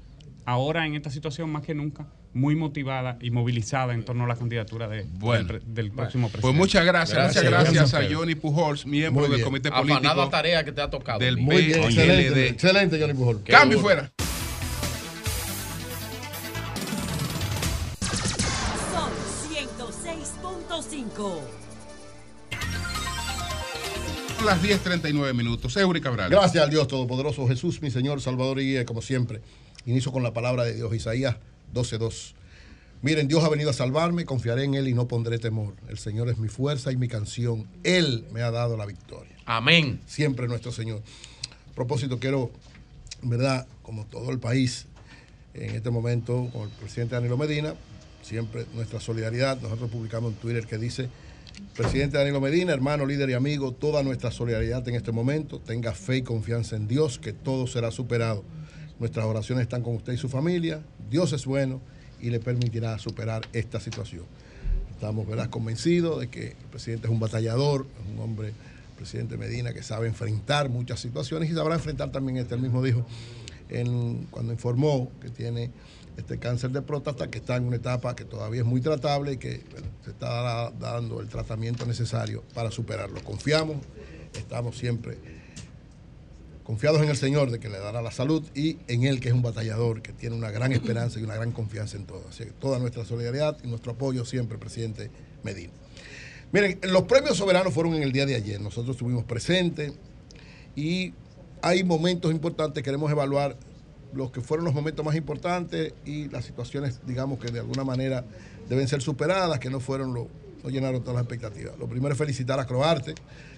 ahora en esta situación más que nunca, muy motivada y movilizada en torno a la candidatura de, Bueno. del, próximo presidente. Pues muchas gracias. Muchas gracias, a. Johnny Pujols, miembro del comité Afanada político. tarea que te ha tocado. Del Muy bien, excelente, excelente, Johnny Pujol. Cambio fuera. 106.5. Las 10.39 minutos. Eury Cabral. Gracias al Dios Todopoderoso, Jesús, mi Señor, Salvador y guía, como siempre. Inicio con la palabra de Dios, Isaías 12.2. Miren, Dios ha venido a salvarme, confiaré en Él y no pondré temor. El Señor es mi fuerza y mi canción. Él me ha dado la victoria. Amén. Siempre nuestro Señor. A propósito, quiero, en verdad, como todo el país, en este momento, con el presidente Danilo Medina, siempre nuestra solidaridad. Nosotros publicamos en Twitter que dice, presidente Danilo Medina, hermano, líder y amigo, toda nuestra solidaridad en este momento. Tenga fe y confianza en Dios, que todo será superado. Nuestras oraciones están con usted y su familia. Dios es bueno y le permitirá superar esta situación. Estamos ¿verdad? convencidos de que el presidente es un batallador, es un hombre, el presidente Medina, que sabe enfrentar muchas situaciones y sabrá enfrentar también, este él mismo dijo, en- cuando informó que tiene este cáncer de próstata, que está en una etapa que todavía es muy tratable y que se está da- dando el tratamiento necesario para superarlo. Confiamos, estamos siempre confiados en el Señor de que le dará la salud y en Él que es un batallador, que tiene una gran esperanza y una gran confianza en todo. Así que toda nuestra solidaridad y nuestro apoyo siempre, presidente Medina. Miren, los premios soberanos fueron en el día de ayer. Nosotros estuvimos presentes y hay momentos importantes. Queremos evaluar los que fueron los momentos más importantes y las situaciones, digamos, que de alguna manera deben ser superadas, que no fueron lo, no llenaron todas las expectativas. Lo primero es felicitar a Croarte,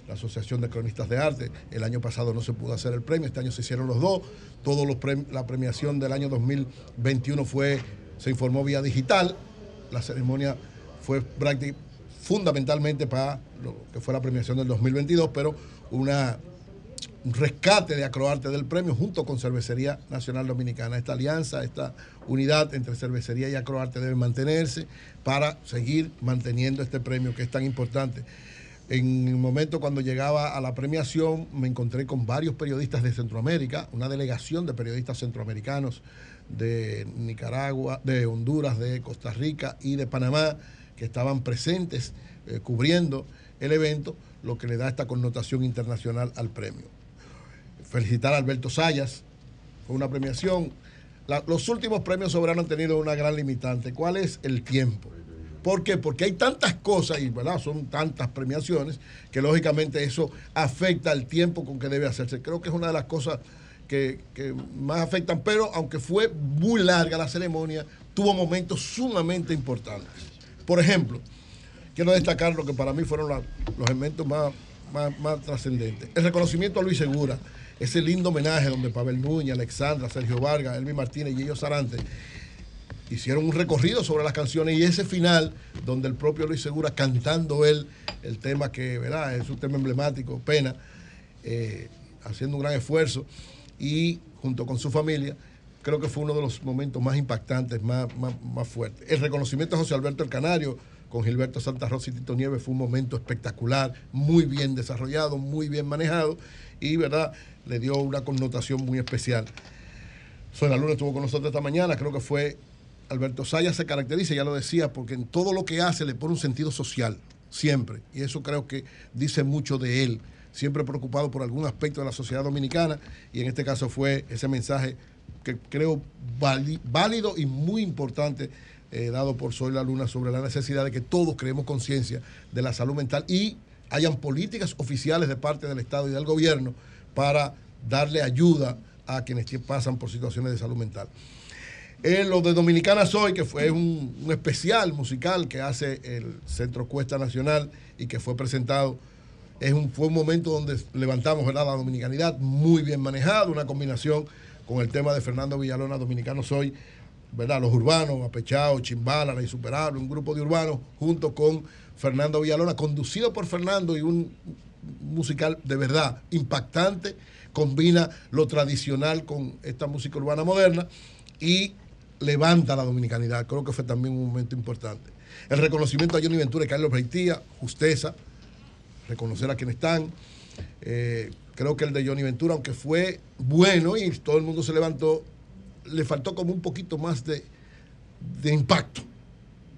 la Asociación de Cronistas de Arte. El año pasado no se pudo hacer el premio, este año se hicieron los dos. Prem- la premiación del año 2021 fue, se informó vía digital. La ceremonia fue prácti- fundamentalmente para lo que fue la premiación del 2022, pero una un rescate de Acroarte del premio junto con Cervecería Nacional Dominicana. Esta alianza, esta unidad entre Cervecería y Acroarte debe mantenerse para seguir manteniendo este premio que es tan importante. En el momento cuando llegaba a la premiación me encontré con varios periodistas de Centroamérica, una delegación de periodistas centroamericanos de Nicaragua, de Honduras, de Costa Rica y de Panamá que estaban presentes eh, cubriendo el evento, lo que le da esta connotación internacional al premio felicitar a Alberto Sayas, fue una premiación. Los últimos premios soberanos han tenido una gran limitante. ¿Cuál es el tiempo? ¿Por qué? Porque hay tantas cosas y son tantas premiaciones que lógicamente eso afecta el tiempo con que debe hacerse. Creo que es una de las cosas que, más afectan, pero aunque fue muy larga la ceremonia, tuvo momentos sumamente importantes. Por ejemplo, quiero destacar lo que para mí fueron los elementos más, más, más trascendentes. El reconocimiento a Luis Segura, ese lindo homenaje donde Pavel Núñez, Alexandra, Sergio Vargas, Elvi Martínez y ellos Sarante hicieron un recorrido sobre las canciones y ese final donde el propio Luis Segura cantando él el tema que ¿verdad? es un tema emblemático, pena, eh, haciendo un gran esfuerzo y junto con su familia, creo que fue uno de los momentos más impactantes, más, más, más fuertes. El reconocimiento a José Alberto el Canario con Gilberto Santa Rosa y Tito Nieves fue un momento espectacular, muy bien desarrollado, muy bien manejado y verdad le dio una connotación muy especial. Sonia Luna estuvo con nosotros esta mañana, creo que fue Alberto Sayas se caracteriza, ya lo decía, porque en todo lo que hace le pone un sentido social, siempre. Y eso creo que dice mucho de él, siempre preocupado por algún aspecto de la sociedad dominicana. Y en este caso fue ese mensaje que creo válido y muy importante eh, dado por Soy la Luna sobre la necesidad de que todos creemos conciencia de la salud mental y hayan políticas oficiales de parte del Estado y del gobierno para darle ayuda a quienes pasan por situaciones de salud mental. Eh, lo de Dominicana Soy, que fue un, especial musical que hace el Centro Cuesta Nacional y que fue presentado, es un, fue un momento donde levantamos ¿verdad? la dominicanidad, muy bien manejado, una combinación con el tema de Fernando Villalona, Dominicano Soy, ¿verdad? los urbanos, Apechao, Chimbala, La Insuperable, un grupo de urbanos, junto con Fernando Villalona, conducido por Fernando y un musical de verdad impactante, combina lo tradicional con esta música urbana moderna y levanta la dominicanidad. Creo que fue también un momento importante. El reconocimiento a Johnny Ventura y Carlos Breitía, justeza, reconocer a quienes están. Eh, creo que el de Johnny Ventura, aunque fue bueno y todo el mundo se levantó, le faltó como un poquito más de, de impacto.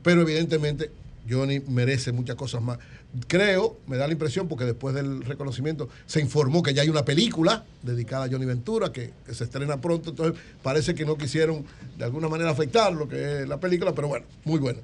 Pero evidentemente Johnny merece muchas cosas más. Creo, me da la impresión, porque después del reconocimiento se informó que ya hay una película dedicada a Johnny Ventura que, que se estrena pronto, entonces parece que no quisieron de alguna manera afectar lo que es la película, pero bueno, muy bueno.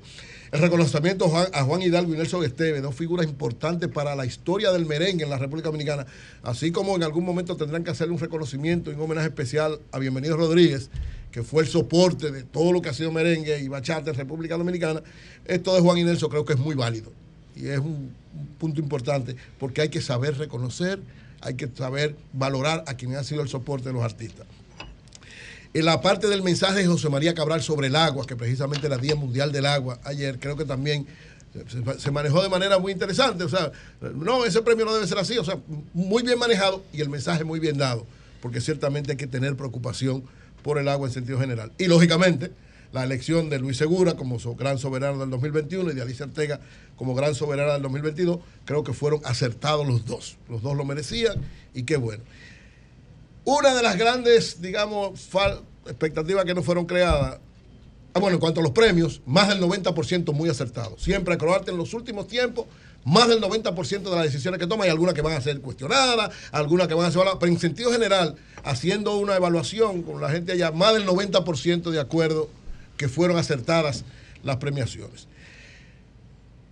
El reconocimiento a Juan, Hidalgo y Nelson Esteve, dos figuras importantes para la historia del merengue en la República Dominicana, así como en algún momento tendrán que hacerle un reconocimiento y un homenaje especial a Bienvenido Rodríguez, que fue el soporte de todo lo que ha sido merengue y bachata en República Dominicana. Esto de Juan y Nelson creo que es muy válido y es un, un punto importante porque hay que saber reconocer, hay que saber valorar a quienes han sido el soporte de los artistas. En la parte del mensaje de José María Cabral sobre el agua, que precisamente era Día Mundial del Agua ayer, creo que también se, manejó de manera muy interesante. O sea, no, ese premio no debe ser así. O sea, muy bien manejado y el mensaje muy bien dado, porque ciertamente hay que tener preocupación por el agua en sentido general. Y lógicamente, la elección de Luis Segura como gran soberano del 2021 y de Alicia Ortega como gran soberana del 2022, creo que fueron acertados los dos. Los dos lo merecían y qué bueno. Una de las grandes, digamos, expectativas que no fueron creadas, ah, bueno, en cuanto a los premios, más del 90% muy acertados. Siempre Croarte en los últimos tiempos, más del 90% de las decisiones que toma, hay algunas que van a ser cuestionadas, algunas que van a ser pero en sentido general, haciendo una evaluación con la gente allá, más del 90% de acuerdo que fueron acertadas las premiaciones.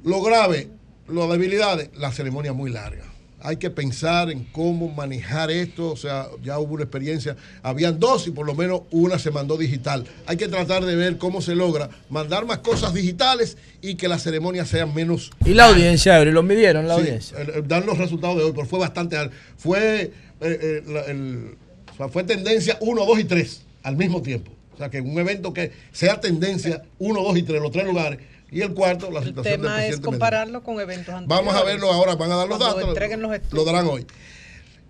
Lo grave, las debilidades, la ceremonia muy larga. Hay que pensar en cómo manejar esto, o sea, ya hubo una experiencia, habían dos y por lo menos una se mandó digital. Hay que tratar de ver cómo se logra mandar más cosas digitales y que las ceremonias sean menos... ¿Y la audiencia, Eury? ¿Lo midieron la Sí, audiencia? el- el- dan los resultados de hoy, pero fue bastante. Fue, eh, eh, la- el- o sea, fue tendencia 1, 2 y 3 al mismo tiempo. O sea, que un evento que sea tendencia 1, 2 y 3, los tres lugares, y el cuarto, la El situación del tema es presidente Medina. compararlo con eventos anteriores. Vamos a verlo ahora, van a dar los Cuando datos. entreguen los Lo estudios. darán hoy.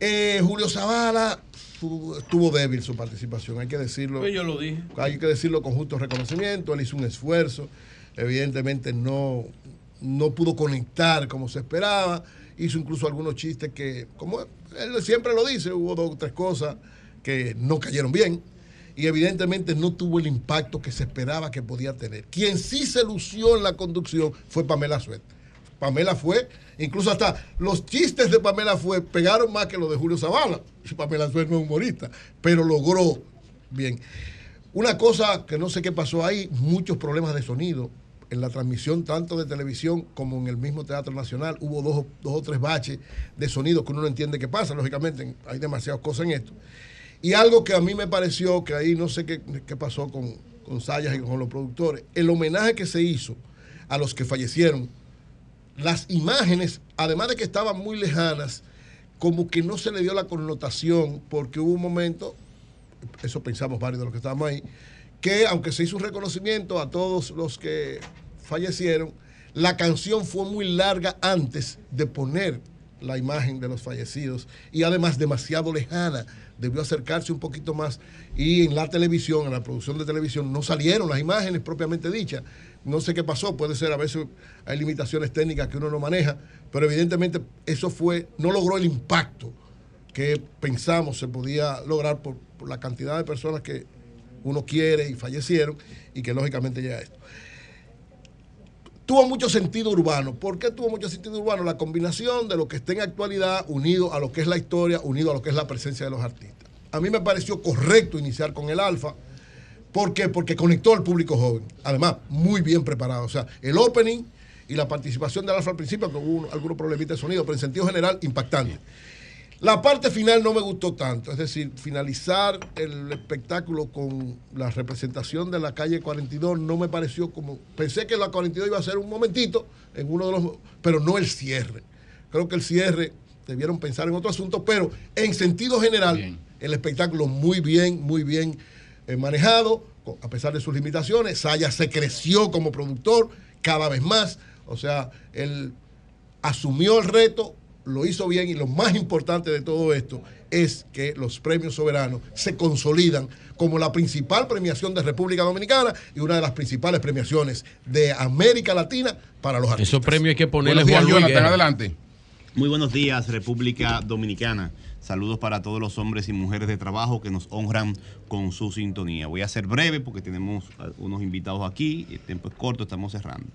Eh, Julio Zavala tu- estuvo débil su participación, hay que decirlo. Pues yo lo dije. Hay que decirlo con justo reconocimiento. Él hizo un esfuerzo. Evidentemente no, no pudo conectar como se esperaba. Hizo incluso algunos chistes que, como él siempre lo dice, hubo dos o tres cosas que no cayeron bien. Y evidentemente no tuvo el impacto que se esperaba que podía tener. Quien sí se lució en la conducción fue Pamela Suet. Pamela fue, incluso hasta los chistes de Pamela fue pegaron más que los de Julio Zavala. Pamela Suet no es humorista, pero logró bien. Una cosa que no sé qué pasó ahí, muchos problemas de sonido en la transmisión tanto de televisión como en el mismo Teatro Nacional. Hubo dos, dos o tres baches de sonido que uno no entiende qué pasa, lógicamente hay demasiadas cosas en esto. Y algo que a mí me pareció, que ahí no sé qué, qué pasó con, con Sayas y con los productores, el homenaje que se hizo a los que fallecieron, las imágenes, además de que estaban muy lejanas, como que no se le dio la connotación, porque hubo un momento, eso pensamos varios de los que estábamos ahí, que aunque se hizo un reconocimiento a todos los que fallecieron, la canción fue muy larga antes de poner la imagen de los fallecidos y además demasiado lejana. Debió acercarse un poquito más y en la televisión, en la producción de televisión, no salieron las imágenes propiamente dichas. No sé qué pasó, puede ser a veces hay limitaciones técnicas que uno no maneja, pero evidentemente eso fue, no logró el impacto que pensamos se podía lograr por, la cantidad de personas que uno quiere y fallecieron y que lógicamente llega a esto. Tuvo mucho sentido urbano. ¿Por qué tuvo mucho sentido urbano? La combinación de lo que está en actualidad unido a lo que es la historia, unido a lo que es la presencia de los artistas. A mí me pareció correcto iniciar con el Alfa. ¿Por qué? Porque conectó al público joven. Además, muy bien preparado. O sea, el opening y la participación del Alfa al principio, que hubo algunos problemitas de sonido, pero en sentido general, impactante. La parte final no me gustó tanto, es decir, finalizar el espectáculo con la representación de la calle 42 no me pareció como, pensé que la 42 iba a ser un momentito en uno de los, pero no el cierre. Creo que el cierre debieron pensar en otro asunto, pero en sentido general, el espectáculo muy bien, muy bien eh, manejado, a pesar de sus limitaciones. Saya se creció como productor cada vez más, o sea, él asumió el reto, lo hizo bien y lo más importante de todo esto es que los premios soberanos se consolidan como la principal premiación de República Dominicana y una de las principales premiaciones de América Latina para los artistas. Esos premios hay que ponerle Buenos días, Juan Luis Jonathan, adelante. Muy buenos días, República Dominicana. Saludos para todos los hombres y mujeres de trabajo que nos honran con su sintonía. Voy a ser breve porque tenemos unos invitados aquí, el tiempo es corto, estamos cerrando.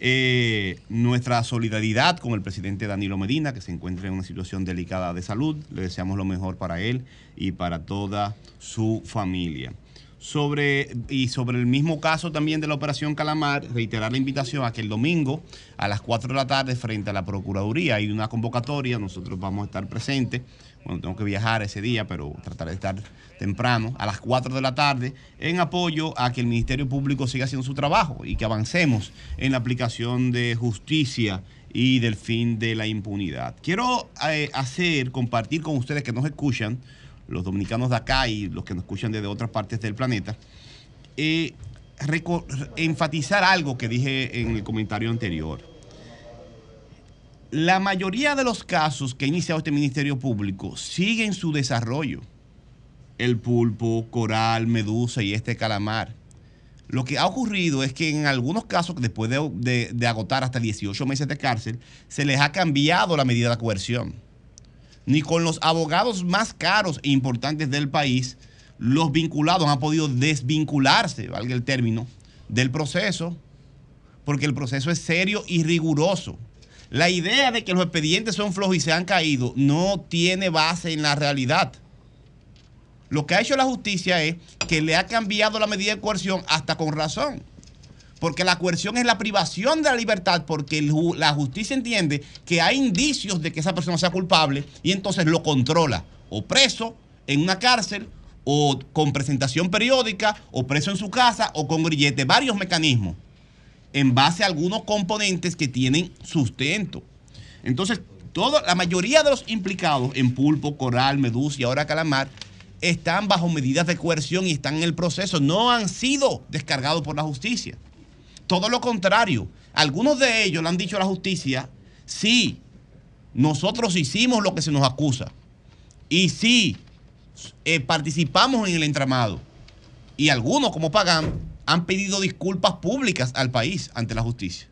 Eh, nuestra solidaridad con el presidente Danilo Medina, que se encuentra en una situación delicada de salud. Le deseamos lo mejor para él y para toda su familia. Sobre, y sobre el mismo caso también de la operación Calamar, reiterar la invitación a que el domingo a las 4 de la tarde frente a la Procuraduría hay una convocatoria, nosotros vamos a estar presentes, bueno, tengo que viajar ese día, pero trataré de estar temprano, a las 4 de la tarde, en apoyo a que el Ministerio Público siga haciendo su trabajo y que avancemos en la aplicación de justicia y del fin de la impunidad. Quiero eh, hacer, compartir con ustedes que nos escuchan, los dominicanos de acá y los que nos escuchan desde otras partes del planeta, eh, enfatizar algo que dije en el comentario anterior. La mayoría de los casos que ha iniciado este Ministerio Público siguen su desarrollo. El pulpo, coral, medusa y este calamar. Lo que ha ocurrido es que en algunos casos, después de, agotar hasta 18 meses de cárcel, se les ha cambiado la medida de coerción. Ni con los abogados más caros e importantes del país, los vinculados han podido desvincularse, valga el término, del proceso, porque el proceso es serio y riguroso. La idea de que los expedientes son flojos y se han caído no tiene base en la realidad. Lo que ha hecho la justicia es que le ha cambiado la medida de coerción hasta con razón. Porque la coerción es la privación de la libertad porque la justicia entiende que hay indicios de que esa persona sea culpable y entonces lo controla. O preso en una cárcel, o con presentación periódica, o preso en su casa, o con grillete. Varios mecanismos en base a algunos componentes que tienen sustento. Entonces, la mayoría de los implicados en pulpo, coral, medusa y ahora calamar están bajo medidas de coerción y están en el proceso. No han sido descargados por la justicia. Todo lo contrario. Algunos de ellos le han dicho a la justicia, sí, nosotros hicimos lo que se nos acusa. Y sí, eh, participamos en el entramado. Y algunos, como Pagán, han pedido disculpas públicas al país ante la justicia.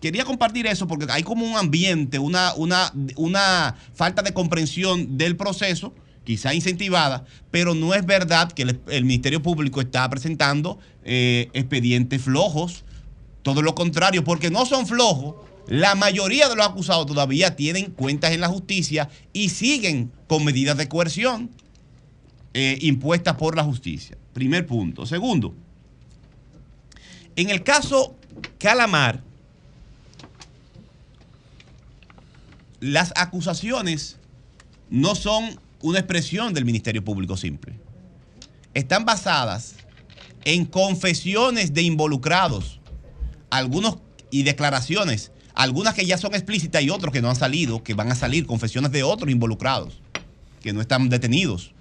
Quería compartir eso porque hay como un ambiente, una, una, una falta de comprensión del proceso, quizá incentivada, pero no es verdad que el, Ministerio Público está presentando eh, expedientes flojos. Todo lo contrario, porque no son flojos. La mayoría de los acusados todavía tienen cuentas en la justicia y siguen con medidas de coerción eh, impuestas por la justicia. Primer punto. Segundo, en el caso Calamar, las acusaciones no son una expresión del Ministerio Público simple. Están basadas en confesiones de involucrados, algunos y declaraciones, algunas que ya son explícitas y otros que no han salido, que van a salir, confesiones de otros involucrados, que no están detenidos.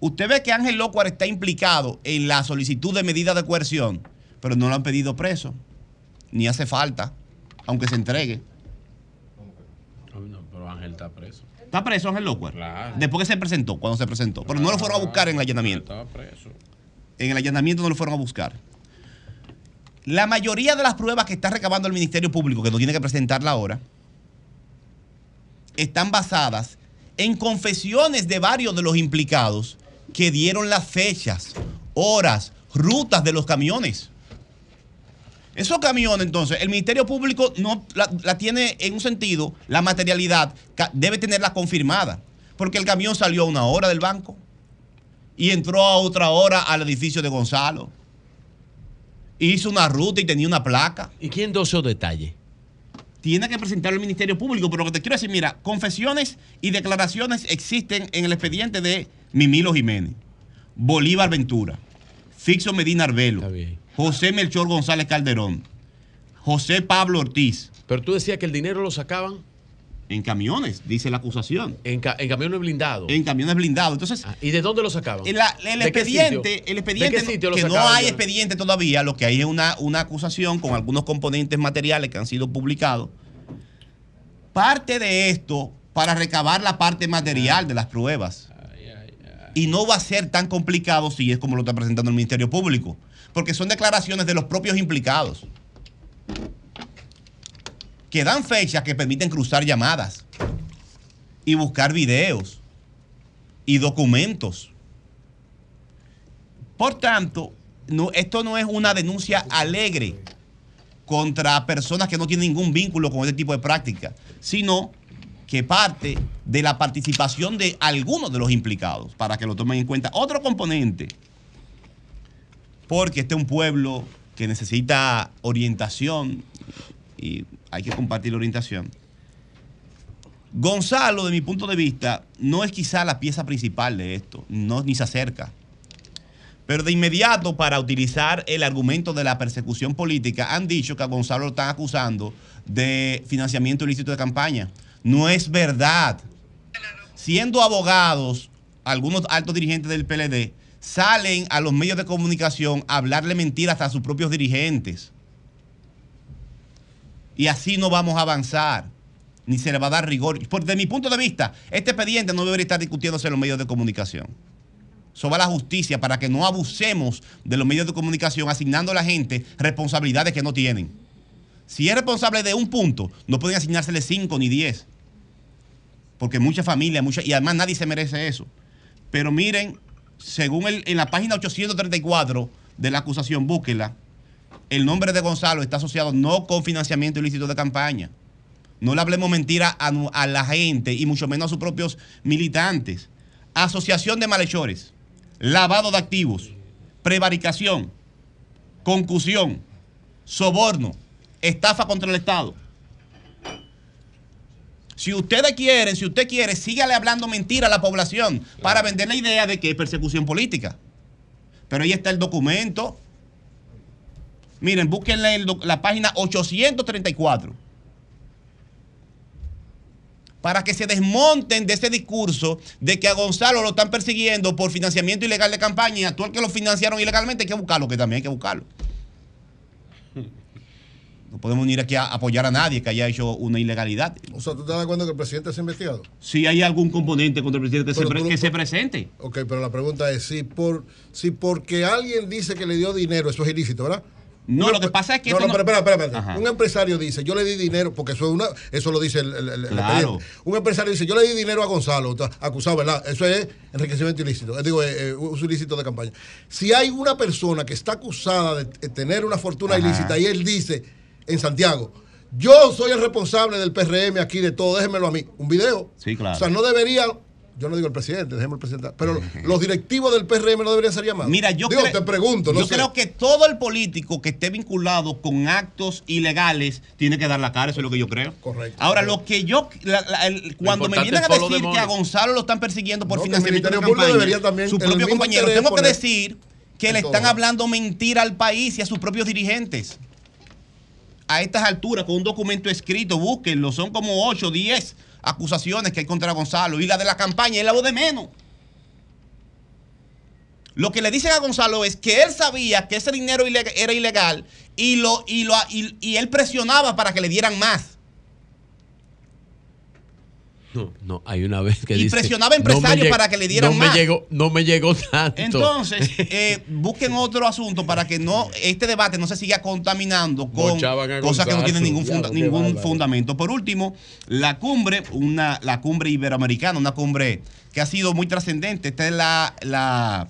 Usted ve que Ángel Locuar está implicado en la solicitud de medida de coerción, pero no lo han pedido preso, ni hace falta, aunque se entregue. No, pero Ángel está preso. ¿Está preso Ángel Locuar? Claro. Después que se presentó, cuando se presentó. Pero no lo fueron a buscar en el allanamiento. Estaba preso. En el allanamiento no lo fueron a buscar. La mayoría de las pruebas que está recabando el Ministerio Público, que no tiene que presentarla ahora, están basadas en confesiones de varios de los implicados que dieron las fechas, horas, rutas de los camiones. Esos camiones, entonces, el Ministerio Público no la, la tiene en un sentido, la materialidad debe tenerla confirmada, porque el camión salió a una hora del banco y entró a otra hora al edificio de Gonzalo. Hizo una ruta y tenía una placa. ¿Y quién dio esos detalles? Tiene que presentarlo al Ministerio Público, pero lo que te quiero decir, mira, confesiones y declaraciones existen en el expediente de Mimilo Jiménez, Bolívar Ventura, Fixo Medina Arbelo, José Melchor González Calderón, José Pablo Ortiz. Pero tú decías que el dinero lo sacaban. En camiones, dice la acusación. En, ca- en camiones blindados. En camiones blindados. Entonces, ¿Y de dónde lo sacaban? El, la- el ¿De qué expediente, sitio? el ¿De expediente, qué sitio lo que no hay expediente todavía, lo que hay es una, una acusación con algunos componentes materiales que han sido publicados. Parte de esto para recabar la parte material de las pruebas. Y no va a ser tan complicado si es como lo está presentando el Ministerio Público, porque son declaraciones de los propios implicados que dan fechas que permiten cruzar llamadas y buscar videos y documentos. Por tanto, esto no es una denuncia alegre contra personas que no tienen ningún vínculo con este tipo de práctica, sino que parte de la participación de algunos de los implicados, para que lo tomen en cuenta. Otro componente, porque este es un pueblo que necesita orientación y hay que compartir la orientación. Gonzalo, de mi punto de vista, no es quizá la pieza principal de esto, no, ni se acerca. Pero de inmediato, para utilizar el argumento de la persecución política, han dicho que a Gonzalo lo están acusando de financiamiento ilícito de campaña. No es verdad. Siendo abogados, algunos altos dirigentes del PLD, salen a los medios de comunicación a hablarle mentiras a sus propios dirigentes. Y así no vamos a avanzar, ni se le va a dar rigor. Por, de mi punto de vista, este expediente no debería estar discutiéndose en los medios de comunicación. Eso va a la justicia para que no abusemos de los medios de comunicación asignando a la gente responsabilidades que no tienen. Si es responsable de un punto, no pueden asignársele cinco ni diez. Porque mucha familia, mucha, y además nadie se merece eso. Pero miren, según el, en la página 834 de la acusación, búsquela, el nombre de Gonzalo está asociado no con financiamiento ilícito de campaña. No le hablemos mentira a, a la gente y mucho menos a sus propios militantes. Asociación de malhechores, lavado de activos, prevaricación, concusión, soborno, estafa contra el Estado. Si ustedes quieren, si usted quiere, sígale hablando mentira a la población para vender la idea de que es persecución política. Pero ahí está el documento. Miren, doc- la página 834 para que se desmonten de ese discurso de que a Gonzalo lo están persiguiendo por financiamiento ilegal de campaña y a todo el que lo financiaron ilegalmente hay que buscarlo, que también hay que buscarlo. No podemos ir aquí a apoyar a nadie que haya hecho una ilegalidad. O sea, ¿tú te das cuenta que el presidente se ha investigado? Si hay algún componente contra el presidente que, se, Pero tú no- que se presente. Ok, pero la pregunta es si por si porque alguien dice que le dio dinero, eso es ilícito, ¿verdad? No, lo que pasa es que No, no, no- pero espera, espera, espera. Un empresario dice, yo le di dinero, porque eso es una, eso lo dice el, el- el- Claro. expediente. Un empresario dice, yo le di dinero a Gonzalo, acusado, ¿verdad? Eso es enriquecimiento ilícito, eh, digo, eh, eh, uso ilícito de campaña. Si hay una persona que está acusada de eh, tener una fortuna Ajá. ilícita y él dice en Santiago, yo soy el responsable del PRM aquí de todo, déjenmelo a mí. Un video. Sí, claro. O sea, no debería, yo no digo el presidente, déjeme el presidente, pero los directivos del PRM no deberían ser llamados. Mira, yo, Digo, te pregunto, no yo sé. creo que todo el político que esté vinculado con actos ilegales tiene que dar la cara, eso es lo que yo creo. Correcto. Ahora, lo que yo, la- la- el- cuando me vienen a decir que a. Gonzalo lo están persiguiendo por No, financiamiento de campaña, debería también, su propio compañero, tengo que decir que le todo. están hablando mentira al país y a sus propios dirigentes. A estas alturas, con un documento escrito, búsquenlo, son como 8, 10 acusaciones que hay contra Gonzalo y la de la campaña es la voz de menos. Lo que le dicen a Gonzalo es que él sabía que ese dinero era ilegal y, lo, y, lo, y él presionaba para que le dieran más. No, no, hay una vez que Y dice, presionaba a "No me empresarios para que le dieran no más". Me llegó, no me llegó tanto. Entonces, eh, busquen otro asunto para que no este debate no se siga contaminando con cosas que no tienen ningún, funda- ningún fundamento. Por último, la cumbre, una, la cumbre iberoamericana, una cumbre que ha sido muy trascendente. Esta es la, la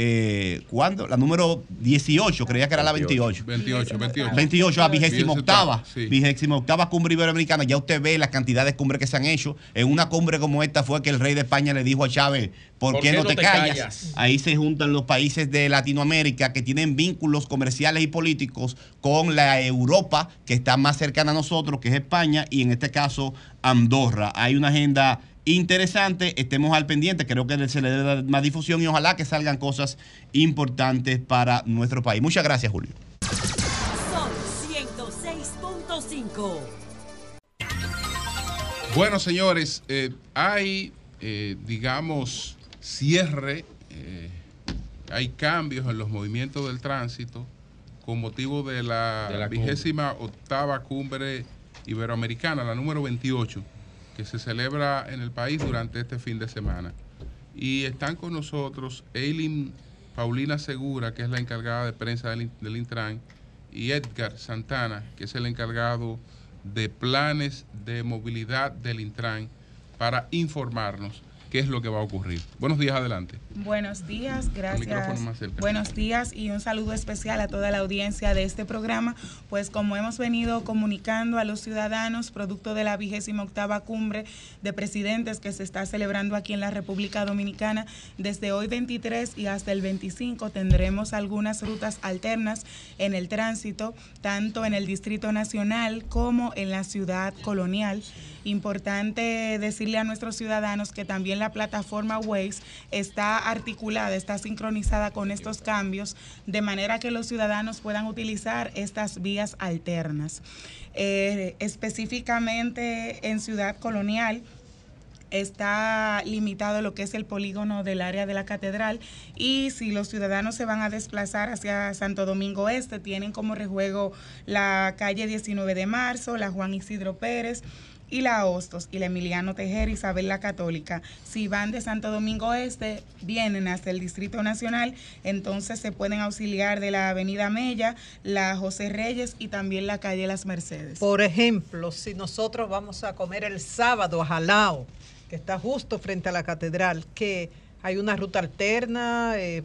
eh, ¿cuándo? La número 18, creía que era la 28. 28, 28. 28, a vigésima octava. Sí. Vigésima octava cumbre iberoamericana. Ya usted ve la cantidad de cumbres que se han hecho. En una cumbre como esta fue que el rey de España le dijo a Chávez, ¿por, qué, no, te, callas? callas? Ahí se juntan los países de Latinoamérica que tienen vínculos comerciales y políticos con la Europa que está más cercana a nosotros, que es España, y en este caso Andorra. Hay una agenda interesante, estemos al pendiente, creo que se le debe dar más difusión y ojalá que salgan cosas importantes para nuestro país. Muchas gracias, Julio. Sol 106.5. Bueno, señores, eh, hay, eh, digamos, cierre, eh, hay cambios en los movimientos del tránsito con motivo de la, De la cumbre. vigésima octava cumbre iberoamericana, la número 28, que se celebra en el país durante este fin de semana. Y están con nosotros Eileen Paulina Segura, que es la encargada de prensa del, del Intran, y Edgar Santana, que es el encargado de planes de movilidad del Intran, para informarnos qué es lo que va a ocurrir. Buenos días, adelante. Buenos días, gracias. Buenos días y un saludo especial a toda la audiencia de este programa, pues como hemos venido comunicando a los ciudadanos, producto de la vigésima octava cumbre de presidentes que se está celebrando aquí en la República Dominicana, desde hoy 23 y hasta el 25 tendremos algunas rutas alternas en el tránsito, tanto en el Distrito Nacional como en la ciudad colonial. Importante decirle a nuestros ciudadanos que también la plataforma Waze está articulada, está sincronizada con estos cambios, de manera que los ciudadanos puedan utilizar estas vías alternas. Eh, específicamente en Ciudad Colonial, está limitado lo que es el polígono del área de la catedral y si los ciudadanos se van a desplazar hacia Santo Domingo Este, tienen como rejuego la calle 19 de marzo, la Juan Isidro Pérez y la Hostos y la Emiliano Tejera, Isabel la Católica. Si van de Santo Domingo Este, vienen hasta el Distrito Nacional, entonces se pueden auxiliar de la Avenida Mella, la José Reyes y también la calle Las Mercedes. Por ejemplo, si nosotros vamos a comer el sábado a Jalao, que está justo frente a la catedral, que hay una ruta alterna, eh,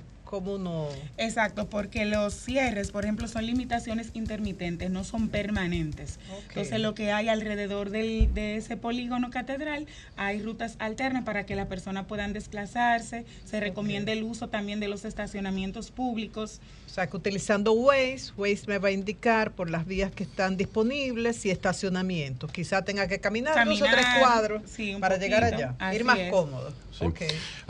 Exacto, porque los cierres, por ejemplo, son limitaciones intermitentes, no son permanentes. Entonces, lo que hay alrededor del- de ese polígono catedral, hay rutas alternas para que las personas puedan desplazarse. Se recomienda el uso también de los estacionamientos públicos. O sea, que utilizando Waze, Waze me va a indicar por las vías que están disponibles y estacionamientos. Quizá tenga que caminar, dos o tres cuadros sí, para llegar allá, Así ir más es. cómodo.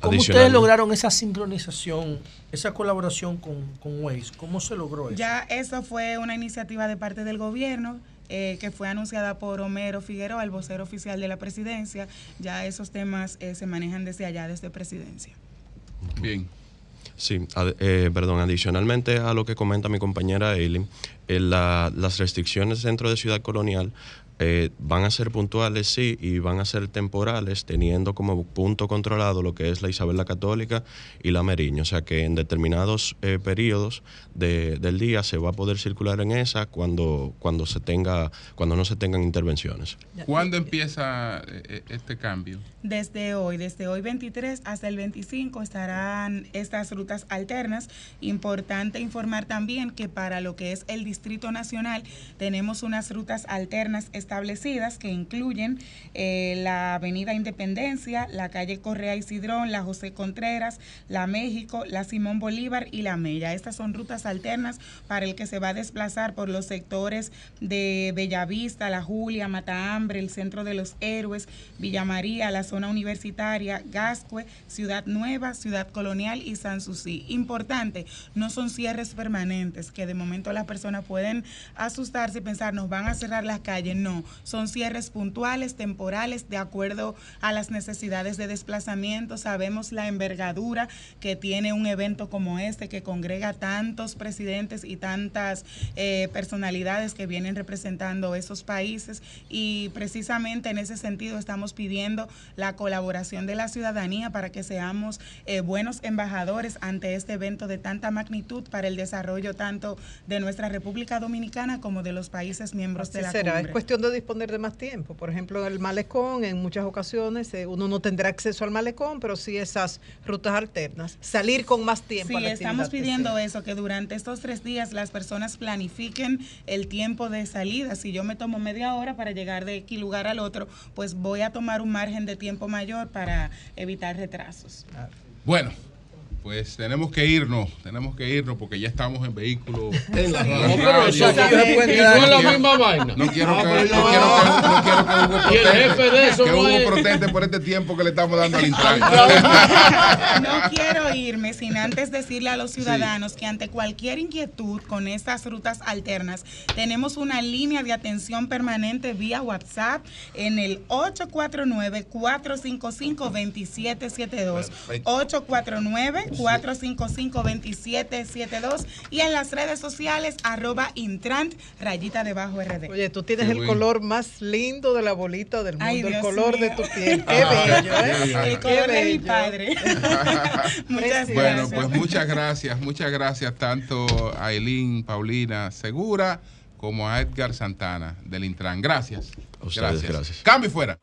¿Cómo ustedes lograron esa sincronización, esa colaboración con, con Waze? ¿Cómo se logró eso? Ya eso fue una iniciativa de parte del gobierno. eh, que fue anunciada por Homero Figueroa, el vocero oficial de la presidencia. Ya esos temas eh, se manejan desde allá, desde presidencia. Bien. Sí, eh, perdón, adicionalmente a lo que comenta mi compañera Eileen, eh, la- las restricciones dentro de Ciudad Colonial eh, van a ser puntuales, sí, y van a ser temporales, teniendo como punto controlado lo que es la Isabel la Católica y la Meriño. O sea que en determinados eh, periodos de- del día se va a poder circular en esa cuando, cuando, se tenga, cuando no se tengan intervenciones. ¿Cuándo empieza eh, eh, este cambio? Desde hoy, desde hoy 23 hasta el 25 estarán estas rutas alternas. Importante informar también que para lo que es el Distrito Nacional tenemos unas rutas alternas establecidas que incluyen eh, la Avenida Independencia, la calle Correa Isidrón, la José Contreras, la México, la Simón Bolívar y la Mella. Estas son rutas alternas para el que se va a desplazar por los sectores de Bellavista, La Julia, Matahambre, el Centro de los Héroes, Villa María, la zona universitaria, Gascue, Ciudad Nueva, Ciudad Colonial y Sanssouci. Importante, no son cierres permanentes, que de momento las personas pueden asustarse y pensar, nos van a cerrar las calles. No, son cierres puntuales, temporales, de acuerdo a las necesidades de desplazamiento. Sabemos la envergadura que tiene un evento como este, que congrega tantos presidentes y tantas eh, personalidades que vienen representando esos países y precisamente en ese sentido estamos pidiendo la colaboración de la ciudadanía para que seamos eh, buenos embajadores ante este evento de tanta magnitud para el desarrollo tanto de nuestra República Dominicana como de los países miembros de la será, es cumbre. cuestión de disponer de más tiempo. Por ejemplo, el malecón, en muchas ocasiones eh, uno no tendrá acceso al malecón, pero sí esas rutas alternas. Salir con más tiempo. a Sí, la estamos que pidiendo eso, que durante estos tres días las personas planifiquen el tiempo de salida. Si yo me tomo media hora para llegar de aquí lugar al otro, pues voy a tomar un margen de tiempo mayor para evitar retrasos. Bueno, pues tenemos que irnos, tenemos que irnos porque ya estamos en vehículo. En la radio. No, pero eso. No es la misma vaina. No quiero que, no no. quiero que, no quiero que Hugo Y el proteste, jefe de eso que no Hugo es- proteste por este tiempo que le estamos dando al Intran. No quiero irme sin antes decirle a los ciudadanos que ante cualquier inquietud con estas rutas alternas, tenemos una línea de atención permanente vía WhatsApp en el 849-455-2772. 849-455-2772 y en las redes sociales arroba Intrant rayita debajo RD. Oye, tú tienes Qué el bueno. color más lindo de la bolita del mundo, Ay, el color mío. de tu piel. Qué Ah, bello, ¿eh? bello. El color de mi padre. Muchas Bueno, gracias. pues muchas gracias, muchas gracias tanto a Eileen, Paulina Segura como a Edgar Santana del Intran. Gracias. A ustedes, gracias. Cambio y fuera.